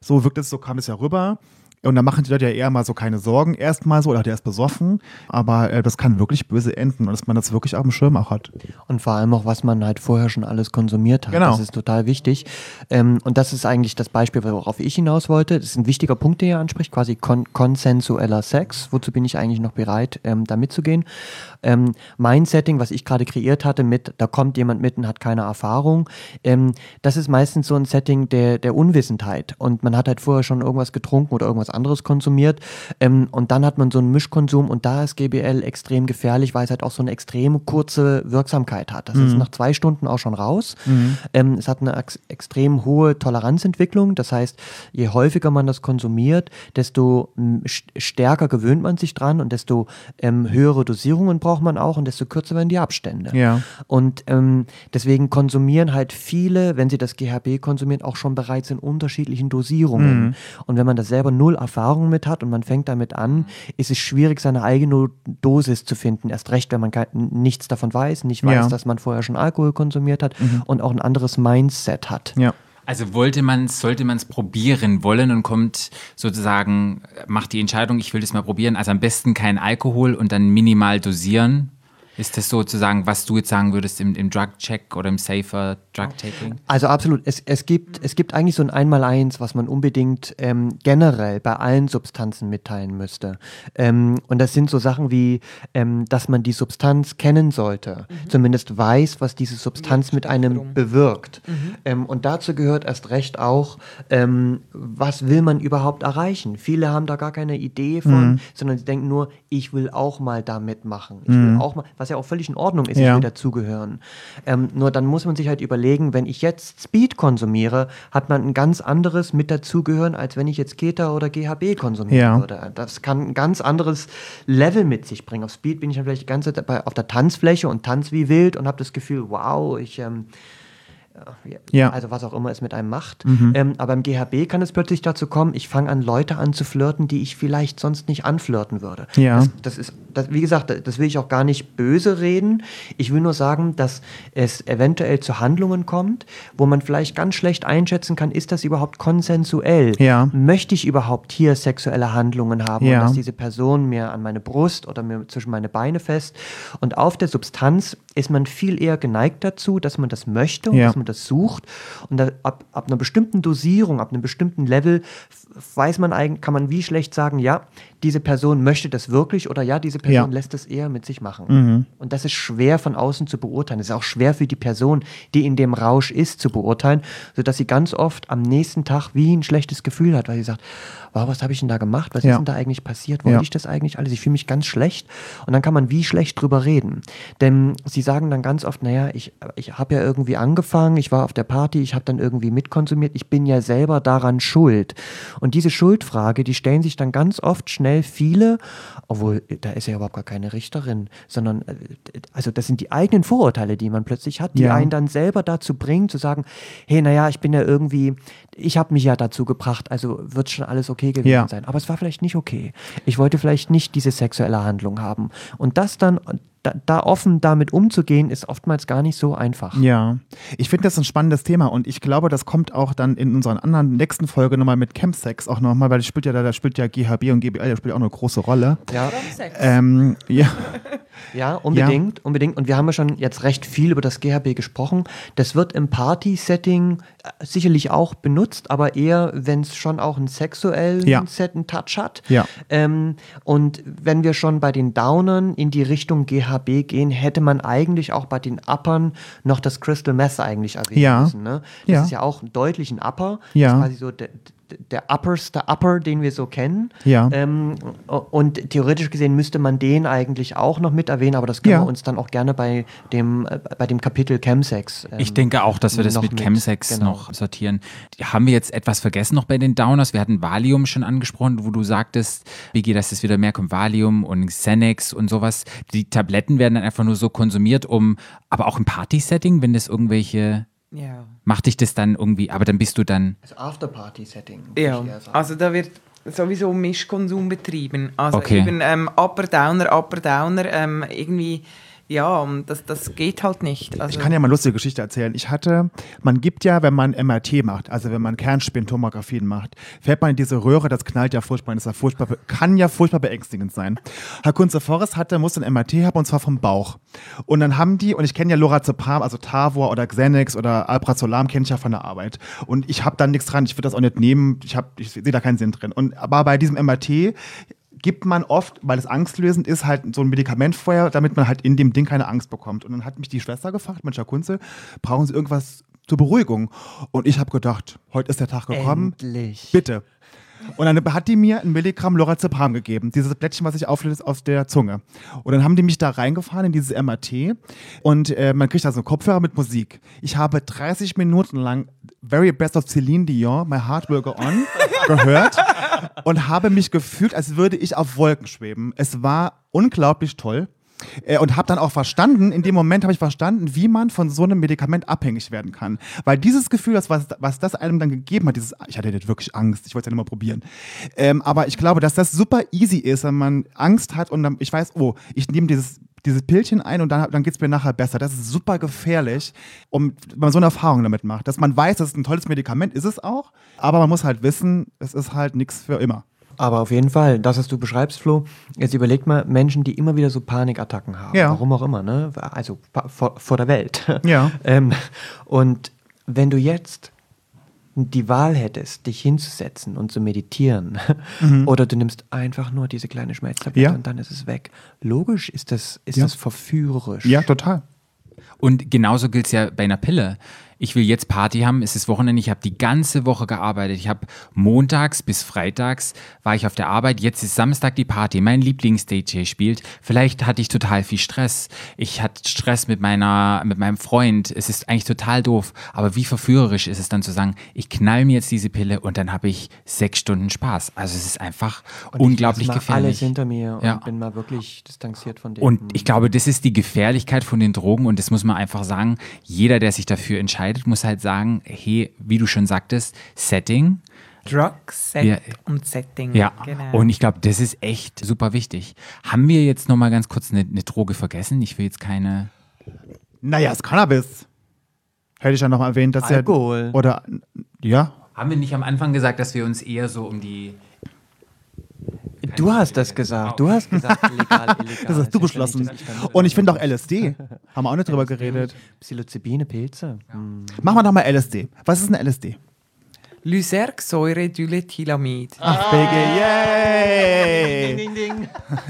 so wirkt es, so kam es ja rüber. Und da machen die Leute ja eher mal so keine Sorgen erstmal so, oder der ist besoffen. Aber äh, das kann wirklich böse enden und dass man das wirklich auf dem Schirm auch hat. Und vor allem auch, was man halt vorher schon alles konsumiert hat. Genau. Das ist total wichtig. Ähm, und das ist eigentlich das Beispiel, worauf ich hinaus wollte. Das ist ein wichtiger Punkt, der ihr anspricht, quasi kon konsensueller Sex. Wozu bin ich eigentlich noch bereit, ähm, da mitzugehen? Ähm, mein Setting, was ich gerade kreiert hatte mit, da kommt jemand mit und hat keine Erfahrung, ähm, das ist meistens so ein Setting der, der Unwissenheit. Und man hat halt vorher schon irgendwas getrunken oder irgendwas anderes konsumiert. Ähm, und dann hat man so einen Mischkonsum und da ist GBL extrem gefährlich, weil es halt auch so eine extrem kurze Wirksamkeit hat. Das ist nach zwei Stunden auch schon raus. Ähm, es hat eine ex extrem hohe Toleranzentwicklung. Das heißt, je häufiger man das konsumiert, desto stärker gewöhnt man sich dran und desto ähm, höhere Dosierungen braucht man auch und desto kürzer werden die Abstände. Ja. Und ähm, deswegen konsumieren halt viele, wenn sie das GHB konsumieren, auch schon bereits in unterschiedlichen Dosierungen. Und wenn man da selber null Erfahrung mit hat und man fängt damit an, ist es schwierig, seine eigene Dosis zu finden. Erst recht, wenn man kein, nichts davon weiß, nicht weiß, Ja. dass man vorher schon Alkohol konsumiert hat und auch ein anderes Mindset hat. Ja. Also wollte man sollte man es probieren wollen und kommt sozusagen, macht die Entscheidung, ich will das mal probieren, also am besten kein Alkohol und dann minimal dosieren. Ist das sozusagen, was du jetzt sagen würdest im, im Drug-Check oder im Safer Drug-Taking? Also absolut. Es, es, gibt, es gibt eigentlich so ein Einmaleins, was man unbedingt ähm, generell bei allen Substanzen mitteilen müsste. Ähm, und das sind so Sachen wie, ähm, dass man die Substanz kennen sollte. Zumindest weiß, was diese Substanz mit einem bewirkt. Ähm, und dazu gehört erst recht auch, ähm, was will man überhaupt erreichen? Viele haben da gar keine Idee von, sondern sie denken nur, ich will auch mal da mitmachen. Ich will auch mal, was ja auch völlig in Ordnung ist, Ja. ich will dazugehören. Ähm, nur dann muss man sich halt überlegen, wenn ich jetzt Speed konsumiere, hat man ein ganz anderes mit dazugehören, als wenn ich jetzt Keta oder GHB konsumieren Ja. würde. Das kann ein ganz anderes Level mit sich bringen. Auf Speed bin ich dann vielleicht die ganze Zeit auf der Tanzfläche und tanz wie wild und habe das Gefühl, wow, ich ähm, ja, also was auch immer es mit einem macht. Ähm, aber im GHB kann es plötzlich dazu kommen, ich fange an, Leute an zu flirten, die ich vielleicht sonst nicht anflirten würde. Ja. Das, das ist, das, wie gesagt, das will ich auch gar nicht böse reden. Ich will nur sagen, dass es eventuell zu Handlungen kommt, wo man vielleicht ganz schlecht einschätzen kann, ist das überhaupt konsensuell? Ja. Möchte ich überhaupt hier sexuelle Handlungen haben Ja. und dass diese Person mir an meine Brust oder mir zwischen meine Beine fest? Und auf der Substanz ist man viel eher geneigt dazu, dass man das möchte und dass man das sucht. Und da, ab, ab einer bestimmten Dosierung, ab einem bestimmten Level weiß man eigentlich, kann man wie schlecht sagen, ja, diese Person möchte das wirklich oder ja, diese Person Ja. Mhm. lässt es eher mit sich machen. Und das ist schwer von außen zu beurteilen. Es ist auch schwer für die Person, die in dem Rausch ist, zu beurteilen, sodass sie ganz oft am nächsten Tag wie ein schlechtes Gefühl hat, weil sie sagt, wow, was habe ich denn da gemacht? Was Ja. ist denn da eigentlich passiert? Wollte Ja. ich das eigentlich alles? Ich fühle mich ganz schlecht. Und dann kann man wie schlecht drüber reden. Denn sie sagen dann ganz oft, naja, ich, ich habe ja irgendwie angefangen, ich war auf der Party, ich habe dann irgendwie mitkonsumiert, ich bin ja selber daran schuld. Und diese Schuldfrage, die stellen sich dann ganz oft schnell viele, obwohl äh, da ist ja überhaupt gar keine Richterin, sondern äh, also das sind die eigenen Vorurteile, die man plötzlich hat, die Ja. einen dann selber dazu bringen, zu sagen, hey, naja, ich bin ja irgendwie, ich habe mich ja dazu gebracht, also wird schon alles okay gewesen Ja. sein. Aber es war vielleicht nicht okay. Ich wollte vielleicht nicht diese sexuelle Handlung haben. Und das dann, da, da offen damit umzugehen, ist oftmals gar nicht so einfach. Ja, ich finde das ein spannendes Thema und ich glaube, das kommt auch dann in unserer anderen nächsten Folge nochmal mit Chemsex auch nochmal, weil das spielt ja da, da spielt ja GHB und GBL, das spielt ja auch eine große Rolle. Ja. Sex. Ähm, ja. Ja, unbedingt, unbedingt. Und wir haben ja schon jetzt recht viel über das GHB gesprochen. Das wird im Party-Setting äh, sicherlich auch benutzt, aber eher, wenn es schon auch einen sexuellen Ja. Set, einen Touch hat. Ja. Ähm, und wenn wir schon bei den Downern in die Richtung GHB gehen, hätte man eigentlich auch bei den Uppern noch das Crystal Meth eigentlich erwähnen Ja. müssen. Ne? Das Ja. ist ja auch deutlich ein Upper. Ja. Das ist quasi so der, der upperste Upper, den wir so kennen. Ja. Ähm, und theoretisch gesehen müsste man den eigentlich auch noch mit erwähnen, aber das können Ja. wir uns dann auch gerne bei dem, äh, bei dem Kapitel Chemsex. ähm, Ich denke auch, dass wir das mit mit, Chemsex genau. noch sortieren. Haben wir jetzt etwas vergessen noch bei den Downers? Wir hatten Valium schon angesprochen, wo du sagtest, Biggie, dass es wieder mehr kommt, Valium und Xanax und sowas. Die Tabletten werden dann einfach nur so konsumiert, um, aber auch im Party-Setting, wenn das irgendwelche, Ja. macht dich das dann irgendwie, aber dann bist du dann, Das Afterparty-Setting. würde Ja, ich eher sagen. also da wird sowieso Mischkonsum betrieben. Also Okay. eben ähm, Upper Downer, Upper Downer, ähm, irgendwie, ja, das, das geht halt nicht. Also, Ich kann ja mal eine lustige Geschichte erzählen. Ich hatte, man gibt ja, wenn man MRT macht, also wenn man Kernspintomographien macht, fährt man in diese Röhre, das knallt ja furchtbar, das ist ja furchtbar, kann ja furchtbar beängstigend sein. Herr Kunze Forrest hatte, musste ein MRT haben und zwar vom Bauch. Und dann haben die, und ich kenne ja Lorazepam, also Tavor oder Xanax oder Alprazolam kenne ich ja von der Arbeit. Und ich habe da nichts dran, ich würde das auch nicht nehmen, ich, hab- ich sehe da keinen Sinn drin. Und, aber bei diesem MRT gibt man oft, weil es angstlösend ist, halt so ein Medikament vorher, damit man halt in dem Ding keine Angst bekommt. Und dann hat mich die Schwester gefragt, Mensch, Herr Kunze, brauchen Sie irgendwas zur Beruhigung? Und ich habe gedacht, heute ist der Tag gekommen, Endlich. bitte. Und dann hat die mir ein Milligramm Lorazepam gegeben, dieses Blättchen, was sich auflöst auf der Zunge. Und dann haben die mich da reingefahren in dieses MRT und äh, man kriegt da so einen Kopfhörer mit Musik. Ich habe 30 Minuten lang Very Best of Celine Dion, My Heart Will Go On gehört und habe mich gefühlt, als würde ich auf Wolken schweben. Es war unglaublich toll. Äh, Und habe dann auch verstanden, in dem Moment habe ich verstanden, wie man von so einem Medikament abhängig werden kann. Weil dieses Gefühl, was, was das einem dann gegeben hat, dieses, ich hatte jetzt wirklich Angst, ich wollte es ja nicht mal probieren. Ähm, aber ich glaube, dass das super easy ist, wenn man Angst hat und dann, ich weiß, oh, ich nehme dieses, dieses Pillchen ein und dann, dann geht es mir nachher besser. Das ist super gefährlich, um, wenn man so eine Erfahrung damit macht. Dass man weiß, das ist ein tolles Medikament, ist es auch, aber man muss halt wissen, es ist halt nichts für immer. Aber auf jeden Fall, das, was du beschreibst, Flo, jetzt überleg mal Menschen, die immer wieder so Panikattacken haben. Ja. Warum auch immer, ne? Also vor, vor der Welt. Ja. ähm, und wenn du jetzt die Wahl hättest, dich hinzusetzen und zu meditieren, oder du nimmst einfach nur diese kleine Schmelztablette Mhm. Ja. und dann ist es weg. Logisch ist das, ist Ja. das verführerisch. Ja, total. Und genauso gilt es ja bei einer Pille. Ich will jetzt Party haben, es ist Wochenende, ich habe die ganze Woche gearbeitet. Ich habe montags bis freitags war ich auf der Arbeit, jetzt ist Samstag die Party, mein Lieblings-DJ spielt. Vielleicht hatte ich total viel Stress. Ich hatte Stress mit meiner, mit meinem Freund. Es ist eigentlich total doof. Aber wie verführerisch ist es dann zu sagen, ich knall mir jetzt diese Pille und dann habe ich sechs Stunden Spaß. Also es ist einfach Und ich unglaublich mal gefährlich. alles hinter mir und Ja. bin mal wirklich distanziert von dem. Und ich glaube, das ist die Gefährlichkeit von den Drogen und das muss man einfach sagen. Jeder, der sich dafür entscheidet, muss halt sagen, hey, wie du schon sagtest, Setting. Drug, Set Ja. und Setting. Ja, genau. und ich glaube, das ist echt super wichtig. Haben wir jetzt noch mal ganz kurz eine, eine Droge vergessen? Ich will jetzt keine. Naja, das Cannabis. Hätte ich ja noch mal erwähnt, dass Alkohol. ja. Oder, ja. Haben wir nicht am Anfang gesagt, dass wir uns eher so um die. Du hast das gesagt. Du hast gesagt, illegal, illegal. Das hast du beschlossen. Und ich finde auch LSD. Haben wir auch nicht drüber geredet. Psilocybine, Pilze. Hm. Machen wir doch mal LSD. Was ist ein LSD? Lysergsäure-Diethylamid. Ach, Biggie, yay! Ding, ding.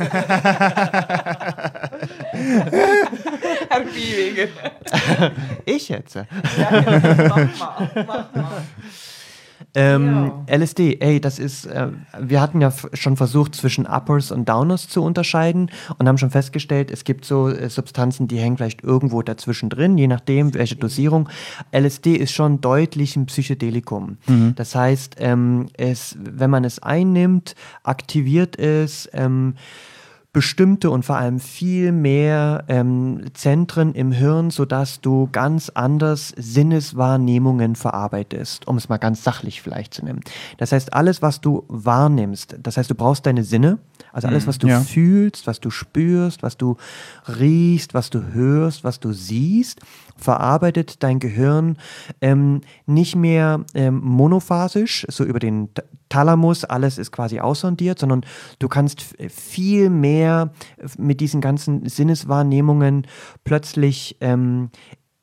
Herr Biewiger. Ich jetzt. Mach mal, mach mal. Ähm, LSD, ey, das ist, äh, wir hatten ja schon versucht, zwischen Uppers und Downers zu unterscheiden und haben schon festgestellt, es gibt so äh, Substanzen, die hängen vielleicht irgendwo dazwischen drin, je nachdem, welche Dosierung. LSD ist schon deutlich ein Psychedelikum. Das heißt, ähm, es, wenn man es einnimmt, aktiviert es, ähm, bestimmte und vor allem viel mehr ähm, Zentren im Hirn, sodass du ganz anders Sinneswahrnehmungen verarbeitest, um es mal ganz sachlich vielleicht zu nehmen. Das heißt, alles, was du wahrnimmst, das heißt, du brauchst deine Sinne, Also alles, was du Ja. fühlst, was du spürst, was du riechst, was du hörst, was du siehst, verarbeitet dein Gehirn ähm, nicht mehr ähm, monophasisch, so über den Thalamus, alles ist quasi aussondiert, sondern du kannst viel mehr mit diesen ganzen Sinneswahrnehmungen plötzlich ähm,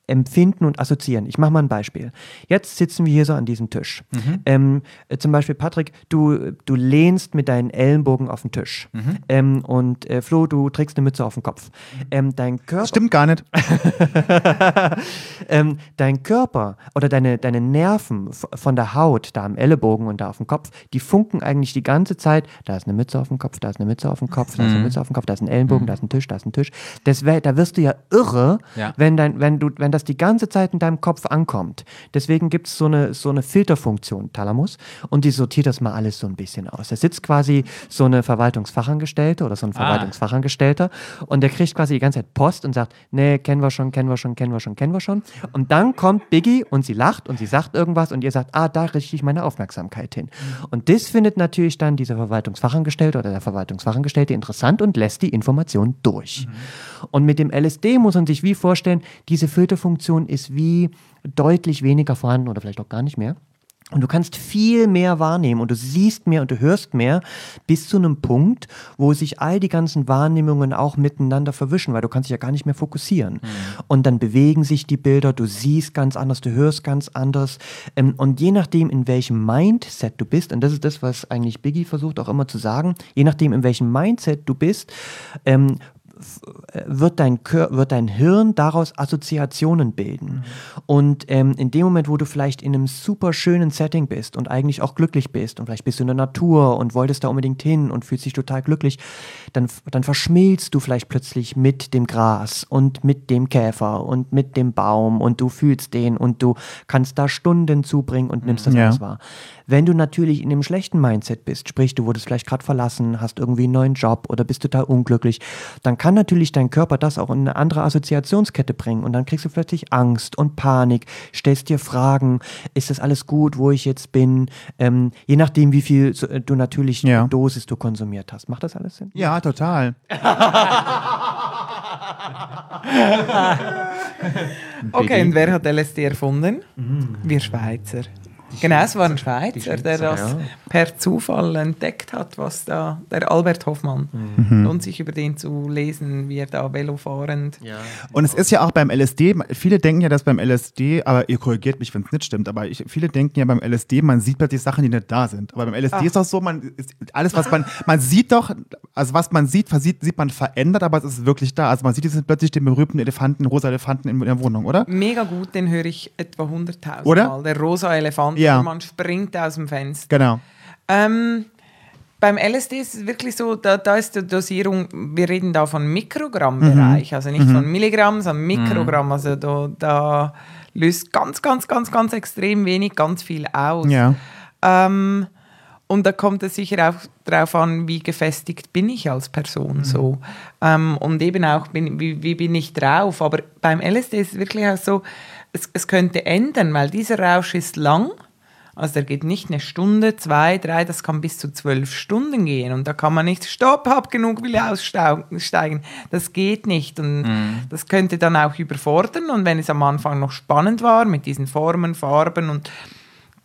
empfinden und assoziieren. Ich mache mal ein Beispiel. Jetzt sitzen wir hier so an diesem Tisch. Ähm, äh, zum Beispiel, Patrick, du, du lehnst mit deinen Ellenbogen auf den Tisch. Ähm, und äh, Flo, du trägst eine Mütze auf dem Kopf. Ähm, dein Körper Stimmt gar nicht. ähm, dein Körper oder deine, deine Nerven von der Haut, da am Ellenbogen und da auf dem Kopf, die funken eigentlich die ganze Zeit, da ist eine Mütze auf dem Kopf, da ist eine Mütze auf dem Kopf, da ist eine Mütze auf dem Kopf, da ist ein Ellenbogen, da ist ein Tisch, da ist ein Tisch. Das wär, da wirst du ja irre, Ja. Wenn, dein, wenn, du, wenn das die ganze Zeit in deinem Kopf ankommt. Deswegen gibt es so eine, so eine Filterfunktion, Thalamus, und die sortiert das mal alles so ein bisschen aus. Da sitzt quasi so eine Verwaltungsfachangestellte oder so ein Verwaltungsfachangestellter und der kriegt quasi die ganze Zeit Post und sagt, nee, kennen wir schon, kennen wir schon, kennen wir schon, kennen wir schon. Und dann kommt Biggie und sie lacht und sie sagt irgendwas und ihr sagt, ah, da richte ich meine Aufmerksamkeit hin. Und das findet natürlich dann dieser Verwaltungsfachangestellte oder der Verwaltungsfachangestellte interessant und lässt die Information durch. Und mit dem LSD muss man sich wie vorstellen, diese Filterfunktion ist wie deutlich weniger vorhanden oder vielleicht auch gar nicht mehr. Und du kannst viel mehr wahrnehmen und du siehst mehr und du hörst mehr bis zu einem Punkt, wo sich all die ganzen Wahrnehmungen auch miteinander verwischen, weil du kannst dich ja gar nicht mehr fokussieren. Und dann bewegen sich die Bilder, du siehst ganz anders, du hörst ganz anders. Ähm, Und je nachdem, in welchem Mindset du bist, und das ist das, was eigentlich Biggie versucht auch immer zu sagen, je nachdem, in welchem Mindset du bist, ähm, wird dein, Kör wird dein Hirn daraus Assoziationen bilden. Und ähm, in dem Moment, wo du vielleicht in einem super schönen Setting bist und eigentlich auch glücklich bist und vielleicht bist du in der Natur und wolltest da unbedingt hin und fühlst dich total glücklich, dann, dann verschmilzt du vielleicht plötzlich mit dem Gras und mit dem Käfer und mit dem Baum und du fühlst den und du kannst da Stunden zubringen und nimmst das Ja. alles wahr. Wenn du natürlich in einem schlechten Mindset bist, sprich, du wurdest vielleicht gerade verlassen, hast irgendwie einen neuen Job oder bist total unglücklich, dann kann natürlich dein Körper das auch in eine andere Assoziationskette bringen und dann kriegst du plötzlich Angst und Panik, stellst dir Fragen, ist das alles gut, wo ich jetzt bin, ähm, je nachdem, wie viel so, äh, du natürlich Ja. Dosis du konsumiert hast. Macht das alles Sinn? Ja, total. Okay, und wer hat LSD erfunden? Wir Schweizer. Genau, es war ein Schweizer, der das ja. per Zufall entdeckt hat, was da, der Albert Hoffmann. Mhm. Lohnt sich über den zu lesen, wie er da Velo fahrend. Und es ist ja auch beim LSD, viele denken ja, dass beim LSD, aber ihr korrigiert mich, wenn es nicht stimmt, aber ich, viele denken ja beim LSD, man sieht plötzlich Sachen, die nicht da sind. Aber beim LSD ist auch so, man ist, alles, was man, man sieht doch, also was man sieht, sieht, sieht man verändert, aber es ist wirklich da. Also man sieht jetzt plötzlich den berühmten Elefanten, rosa Elefanten in der Wohnung, oder? Mega gut, den höre ich etwa 100.000 Oder? Mal. Der rosa Elefant, Ja. und man springt aus dem Fenster. Genau. Ähm, beim LSD ist es wirklich so, da, da ist die Dosierung, wir reden da von Mikrogrammbereich, also nicht von Milligramm, sondern Mikrogramm. Also da, da löst ganz, ganz, ganz, ganz extrem wenig ganz viel aus. Ja. Ähm, und da kommt es sicher auch darauf an, wie gefestigt bin ich als Person so. Ähm, und eben auch, bin, wie, wie bin ich drauf. Aber beim LSD ist es wirklich auch so, es, es könnte ändern, weil dieser Rausch ist lang. Also der geht nicht eine Stunde, zwei, drei, das kann bis zu zwölf Stunden gehen. Und da kann man nicht, stopp, hab genug, will aussteigen. Das geht nicht. Und das könnte dann auch überfordern. Und wenn es am Anfang noch spannend war mit diesen Formen, Farben und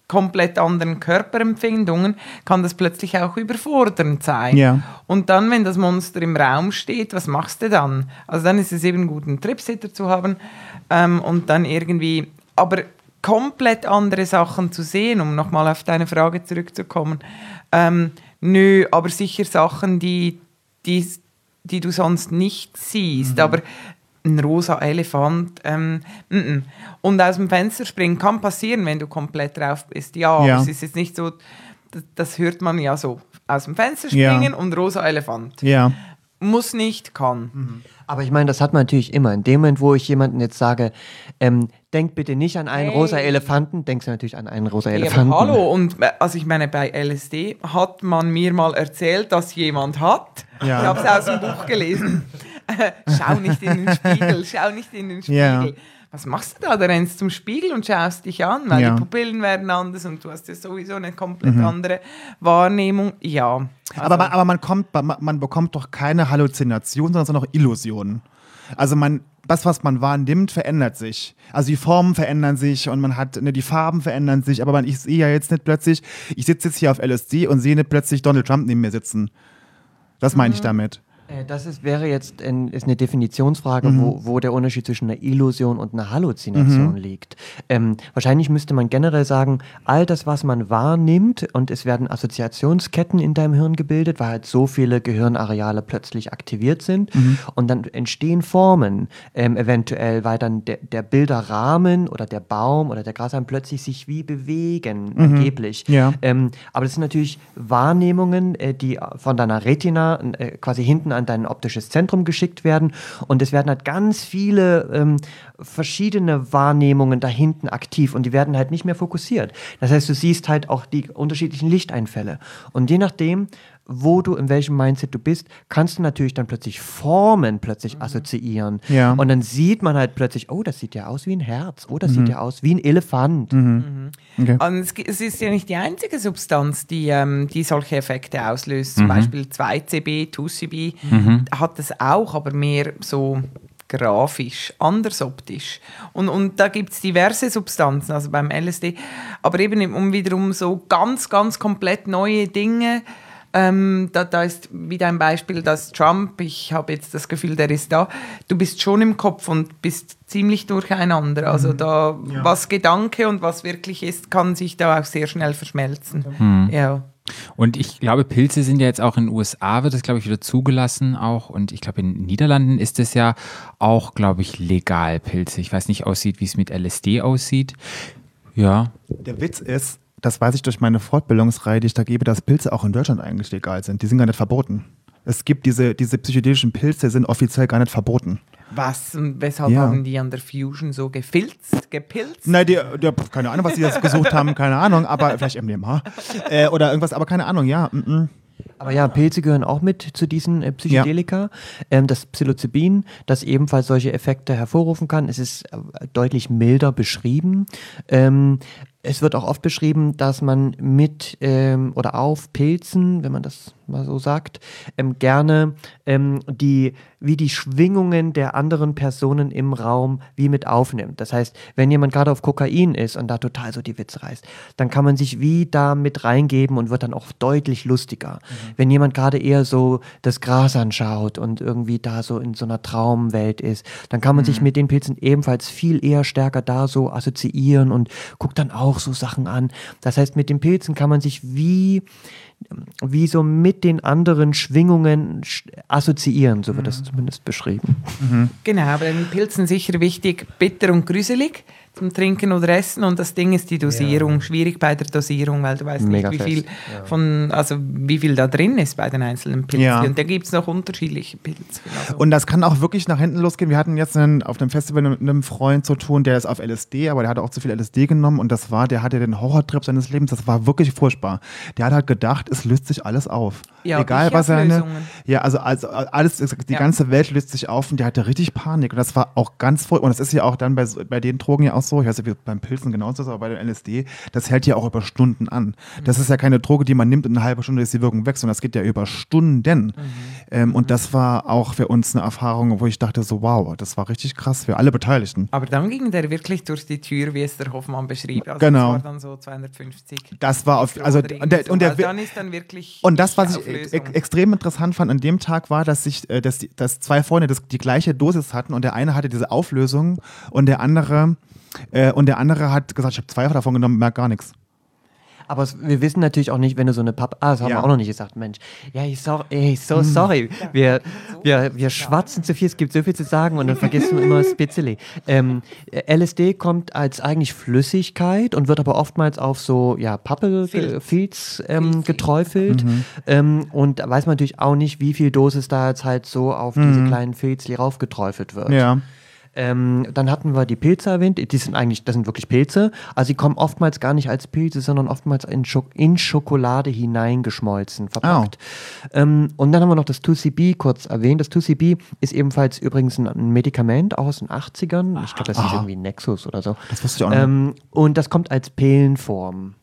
komplett anderen Körperempfindungen, kann das plötzlich auch überfordernd sein. Ja. Und dann, wenn das Monster im Raum steht, was machst du dann? Also dann ist es eben gut, einen Tripsitter zu haben ähm, und dann irgendwie, aber komplett andere Sachen zu sehen, um nochmal auf deine Frage zurückzukommen. Ähm, nö, aber sicher Sachen, die, die, die du sonst nicht siehst. Aber ein rosa Elefant. Ähm, mm, mm. Und aus dem Fenster springen kann passieren, wenn du komplett drauf bist. Ja, Ja. aber es ist jetzt nicht so, das, das hört man ja so. Aus dem Fenster Ja. springen und rosa Elefant. Ja. Muss nicht, kann. Aber ich meine, das hat man natürlich immer. In dem Moment, wo ich jemandem jetzt sage, ähm, denk bitte nicht an einen Hey. rosa Elefanten, denkst du natürlich an einen rosa Ja, Elefanten. hallo, und äh, also ich meine, bei LSD hat man mir mal erzählt, dass jemand hat. Ja. Ich habe es aus dem Buch gelesen. schau nicht in den Spiegel, schau nicht in den Spiegel. Ja. Was machst du da? Du rennst zum Spiegel und schaust dich an, weil Ja. Mhm. die Pupillen werden anders und du hast ja sowieso eine komplett andere Wahrnehmung. Ja. Aber, man, aber man, kommt, man, bekommt doch keine Halluzination, sondern noch Illusionen. Also man, das, was man wahrnimmt, verändert sich. Also die Formen verändern sich und man hat, ne, die Farben verändern sich, aber man, ich sehe ja jetzt nicht plötzlich, ich sitze jetzt hier auf LSD und sehe nicht plötzlich Donald Trump neben mir sitzen. Das meine ich damit. Äh, Das ist, wäre jetzt ein, ist eine Definitionsfrage, Mhm. wo, wo der Unterschied zwischen einer Illusion und einer Halluzination liegt. Ähm, wahrscheinlich müsste man generell sagen, all das, was man wahrnimmt und es werden Assoziationsketten in deinem Hirn gebildet, weil halt so viele Gehirnareale plötzlich aktiviert sind Mhm. und dann entstehen Formen, ähm, eventuell, weil dann der, der Bilderrahmen oder der Baum oder der Grashalm plötzlich sich wie bewegen, angeblich. Mhm. Ja. Ähm, aber das sind natürlich Wahrnehmungen, äh, die von deiner Retina äh, quasi hinten an dein optisches Zentrum geschickt werden. Und es werden halt ganz viele ähm, verschiedene Wahrnehmungen da hinten aktiv und die werden halt nicht mehr fokussiert. Das heißt, du siehst halt auch die unterschiedlichen Lichteinfälle. Und je nachdem, wo du, in welchem Mindset du bist, kannst du natürlich dann plötzlich Formen plötzlich assoziieren. Ja. Und dann sieht man halt plötzlich, oh, das sieht ja aus wie ein Herz. Oh, das sieht ja aus wie ein Elefant. Okay. Und es, ist ja nicht die einzige Substanz, die, ähm, die solche Effekte auslöst. Zum Beispiel 2CB, 2CB hat es auch, aber mehr so grafisch, anders optisch. Und, und da gibt es diverse Substanzen, also beim LSD, aber eben um wiederum so ganz, ganz komplett neue Dinge. Ähm, da, da ist wieder ein Beispiel, dass Trump, ich habe jetzt das Gefühl, der ist da, du bist schon im Kopf und bist ziemlich durcheinander. Also da, was Gedanke und was wirklich ist, kann sich da auch sehr schnell verschmelzen. Ja. Und ich glaube, Pilze sind ja jetzt auch in den USA, wird das, glaube ich, wieder zugelassen auch. Und ich glaube, in den Niederlanden ist es ja auch, glaube ich, legal, Pilze. Ich weiß nicht, aussieht, wie es mit LSD aussieht. Ja. Der Witz ist, das weiß ich durch meine Fortbildungsreihe, die ich da gebe, dass Pilze auch in Deutschland eigentlich legal sind. Die sind gar nicht verboten. Es gibt diese, diese psychedelischen Pilze, sind offiziell gar nicht verboten. Was und weshalb Ja. haben die an der Fusion so gefilzt, gepilzt? Nein, die, die, keine Ahnung, was die jetzt gesucht haben, keine Ahnung, aber vielleicht MDMA äh, oder irgendwas, aber keine Ahnung, ja. Mm -mm. Aber ja, Pilze gehören auch mit zu diesen äh, Psychedelika. Ähm, das Psilocybin, das ebenfalls solche Effekte hervorrufen kann. Es ist äh, deutlich milder beschrieben. Ähm, es wird auch oft beschrieben, dass man mit ähm, oder auf Pilzen, wenn man das mal so sagt, ähm, gerne ähm, die, wie die Schwingungen der anderen Personen im Raum wie mit aufnimmt. Das heißt, wenn jemand gerade auf Kokain ist und da total so die Witze reißt, dann kann man sich wie da mit reingeben und wird dann auch deutlich lustiger. Wenn jemand gerade eher so das Gras anschaut und irgendwie da so in so einer Traumwelt ist, dann kann man sich mit den Pilzen ebenfalls viel eher stärker da so assoziieren und guckt dann auch so Sachen an. Das heißt, mit den Pilzen kann man sich wie wie so mit den anderen Schwingungen sch- assoziieren, so wird das zumindest beschrieben. Genau, aber den Pilzen sicher wichtig, bitter und gruselig zum Trinken oder Essen und das Ding ist die Dosierung, schwierig bei der Dosierung, weil du weißt Mega nicht, wie fest, viel von, also wie viel da drin ist bei den einzelnen Pilzen. Ja. Und da gibt es noch unterschiedliche Pilze. Also, Und das kann auch wirklich nach hinten losgehen. Wir hatten jetzt einen, auf einem Festival mit einem Freund zu tun, der ist auf LSD, aber der hatte auch zu viel LSD genommen und das war, der hatte den Horrortrip seines Lebens. Das war wirklich furchtbar. Der hat halt gedacht, es löst sich alles auf. Ja, Egal was seine. Ja, also, also alles, die Ja. ganze Welt löst sich auf und der hatte richtig Panik. Und das war auch ganz furchtbar. Und das ist ja auch dann bei, bei den Drogen ja auch so, ich weiß nicht, wie beim Pilzen genauso ist, aber bei den LSD, das hält ja auch über Stunden an. Das ist ja keine Droge, die man nimmt und eine halbe Stunde ist die Wirkung weg, sondern das geht ja über Stunden. Ähm, und das war auch für uns eine Erfahrung, wo ich dachte so, wow, das war richtig krass für alle Beteiligten. aber dann ging der wirklich durch die Tür, wie es der Hoffmann beschrieb. Also Genau. Das war dann so 250. Das war auf, also, und der, so, und der, weil dann ist dann wirklich Und das, was ich ex extrem interessant fand an dem Tag, war, dass sich, äh, dass, dass zwei Freunde das, die gleiche Dosis hatten und der eine hatte diese Auflösung und der andere äh, und der andere hat gesagt, ich habe zwei davon genommen, merkt gar nichts. Aber wir wissen natürlich auch nicht, wenn du so eine Pappe. Ah, das haben Ja. wir auch noch nicht gesagt, Mensch. Ja, ich so, ey, so sorry. Wir, wir, wir schwatzen zu viel, es gibt so viel zu sagen und dann vergessen wir immer das Spitzeli. Ähm, LSD kommt als eigentlich Flüssigkeit und wird aber oftmals auf so ja, Pappe, Filz. Ähm, geträufelt. Ähm, und da weiß man natürlich auch nicht, wie viel Dosis da jetzt halt so auf diese kleinen Filzli raufgeträufelt wird. Ja. Ähm, dann hatten wir die Pilze erwähnt. Die sind eigentlich, das sind wirklich Pilze. Also sie kommen oftmals gar nicht als Pilze, sondern oftmals in, Schok in Schokolade hineingeschmolzen, verpackt. Ähm, und dann haben wir noch das 2CB kurz erwähnt. Das 2CB ist ebenfalls übrigens ein Medikament auch aus den 80ern. Ich glaube, das ist irgendwie Nexus oder so. Das wusste ich auch noch. Ähm, und das kommt als Pillenform.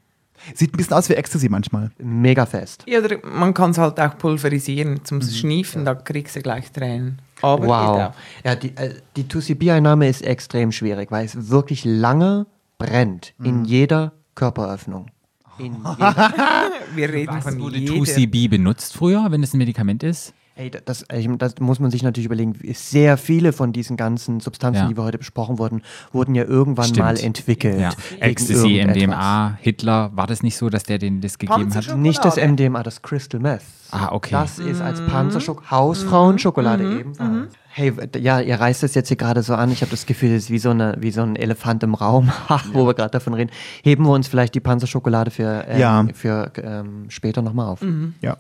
Sieht ein bisschen aus wie Ecstasy manchmal. Mega fest. Ja, oder man kann es halt auch pulverisieren zum Schniefen, da kriegst du gleich Tränen. Aber geht Wow. auch. Ja, die, äh, die 2CB-Einnahme ist extrem schwierig, weil es wirklich lange brennt in jeder Körperöffnung. In jeder, Wir reden Was von wurde jeder. 2CB benutzt früher, wenn es ein Medikament ist? Ey, das, das muss man sich natürlich überlegen. Sehr viele von diesen ganzen Substanzen, Ja. die wir heute besprochen wurden, wurden ja irgendwann Stimmt. mal entwickelt. Ja. Ecstasy. MDMA, Hitler, war das nicht so, dass der den das gegeben hat? Panzerschokolade. Nicht das MDMA, das Crystal Meth. Ah, okay. Das ist als Panzerschokolade, Hausfrauenschokolade ebenfalls. Hey, w- ja, ihr reißt das jetzt hier gerade so an. Ich habe das Gefühl, es ist wie so, eine, wie so ein Elefant im Raum, wo wir gerade davon reden. Heben wir uns vielleicht die Panzerschokolade für, ähm, Ja. für ähm, später nochmal auf. Ja.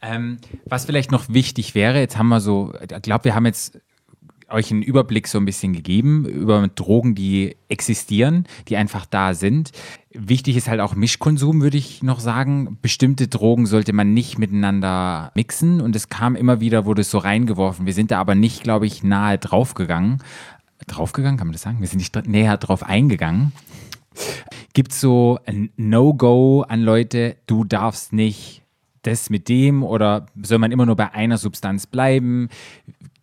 Ähm, was vielleicht noch wichtig wäre, jetzt haben wir so, ich glaube, wir haben jetzt euch einen Überblick so ein bisschen gegeben über Drogen, die existieren, die einfach da sind. Wichtig ist halt auch Mischkonsum, würde ich noch sagen. Bestimmte Drogen sollte man nicht miteinander mixen und es kam immer wieder, wurde es so reingeworfen. Wir sind da aber nicht, glaube ich, nahe draufgegangen. Draufgegangen, kann man das sagen? Wir sind nicht näher drauf eingegangen. Gibt es so ein No-Go an Leute, du darfst nicht das mit dem oder soll man immer nur bei einer Substanz bleiben?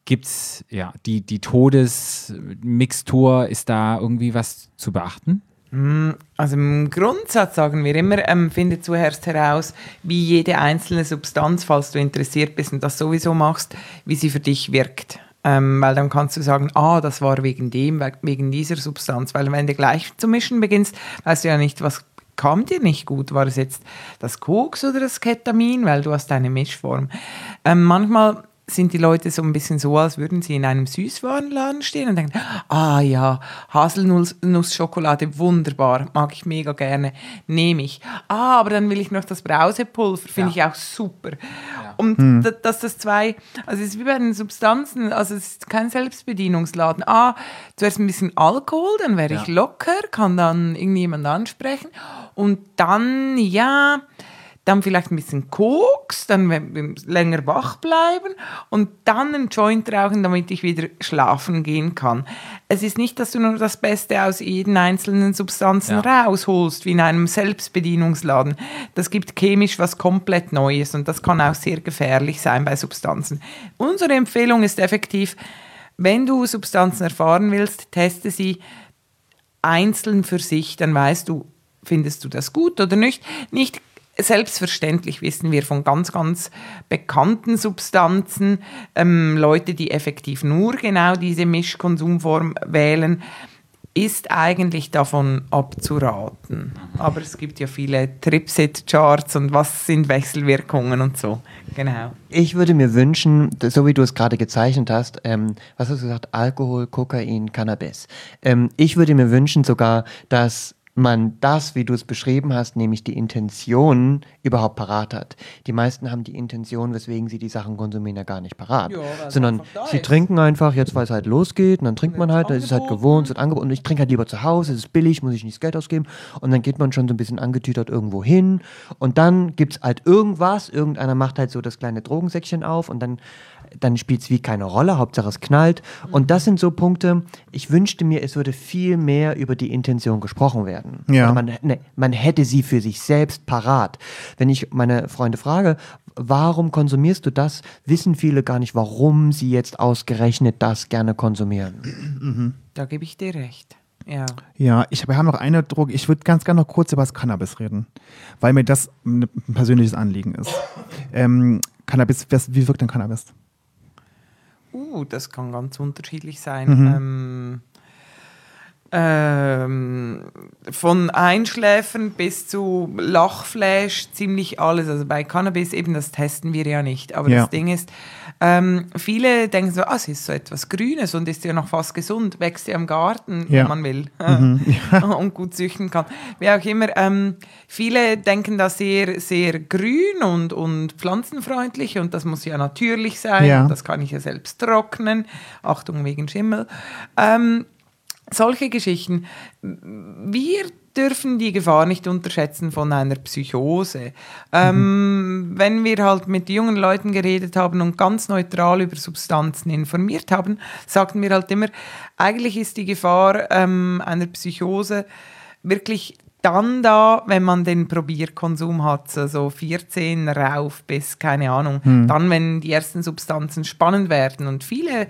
Gibt es, ja, die, die Todesmixtur, ist da irgendwie was zu beachten? Also im Grundsatz sagen wir immer, ähm, finde zuerst heraus, wie jede einzelne Substanz, falls du interessiert bist und das sowieso machst, wie sie für dich wirkt. Ähm, weil dann kannst du sagen, ah, das war wegen dem, we- wegen dieser Substanz. Weil wenn du gleich zu mischen beginnst, weißt du ja nicht, was kam dir nicht gut. War es jetzt das Koks oder das Ketamin? Weil du hast eine Mischform. Ähm, manchmal sind die Leute so ein bisschen so, als würden sie in einem Süßwarenladen stehen und denken, ah ja, Haselnussschokolade, wunderbar, mag ich mega gerne, nehme ich. Ah, aber dann will ich noch das Brausepulver, finde ich auch super. Und da- dass das zwei, also es ist wie bei den Substanzen, also es ist kein Selbstbedienungsladen. Ah, zuerst ein bisschen Alkohol, dann wäre ich locker, kann dann irgendjemand ansprechen und dann, ja, dann vielleicht ein bisschen Koks, dann länger wach bleiben und dann einen Joint rauchen, damit ich wieder schlafen gehen kann. Es ist nicht, dass du nur das Beste aus jeden einzelnen Substanzen rausholst, wie in einem Selbstbedienungsladen. Das gibt chemisch was komplett Neues und das kann auch sehr gefährlich sein bei Substanzen. Unsere Empfehlung ist effektiv, wenn du Substanzen erfahren willst, teste sie einzeln für sich, dann weißt du, findest du das gut oder nicht. Nicht selbstverständlich wissen wir von ganz, ganz bekannten Substanzen, ähm, Leute, die effektiv nur genau diese Mischkonsumform wählen, ist eigentlich davon abzuraten. Aber es gibt ja viele Tripsit-Charts und was sind Wechselwirkungen und so. Genau. Ich würde mir wünschen, so wie du es gerade gezeichnet hast, ähm, was hast du gesagt, Alkohol, Kokain, Cannabis. Ähm, ich würde mir wünschen sogar, dass man das, wie du es beschrieben hast, nämlich die Intention überhaupt parat hat. Die meisten haben die Intention, weswegen sie die Sachen konsumieren, ja gar nicht parat. Weil es sondern sie trinken einfach jetzt, weil es halt losgeht und dann trinkt man halt, dann ist es halt gewohnt, es wird angeboten. Und ich trinke halt lieber zu Hause, es ist billig, muss ich nicht das Geld ausgeben. Und dann geht man schon so ein bisschen angetütert irgendwo hin. Und dann gibt es halt irgendwas, irgendeiner macht halt so das kleine Drogensäckchen auf und dann, dann spielt es wie keine Rolle, Hauptsache es knallt und das sind so Punkte, ich wünschte mir, es würde viel mehr über die Intention gesprochen werden. Ja. Man, ne, man hätte sie für sich selbst parat. Wenn ich meine Freunde frage, warum konsumierst du das, wissen viele gar nicht, warum sie jetzt ausgerechnet das gerne konsumieren. Da gebe ich dir recht. Ja. Ja, ich, wir haben noch eine Droge. Ich würde ganz gerne noch kurz über das Cannabis reden, weil mir das ein persönliches Anliegen ist. Ähm, Cannabis, was, wie wirkt denn Cannabis? Uh, das kann ganz unterschiedlich sein. Ähm, ähm, von Einschläfern bis zu Lachflash, ziemlich alles. Also bei Cannabis eben, das testen wir ja nicht. Aber Ja. das Ding ist, ähm, viele denken so, ah, es ist so etwas Grünes und ist ja noch fast gesund, wächst ja im Garten, Ja. wenn man will und gut züchten kann. Wie auch immer, ähm, viele denken da sehr, sehr grün und, und pflanzenfreundlich und das muss ja natürlich sein. Ja. Das kann ich ja selbst trocknen. Achtung wegen Schimmel. Ähm, solche Geschichten. Wir dürfen die Gefahr nicht unterschätzen von einer Psychose. Ähm, wenn wir halt mit jungen Leuten geredet haben und ganz neutral über Substanzen informiert haben, sagten wir halt immer, eigentlich ist die Gefahr ähm, einer Psychose wirklich dann da, wenn man den Probierkonsum hat, so so 14 rauf bis, keine Ahnung, dann, wenn die ersten Substanzen spannend werden. Und viele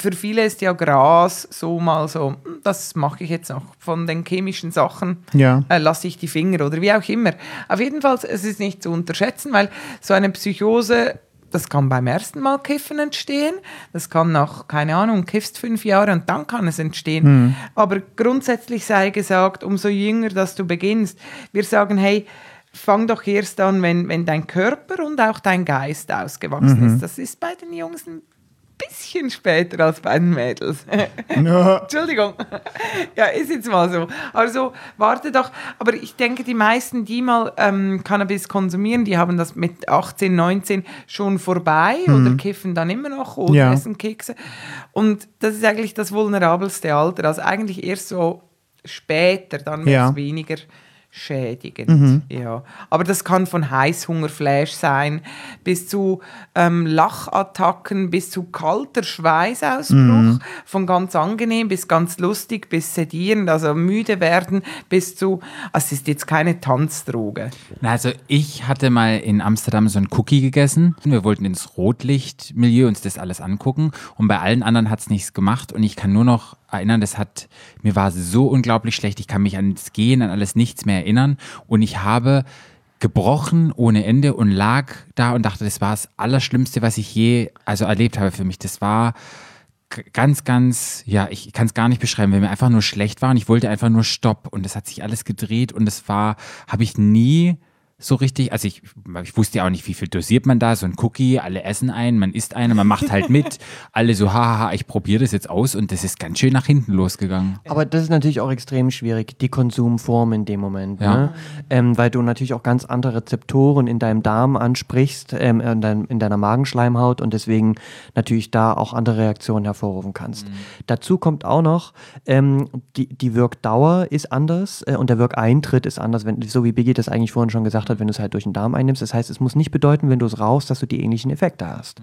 für viele ist ja Gras so mal so, hm, das mache ich jetzt noch. Von den chemischen Sachen Ja. äh, lasse ich die Finger oder wie auch immer. Auf jeden Fall, es ist nicht zu unterschätzen, weil so eine Psychose, das kann beim ersten Mal Kiffen entstehen, das kann nach, keine Ahnung, kiffst fünf Jahre und dann kann es entstehen. Aber grundsätzlich sei gesagt, umso jünger, dass du beginnst, wir sagen, hey, fang doch erst an, wenn, wenn dein Körper und auch dein Geist ausgewachsen ist. Das ist bei den Jungs ein bisschen später als bei den Mädels. Entschuldigung. ja, ist jetzt mal so. Also warte doch. Aber ich denke, die meisten, die mal ähm, Cannabis konsumieren, die haben das mit 18, 19 schon vorbei oder kiffen dann immer noch oder Ja. essen Kekse. Und das ist eigentlich das vulnerabelste Alter. Also eigentlich erst so später, dann wird es Ja. weniger schädigend. Ja. Aber das kann von Heißhungerflash sein, bis zu ähm, Lachattacken, bis zu kalter Schweißausbruch, von ganz angenehm bis ganz lustig, bis sedierend, also müde werden, bis zu, also es ist jetzt keine Tanzdroge. Na, Also ich hatte mal in Amsterdam so einen Cookie gegessen. Wir wollten ins Rotlichtmilieu uns das alles angucken und bei allen anderen hat es nichts gemacht und ich kann nur noch erinnern, das hat, mir war so unglaublich schlecht, ich kann mich an das Gehen, an alles nichts mehr erinnern. Und ich habe gebrochen ohne Ende und lag da und dachte, das war das Allerschlimmste, was ich je also erlebt habe für mich. Das war ganz, ganz, ja, ich kann es gar nicht beschreiben, weil mir einfach nur schlecht war und ich wollte einfach nur Stopp. Und es hat sich alles gedreht und es war, habe ich nie so richtig, also ich, ich wusste ja auch nicht, wie viel dosiert man da, so ein Cookie, alle essen einen, man isst einen, man macht halt mit, alle so, haha, ich probiere das jetzt aus und das ist ganz schön nach hinten losgegangen. Aber das ist natürlich auch extrem schwierig, die Konsumform in dem Moment. Ja. Ne? Ähm, weil du natürlich auch ganz andere Rezeptoren in deinem Darm ansprichst, ähm, in, dein, in deiner Magenschleimhaut und deswegen natürlich da auch andere Reaktionen hervorrufen kannst. Dazu kommt auch noch, ähm, die, die Wirkdauer ist anders äh, und der Wirkeintritt ist anders, wenn, so wie Biggie das eigentlich vorhin schon gesagt hat, wenn du es halt durch den Darm einnimmst. Das heißt, es muss nicht bedeuten, wenn du es rauchst, dass du die ähnlichen Effekte hast.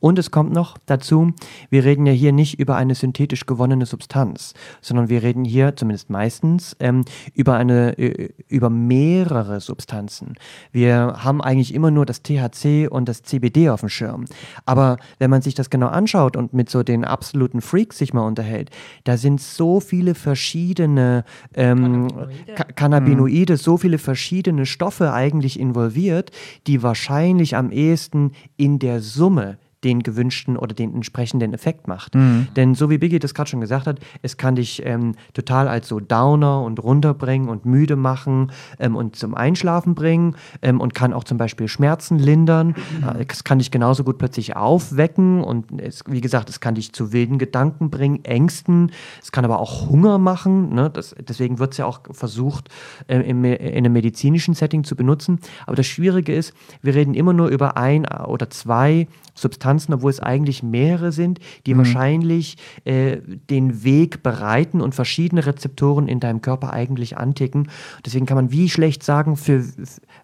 Und es kommt noch dazu, wir reden ja hier nicht über eine synthetisch gewonnene Substanz, sondern wir reden hier, zumindest meistens, ähm, über, eine, äh, über mehrere Substanzen. Wir haben eigentlich immer nur das THC und das CBD auf dem Schirm. Aber wenn man sich das genau anschaut und mit so den absoluten Freaks sich mal unterhält, da sind so viele verschiedene ähm, Ka Cannabinoide, so viele verschiedene Stoffe eigentlich involviert, die wahrscheinlich am ehesten in der Summe den gewünschten oder den entsprechenden Effekt macht. Denn so wie Biggie das gerade schon gesagt hat, es kann dich ähm, total als so Downer und runterbringen und müde machen ähm, und zum Einschlafen bringen ähm, und kann auch zum Beispiel Schmerzen lindern. Äh, Es kann dich genauso gut plötzlich aufwecken und es, wie gesagt, es kann dich zu wilden Gedanken bringen, Ängsten. Es kann aber auch Hunger machen. Ne? Das, deswegen wird es ja auch versucht, äh, im, in einem medizinischen Setting zu benutzen. Aber das Schwierige ist, wir reden immer nur über ein oder zwei Substanzen, obwohl es eigentlich mehrere sind, die wahrscheinlich äh, den Weg bereiten und verschiedene Rezeptoren in deinem Körper eigentlich anticken. Deswegen kann man wie schlecht sagen, für,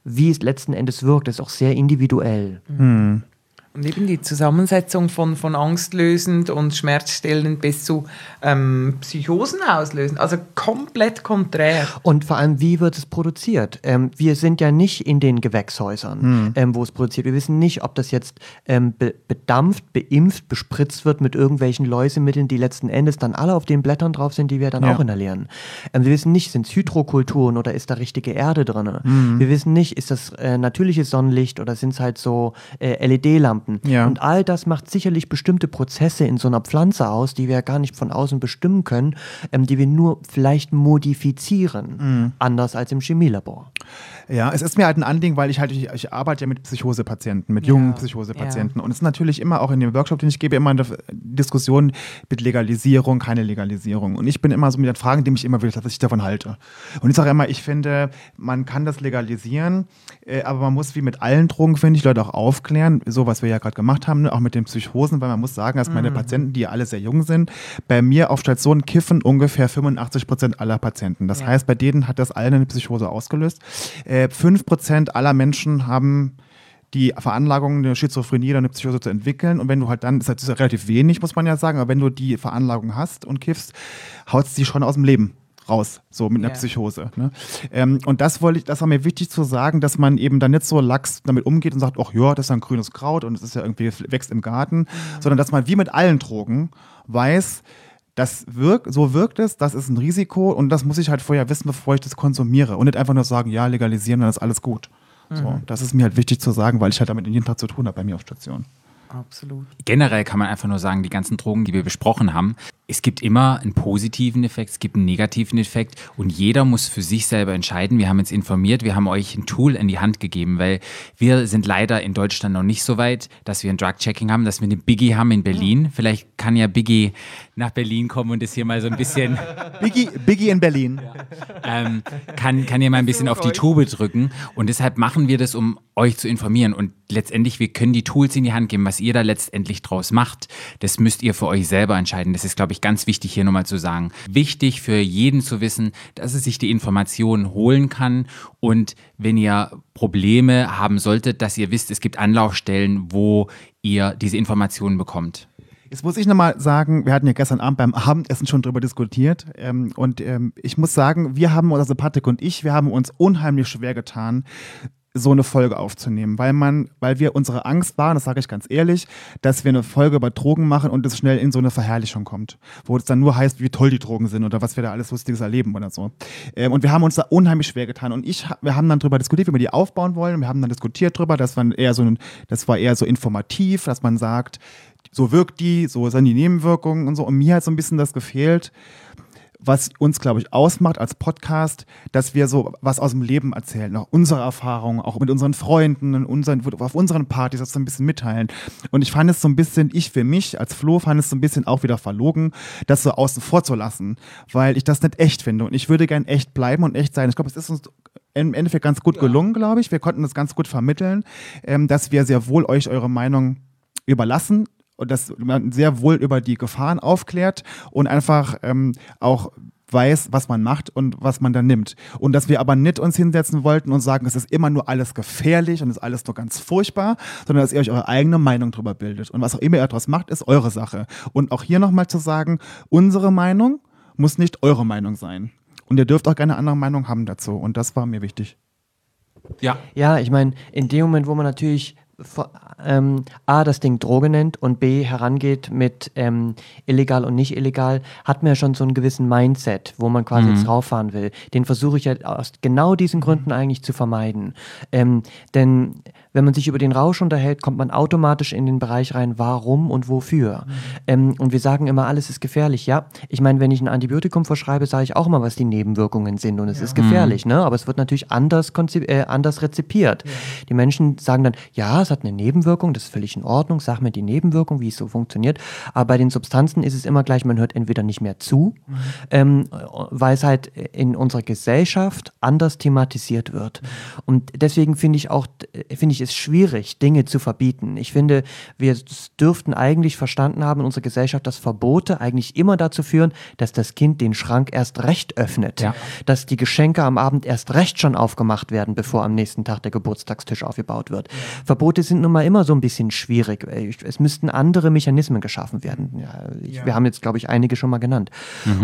wie es letzten Endes wirkt. Das ist auch sehr individuell. Und eben die Zusammensetzung von, von angstlösend und schmerzstillend bis zu ähm, Psychosen auslösen. Also komplett konträr. Und vor allem, wie wird es produziert? Ähm, wir sind ja nicht in den Gewächshäusern, ähm, wo es produziert. Wir wissen nicht, ob das jetzt ähm, be bedampft, beimpft, bespritzt wird mit irgendwelchen Läusemitteln, die letzten Endes dann alle auf den Blättern drauf sind, die wir dann Ja. auch inhalieren. Ähm, wir wissen nicht, sind es Hydrokulturen oder ist da richtige Erde drin? Wir wissen nicht, ist das äh, natürliches Sonnenlicht oder sind es halt so äh, LED-Lampen? Substanten. Ja. Und all das macht sicherlich bestimmte Prozesse in so einer Pflanze aus, die wir ja gar nicht von außen bestimmen können, ähm, die wir nur vielleicht modifizieren, Mhm. anders als im Chemielabor. Ja, es ist mir halt ein Anliegen, weil ich halt, ich, ich arbeite ja mit Psychosepatienten, mit jungen Psychosepatienten. Und es ist natürlich immer auch in dem Workshop, den ich gebe, immer eine Diskussion mit Legalisierung, keine Legalisierung. Und ich bin immer so mit den Fragen, die mich immer wieder, was ich davon halte. Und ich sage immer, ich finde, man kann das legalisieren, aber man muss wie mit allen Drogen, finde ich, Leute auch aufklären, so was wir ja gerade gemacht haben, ne? auch mit den Psychosen, weil man muss sagen, dass meine Patienten, die ja alle sehr jung sind, bei mir auf Station kiffen ungefähr 85 Prozent aller Patienten. Das heißt, bei denen hat das allen eine Psychose ausgelöst. Äh, 5 Prozent aller Menschen haben die Veranlagung, eine Schizophrenie oder eine Psychose zu entwickeln. Und wenn du halt dann, das ist ja relativ wenig, muss man ja sagen, aber wenn du die Veranlagung hast und kiffst, haut es die schon aus dem Leben raus, so mit einer Ja. Psychose. Ne? Ähm, und das wollte ich, das war mir wichtig zu sagen, dass man eben dann nicht so lax damit umgeht und sagt, ach ja, das ist ein grünes Kraut und es ist ja irgendwie wächst im Garten, sondern dass man wie mit allen Drogen weiß, das wirkt, so wirkt es, das ist ein Risiko und das muss ich halt vorher wissen, bevor ich das konsumiere und nicht einfach nur sagen, ja, legalisieren, dann ist alles gut. So, das ist mir halt wichtig zu sagen, weil ich halt damit jeden Tag zu tun habe bei mir auf Station. Absolut. Generell kann man einfach nur sagen, die ganzen Drogen, die wir besprochen haben, es gibt immer einen positiven Effekt, es gibt einen negativen Effekt und jeder muss für sich selber entscheiden. Wir haben uns informiert, wir haben euch ein Tool in die Hand gegeben, weil wir sind leider in Deutschland noch nicht so weit, dass wir ein Drug-Checking haben, dass wir eine Biggie haben in Berlin. Vielleicht kann ja Biggie nach Berlin kommen und das hier mal so ein bisschen Biggie, Biggie in Berlin. ähm, kann, kann ihr mal ein bisschen auf die Tube drücken. Und deshalb machen wir das, um euch zu informieren. Und letztendlich, wir können die Tools in die Hand geben. Was ihr da letztendlich draus macht, das müsst ihr für euch selber entscheiden. Das ist, glaube ich, ganz wichtig hier nochmal zu sagen. Wichtig für jeden zu wissen, dass er sich die Informationen holen kann. Und wenn ihr Probleme haben solltet, dass ihr wisst, es gibt Anlaufstellen, wo ihr diese Informationen bekommt. Jetzt muss ich nochmal sagen, wir hatten ja gestern Abend beim Abendessen schon drüber diskutiert. Ähm, und ähm, ich muss sagen, wir haben, also Patrick und ich, wir haben uns unheimlich schwer getan, so eine Folge aufzunehmen, weil man, weil wir unsere Angst waren, das sage ich ganz ehrlich, dass wir eine Folge über Drogen machen und es schnell in so eine Verherrlichung kommt, wo es dann nur heißt, wie toll die Drogen sind oder was wir da alles Lustiges erleben oder so. Ähm, und wir haben uns da unheimlich schwer getan und ich, wir haben dann drüber diskutiert, wie wir die aufbauen wollen. Wir haben dann diskutiert drüber, dass man eher so, ein- das war eher so informativ, dass man sagt, so wirkt die, so sind die Nebenwirkungen und so. Und mir hat so ein bisschen das gefehlt, was uns, glaube ich, ausmacht als Podcast, dass wir so was aus dem Leben erzählen, auch unsere Erfahrungen, auch mit unseren Freunden, unseren, auf unseren Partys, das so ein bisschen mitteilen. Und ich fand es so ein bisschen, ich für mich als Flo fand es so ein bisschen auch wieder verlogen, das so außen vor zu lassen, weil ich das nicht echt finde. Und ich würde gern echt bleiben und echt sein. Ich glaube, es ist uns im Endeffekt ganz gut gelungen, glaube ich. Wir konnten das ganz gut vermitteln, ähm, dass wir sehr wohl euch eure Meinung überlassen und dass man sehr wohl über die Gefahren aufklärt und einfach ähm, auch weiß, was man macht und was man dann nimmt. Und dass wir aber nicht uns hinsetzen wollten und sagen, es ist immer nur alles gefährlich und es ist alles nur ganz furchtbar, sondern dass ihr euch eure eigene Meinung darüber bildet. Und was auch immer ihr daraus macht, ist eure Sache. Und auch hier nochmal zu sagen, unsere Meinung muss nicht eure Meinung sein. Und ihr dürft auch keine andere Meinung haben dazu. Und das war mir wichtig. Ja. Ja, ich meine, in dem Moment, wo man natürlich ähm, A, das Ding Droge nennt und B, herangeht mit ähm, illegal und nicht illegal, hat man ja schon so einen gewissen Mindset, wo man quasi jetzt rauffahren will. Den versuche ich ja aus genau diesen Gründen eigentlich zu vermeiden. Ähm, denn wenn man sich über den Rausch unterhält, kommt man automatisch in den Bereich rein, warum und wofür. Ähm, und wir sagen immer, alles ist gefährlich. Ja, ich meine, wenn ich ein Antibiotikum verschreibe, sage ich auch immer, was die Nebenwirkungen sind und es ist gefährlich, ne? Aber es wird natürlich anders, äh, anders rezipiert. Die Menschen sagen dann, ja, es hat eine Nebenwirkung, das ist völlig in Ordnung, sag mir die Nebenwirkung, wie es so funktioniert. Aber bei den Substanzen ist es immer gleich, man hört entweder nicht mehr zu, ähm, weil es halt in unserer Gesellschaft anders thematisiert wird. Und deswegen finde ich auch, finde ich es schwierig, Dinge zu verbieten. Ich finde, wir dürften eigentlich verstanden haben in unserer Gesellschaft, dass Verbote eigentlich immer dazu führen, dass das Kind den Schrank erst recht öffnet. Ja. Dass die Geschenke am Abend erst recht schon aufgemacht werden, bevor am nächsten Tag der Geburtstagstisch aufgebaut wird. Verbote sind nun mal immer so ein bisschen schwierig. Es müssten andere Mechanismen geschaffen werden. Ja, ich, Wir haben jetzt, glaube ich, einige schon mal genannt.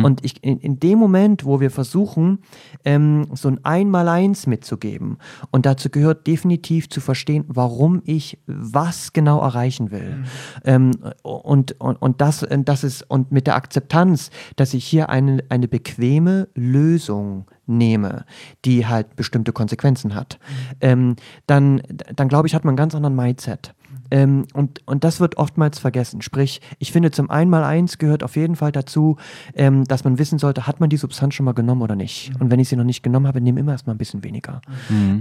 Und ich, in, in dem Moment, wo wir versuchen, ähm, so ein Einmaleins mitzugeben, und dazu gehört definitiv zu verstehen, warum ich was genau erreichen will. Ähm, und, und, und das, das ist, und mit der Akzeptanz, dass ich hier eine, eine bequeme Lösung nehme, die halt bestimmte Konsequenzen hat, ähm, dann, dann glaube ich, hat man einen ganz anderen Mindset. Ähm, und, und das wird oftmals vergessen. Sprich, ich finde zum Einmaleins gehört auf jeden Fall dazu, ähm, dass man wissen sollte, hat man die Substanz schon mal genommen oder nicht. Und wenn ich sie noch nicht genommen habe, nehme immer erstmal ein bisschen weniger.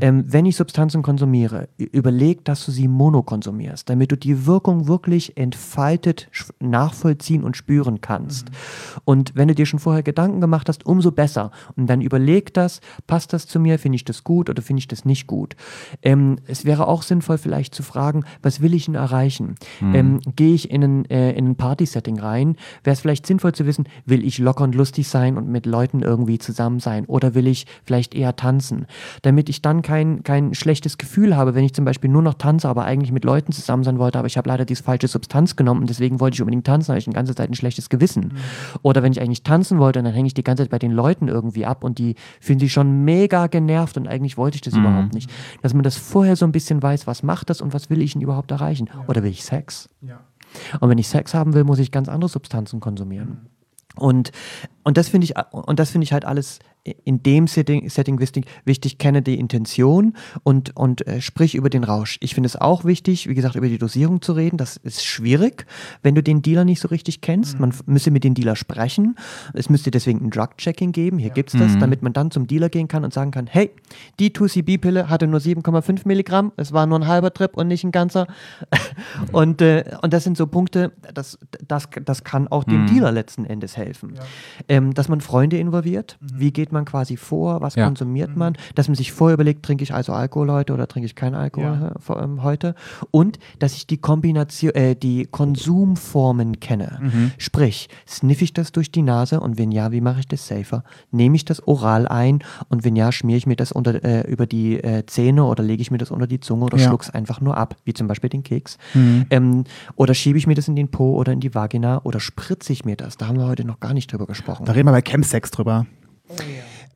Ähm, wenn ich Substanzen konsumiere, überleg, dass du sie monokonsumierst, damit du die Wirkung wirklich entfaltet nachvollziehen und spüren kannst. Und wenn du dir schon vorher Gedanken gemacht hast, umso besser. Und dann überleg das, passt das zu mir, finde ich das gut oder finde ich das nicht gut. Ähm, es wäre auch sinnvoll vielleicht zu fragen, was will ich denn erreichen? Ähm, Gehe ich in ein, äh, in ein Party-Setting rein? Wäre es vielleicht sinnvoll zu wissen, will ich locker und lustig sein und mit Leuten irgendwie zusammen sein? Oder will ich vielleicht eher tanzen? Damit ich dann kein, kein schlechtes Gefühl habe, wenn ich zum Beispiel nur noch tanze, aber eigentlich mit Leuten zusammen sein wollte, aber ich habe leider diese falsche Substanz genommen und deswegen wollte ich unbedingt tanzen, habe ich die ganze Zeit ein schlechtes Gewissen. Oder wenn ich eigentlich tanzen wollte und dann hänge ich die ganze Zeit bei den Leuten irgendwie ab und die fühlen sich schon mega genervt und eigentlich wollte ich das überhaupt nicht. Dass man das vorher so ein bisschen weiß, was macht das und was will ich denn überhaupt erreichen? Oder will ich Sex? Und wenn ich Sex haben will, muss ich ganz andere Substanzen konsumieren. Und, und das finde ich, und das finde ich halt alles in dem Setting, Setting wichtig, wichtig, kenne die Intention und, und äh, sprich über den Rausch. Ich finde es auch wichtig, wie gesagt, über die Dosierung zu reden. Das ist schwierig, wenn du den Dealer nicht so richtig kennst. Man f- müsse mit dem Dealer sprechen. Es müsste deswegen ein Drug-Checking geben. Hier gibt's das, damit man dann zum Dealer gehen kann und sagen kann, hey, die 2CB-Pille hatte nur 7,5 Milligramm. Es war nur ein halber Trip und nicht ein ganzer. und, äh, und das sind so Punkte, das, das, das kann auch dem Dealer letzten Endes helfen. Ähm, dass man Freunde involviert. Wie geht man quasi vor? Was Ja. konsumiert man? Dass man sich vorher überlegt, trinke ich also Alkohol heute oder trinke ich keinen Alkohol vor, ähm, heute? Und dass ich die Kombination, äh, die Konsumformen kenne. Sprich, sniffe ich das durch die Nase und wenn ja, wie mache ich das safer? Nehme ich das oral ein und wenn ja, schmiere ich mir das unter, äh, über die äh, Zähne oder lege ich mir das unter die Zunge oder Ja. schluck's einfach nur ab, wie zum Beispiel den Keks. Ähm, oder schiebe ich mir das in den Po oder in die Vagina oder spritze ich mir das? Da haben wir heute noch gar nicht drüber gesprochen. Da reden wir bei Chemsex drüber.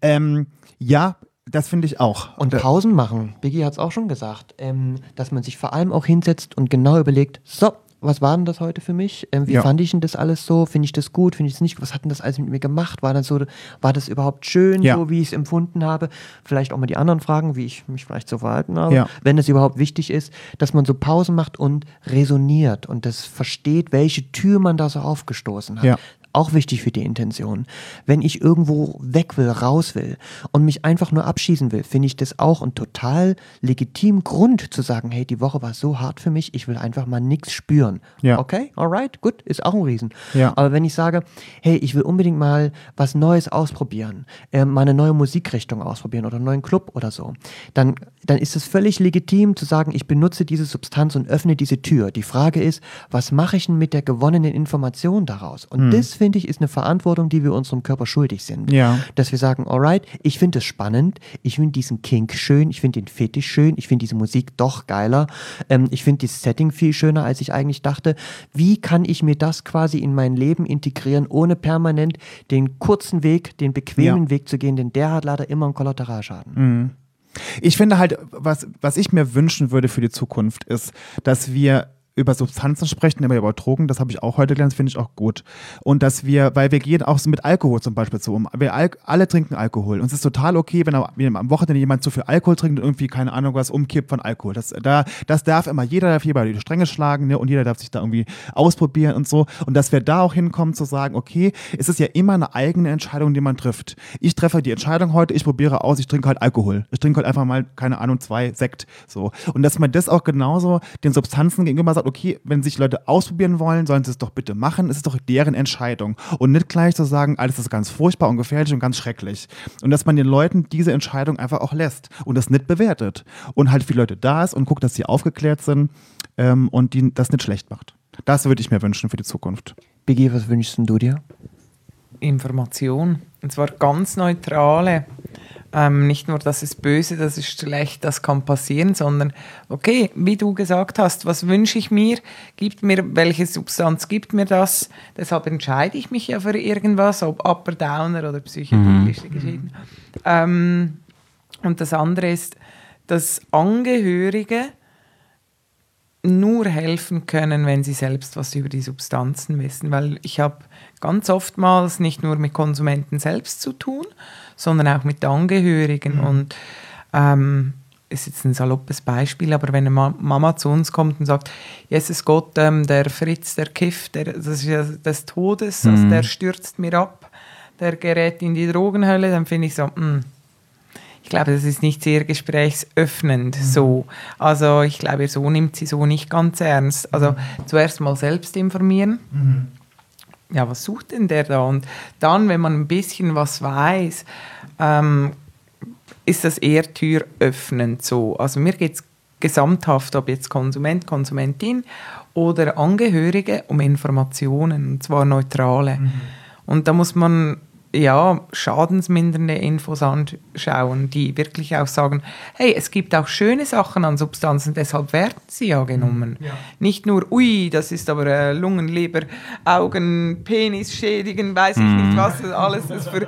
Ähm, ja, das finde ich auch. Und Äh, Pausen machen. Biggie hat es auch schon gesagt, ähm, dass man sich vor allem auch hinsetzt und genau überlegt, so, was war denn das heute für mich? Ähm, wie Ja. fand ich denn das alles so? Finde ich das gut? Finde ich es nicht? Was hat denn das alles mit mir gemacht? War das so, war das überhaupt schön, Ja. so wie ich es empfunden habe? Vielleicht auch mal die anderen fragen, wie ich mich vielleicht so verhalten habe. Ja. Wenn es überhaupt wichtig ist, dass man so Pausen macht und resoniert und das versteht, welche Tür man da so aufgestoßen hat. Auch wichtig für die Intention. Wenn ich irgendwo weg will, raus will und mich einfach nur abschießen will, finde ich das auch ein total legitim Grund zu sagen, hey, die Woche war so hart für mich, ich will einfach mal nichts spüren. Ja. Okay, alright, gut, ist auch ein Riesen. Ja. Aber wenn ich sage, hey, ich will unbedingt mal was Neues ausprobieren, äh, mal eine neue Musikrichtung ausprobieren oder einen neuen Club oder so, dann, dann ist es völlig legitim zu sagen, ich benutze diese Substanz und öffne diese Tür. Die Frage ist, was mache ich denn mit der gewonnenen Information daraus? Und das, finde ich, ist eine Verantwortung, die wir unserem Körper schuldig sind. Ja. Dass wir sagen, alright, ich finde es spannend, ich finde diesen Kink schön, ich finde den Fetisch schön, ich finde diese Musik doch geiler, ähm, ich finde das Setting viel schöner, als ich eigentlich dachte. Wie kann ich mir das quasi in mein Leben integrieren, ohne permanent den kurzen Weg, den bequemen Ja. Weg zu gehen, denn der hat leider immer einen Kollateralschaden. Ich finde halt, was, was ich mir wünschen würde für die Zukunft, ist, dass wir über Substanzen sprechen, aber über Drogen, das habe ich auch heute gelernt, finde ich auch gut. Und dass wir, weil wir gehen auch mit Alkohol zum Beispiel so um. Wir al alle trinken Alkohol. Und es ist total okay, wenn, am- wenn am Wochenende jemand zu viel Alkohol trinkt und irgendwie, keine Ahnung, was umkippt von Alkohol. Das, da, das darf immer, jeder darf hier bei die Stränge schlagen ne? und jeder darf sich da irgendwie ausprobieren und so. Und dass wir da auch hinkommen zu sagen, okay, es ist ja immer eine eigene Entscheidung, die man trifft. Ich treffe die Entscheidung heute, ich probiere aus, ich trinke halt Alkohol. Ich trinke halt einfach mal, keine Ahnung, zwei Sekt. So. Und dass man das auch genauso den Substanzen gegenüber sagt, okay, wenn sich Leute ausprobieren wollen, sollen sie es doch bitte machen. Es ist doch deren Entscheidung. Und nicht gleich zu sagen, alles ist ganz furchtbar und gefährlich und ganz schrecklich. Und dass man den Leuten diese Entscheidung einfach auch lässt und das nicht bewertet. Und halt viele Leute da ist und guckt, dass sie aufgeklärt sind ähm, und die das nicht schlecht macht. Das würde ich mir wünschen für die Zukunft. Biggie, was wünschst du dir? Information. Und zwar ganz neutrale. Ähm, nicht nur, das ist böse, das ist schlecht, das kann passieren, sondern okay, wie du gesagt hast, was wünsche ich mir? Gibt mir, welche Substanz gibt mir das? Deshalb entscheide ich mich ja für irgendwas, ob Upper Downer oder psychedelische Geschichten. Ähm, und das andere ist, dass Angehörige nur helfen können, wenn sie selbst was über die Substanzen wissen. Weil ich habe ganz oftmals nicht nur mit Konsumenten selbst zu tun, sondern auch mit Angehörigen. Und ähm, ist jetzt ein saloppes Beispiel, aber wenn eine Ma Mama zu uns kommt und sagt, Jesus Gott, ähm, der Fritz, der kifft, der, das ist ja des Todes, also der stürzt mir ab, der gerät in die Drogenhölle, dann finde ich so, mh, ich glaube, das ist nicht sehr gesprächsöffnend so. Also ich glaube, so nimmt sie so nicht ganz ernst. Also zuerst mal selbst informieren. Ja, was sucht denn der da? Und dann, wenn man ein bisschen was weiß, ähm, ist das eher türöffnend so. Also mir geht es gesamthaft, ob jetzt Konsument, Konsumentin oder Angehörige, um Informationen, und zwar neutrale. Und da muss man ja schadensmindernde Infos anschauen, die wirklich auch sagen, hey, es gibt auch schöne Sachen an Substanzen, deshalb werden sie ja genommen. Nicht nur, ui, das ist aber äh, Lungen, Leber, Augen, Penis schädigen, weiß ich nicht, was das alles es für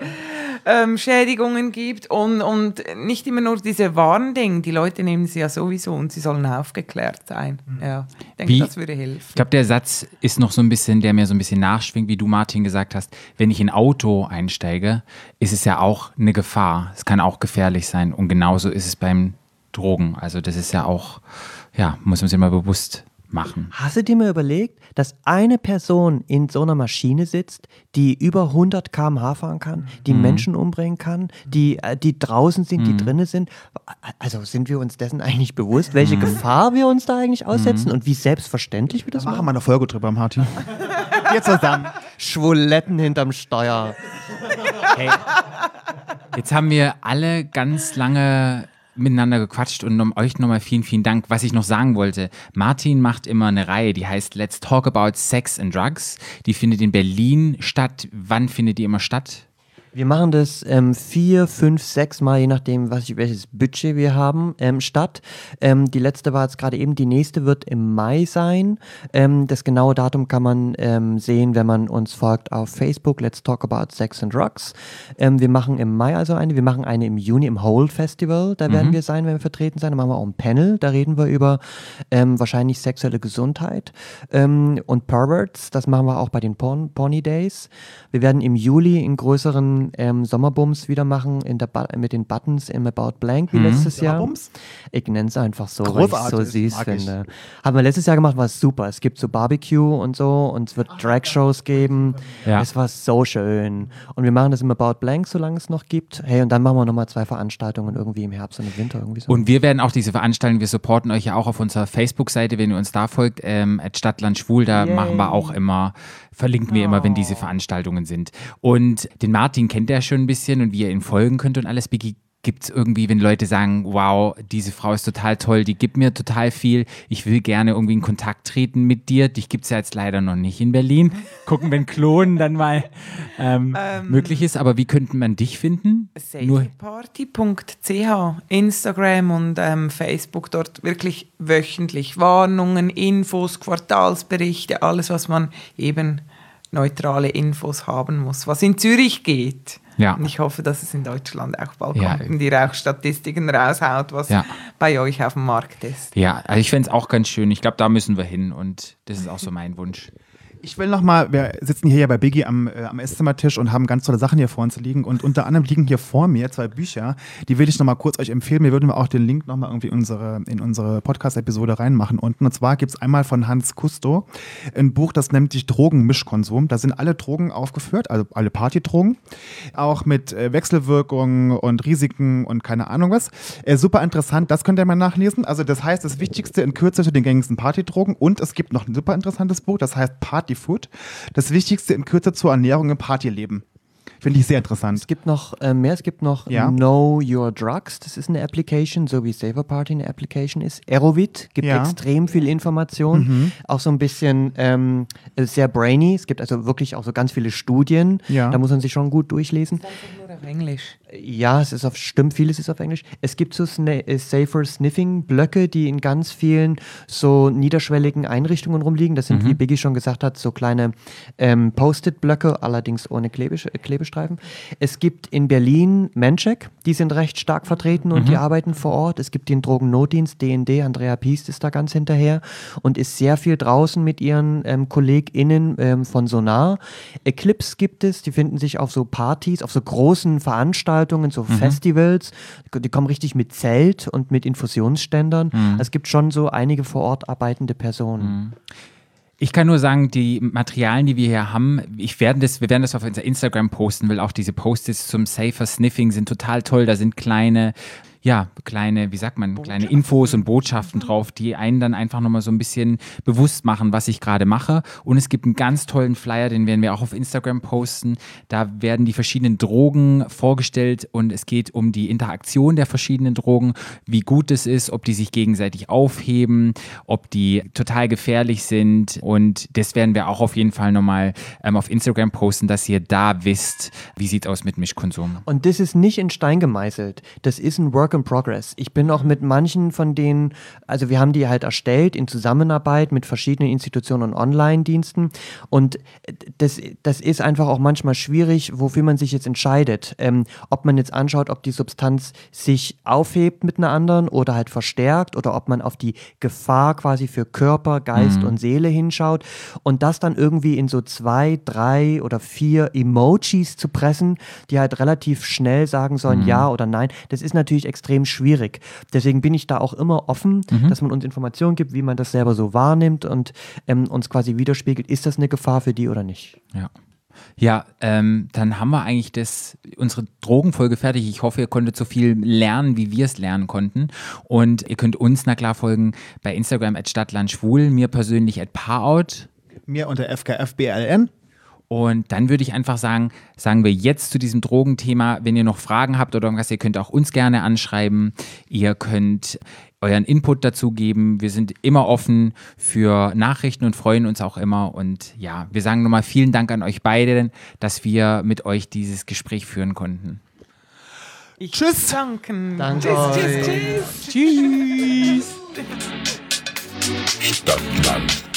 ähm, Schädigungen gibt und, und nicht immer nur diese Warnding. Die Leute nehmen sie ja sowieso und sie sollen aufgeklärt sein. Ja, ich denke, Wie- das würde helfen. Ich glaube, der Satz ist noch so ein bisschen, der mir so ein bisschen nachschwingt, wie du, Martin, gesagt hast. Wenn ich in ein Auto einsteige, ist es ja auch eine Gefahr. Es kann auch gefährlich sein. Und genauso ist es beim Drogen. Also, das ist ja auch, ja, muss man sich mal bewusst machen. Hast du dir mal überlegt, dass eine Person in so einer Maschine sitzt, die über 100 km/h fahren kann, die Menschen umbringen kann, die, äh, die draußen sind, die drinnen sind? Also sind wir uns dessen eigentlich bewusst, welche Gefahr wir uns da eigentlich aussetzen und wie selbstverständlich wir das Machen machen? wir eine Folge drüber, Martin. Wir zusammen. Schwuletten hinterm Steuer. Jetzt haben wir alle ganz lange miteinander gequatscht und um euch nochmal vielen, vielen Dank. Was ich noch sagen wollte, Martin macht immer eine Reihe, die heißt Let's Talk About Sex and Drugs. Die findet in Berlin statt. Wann findet die immer statt? Wir machen das ähm, vier, fünf, sechs Mal, je nachdem, was, welches Budget wir haben, ähm, statt. Ähm, die letzte war jetzt gerade eben, die nächste wird im Mai sein. Ähm, das genaue Datum kann man ähm, sehen, wenn man uns folgt auf Facebook. Let's Talk About Sex and Drugs. Ähm, wir machen im Mai also eine, wir machen eine im Juni im Whole Festival. Da werden wir sein, wenn wir vertreten sein. Da machen wir auch ein Panel. Da reden wir über wahrscheinlich sexuelle Gesundheit und Perverts. Das machen wir auch bei den Porn Pony Days. Wir werden im Juli in größeren ähm, Sommerbums wieder machen in der ba mit den Buttons im About Blank wie letztes Jahr. Sommerbums? Ich nenne es einfach so, weil ich so Großartig, süß finde. Haben wir letztes Jahr gemacht, war es super. Es gibt so Barbecue und so und es wird Drag-Shows geben. Ja. Es war so schön. Und wir machen das im About Blank, solange es noch gibt. Hey, und dann machen wir nochmal zwei Veranstaltungen irgendwie im Herbst und im Winter irgendwie so. Und wir werden auch diese Veranstaltung, wir supporten euch ja auch auf unserer Facebook-Seite, wenn ihr uns da folgt, ähm, at Stadtland Schwul, da Yay. machen wir auch immer, verlinken wir immer, wenn diese Veranstaltungen sind. Und den Martin kennt er schon ein bisschen und wie ihr ihn folgen könnt und alles. Biggie, gibt es irgendwie, wenn Leute sagen, wow, diese Frau ist total toll, die gibt mir total viel, ich will gerne irgendwie in Kontakt treten mit dir. Dich gibt es ja jetzt leider noch nicht in Berlin. Gucken, wenn Klonen dann mal ähm, möglich ist. Aber wie könnte man dich finden? Safeparty.ch, Instagram und ähm, Facebook, dort wirklich wöchentlich Warnungen, Infos, Quartalsberichte, alles, was man eben neutrale Infos haben muss, was in Zürich geht. Ja. Und ich hoffe, dass es in Deutschland auch bald Ja. kommt und die Rauchstatistiken raushaut, was Ja. bei euch auf dem Markt ist. Ja, also ich fände es auch ganz schön. Ich glaube, da müssen wir hin und das ist auch so mein Wunsch. Ich will nochmal, wir sitzen hier ja bei Biggie am, äh, am Esszimmertisch und haben ganz tolle Sachen hier vor uns liegen. Und unter anderem liegen hier vor mir zwei Bücher, die will ich nochmal kurz euch empfehlen. Wir würden auch den Link nochmal irgendwie in unsere, in unsere Podcast-Episode reinmachen unten. Und zwar gibt es einmal von Hans Kusto ein Buch, das nennt sich Drogenmischkonsum. Da sind alle Drogen aufgeführt, also alle Partydrogen. Auch mit äh, Wechselwirkungen und Risiken und keine Ahnung was. Äh, super interessant, das könnt ihr mal nachlesen. Also das heißt, das Wichtigste in Kürze zu den gängigsten Partydrogen. Und es gibt noch ein super interessantes Buch, das heißt Party Food. Das Wichtigste in Kürze zur Ernährung im Partyleben. Finde ich sehr interessant. Es gibt noch äh, mehr, es gibt noch Ja. Know Your Drugs, das ist eine Application, so wie Saver Party eine Application ist. Aerovit gibt Ja. extrem viel Information, auch so ein bisschen ähm, äh, sehr brainy. Es gibt also wirklich auch so ganz viele Studien, Ja. da muss man sich schon gut durchlesen. Einfach nur auf Englisch. Ja, es ist auf, stimmt, vieles ist auf Englisch. Es gibt so Sna äh, Safer Sniffing Blöcke, die in ganz vielen so niederschwelligen Einrichtungen rumliegen. Das sind, wie Biggie schon gesagt hat, so kleine ähm, Post-it-Blöcke, allerdings ohne Klebesch äh, Klebestreifen. Es gibt in Berlin Mencheck, die sind recht stark vertreten und die arbeiten vor Ort. Es gibt den Drogennotdienst, DND, Andrea Piest ist da ganz hinterher und ist sehr viel draußen mit ihren ähm, KollegInnen ähm, von Sonar. Eclipse gibt es, die finden sich auf so Partys, auf so großen großen Veranstaltungen, so Festivals. Die kommen richtig mit Zelt und mit Infusionsständern. Es gibt schon so einige vor Ort arbeitende Personen. Ich kann nur sagen, die Materialien, die wir hier haben, ich werden das, wir werden das auf unser Instagram posten, weil auch diese Post-its zum Safer Sniffing sind total toll. Da sind kleine, ja, kleine, wie sagt man, kleine Infos und Botschaften drauf, die einen dann einfach nochmal so ein bisschen bewusst machen, was ich gerade mache. Und es gibt einen ganz tollen Flyer, den werden wir auch auf Instagram posten. Da werden die verschiedenen Drogen vorgestellt und es geht um die Interaktion der verschiedenen Drogen, wie gut es ist, ob die sich gegenseitig aufheben, ob die total gefährlich sind. Und das werden wir auch auf jeden Fall nochmal ähm, auf Instagram posten, dass ihr da wisst, wie sieht aus mit Mischkonsum. Und das ist nicht in Stein gemeißelt. Das ist ein Work in Progress. Ich bin auch mit manchen von denen, also wir haben die halt erstellt in Zusammenarbeit mit verschiedenen Institutionen und Online-Diensten. Und das, das ist einfach auch manchmal schwierig, wofür man sich jetzt entscheidet. Ähm, ob man jetzt anschaut, ob die Substanz sich aufhebt mit einer anderen oder halt verstärkt oder ob man auf die Gefahr quasi für Körper, Geist und Seele hinschaut und das dann irgendwie in so zwei, drei oder vier Emojis zu pressen, die halt relativ schnell sagen sollen ja oder nein, das ist natürlich extrem schwierig. Deswegen bin ich da auch immer offen, dass man uns Informationen gibt, wie man das selber so wahrnimmt und ähm, uns quasi widerspiegelt, ist das eine Gefahr für die oder nicht. Ja. Ja, ähm, dann haben wir eigentlich das, unsere Drogenfolge fertig. Ich hoffe, ihr konntet so viel lernen, wie wir es lernen konnten. Und ihr könnt uns, na klar, folgen bei Instagram at Stadtlandschwul, mir persönlich at Paarout. Mir unter FKFBLN. Und dann würde ich einfach sagen, sagen wir jetzt zu diesem Drogenthema, wenn ihr noch Fragen habt oder irgendwas, ihr könnt auch uns gerne anschreiben. Ihr könnt euren Input dazu geben. Wir sind immer offen für Nachrichten und freuen uns auch immer. Und ja, wir sagen nochmal vielen Dank an euch beide, dass wir mit euch dieses Gespräch führen konnten. Ich Tschüss. Danken. Danke tschüss, tschüss, tschüss. Tschüss. Stadtland.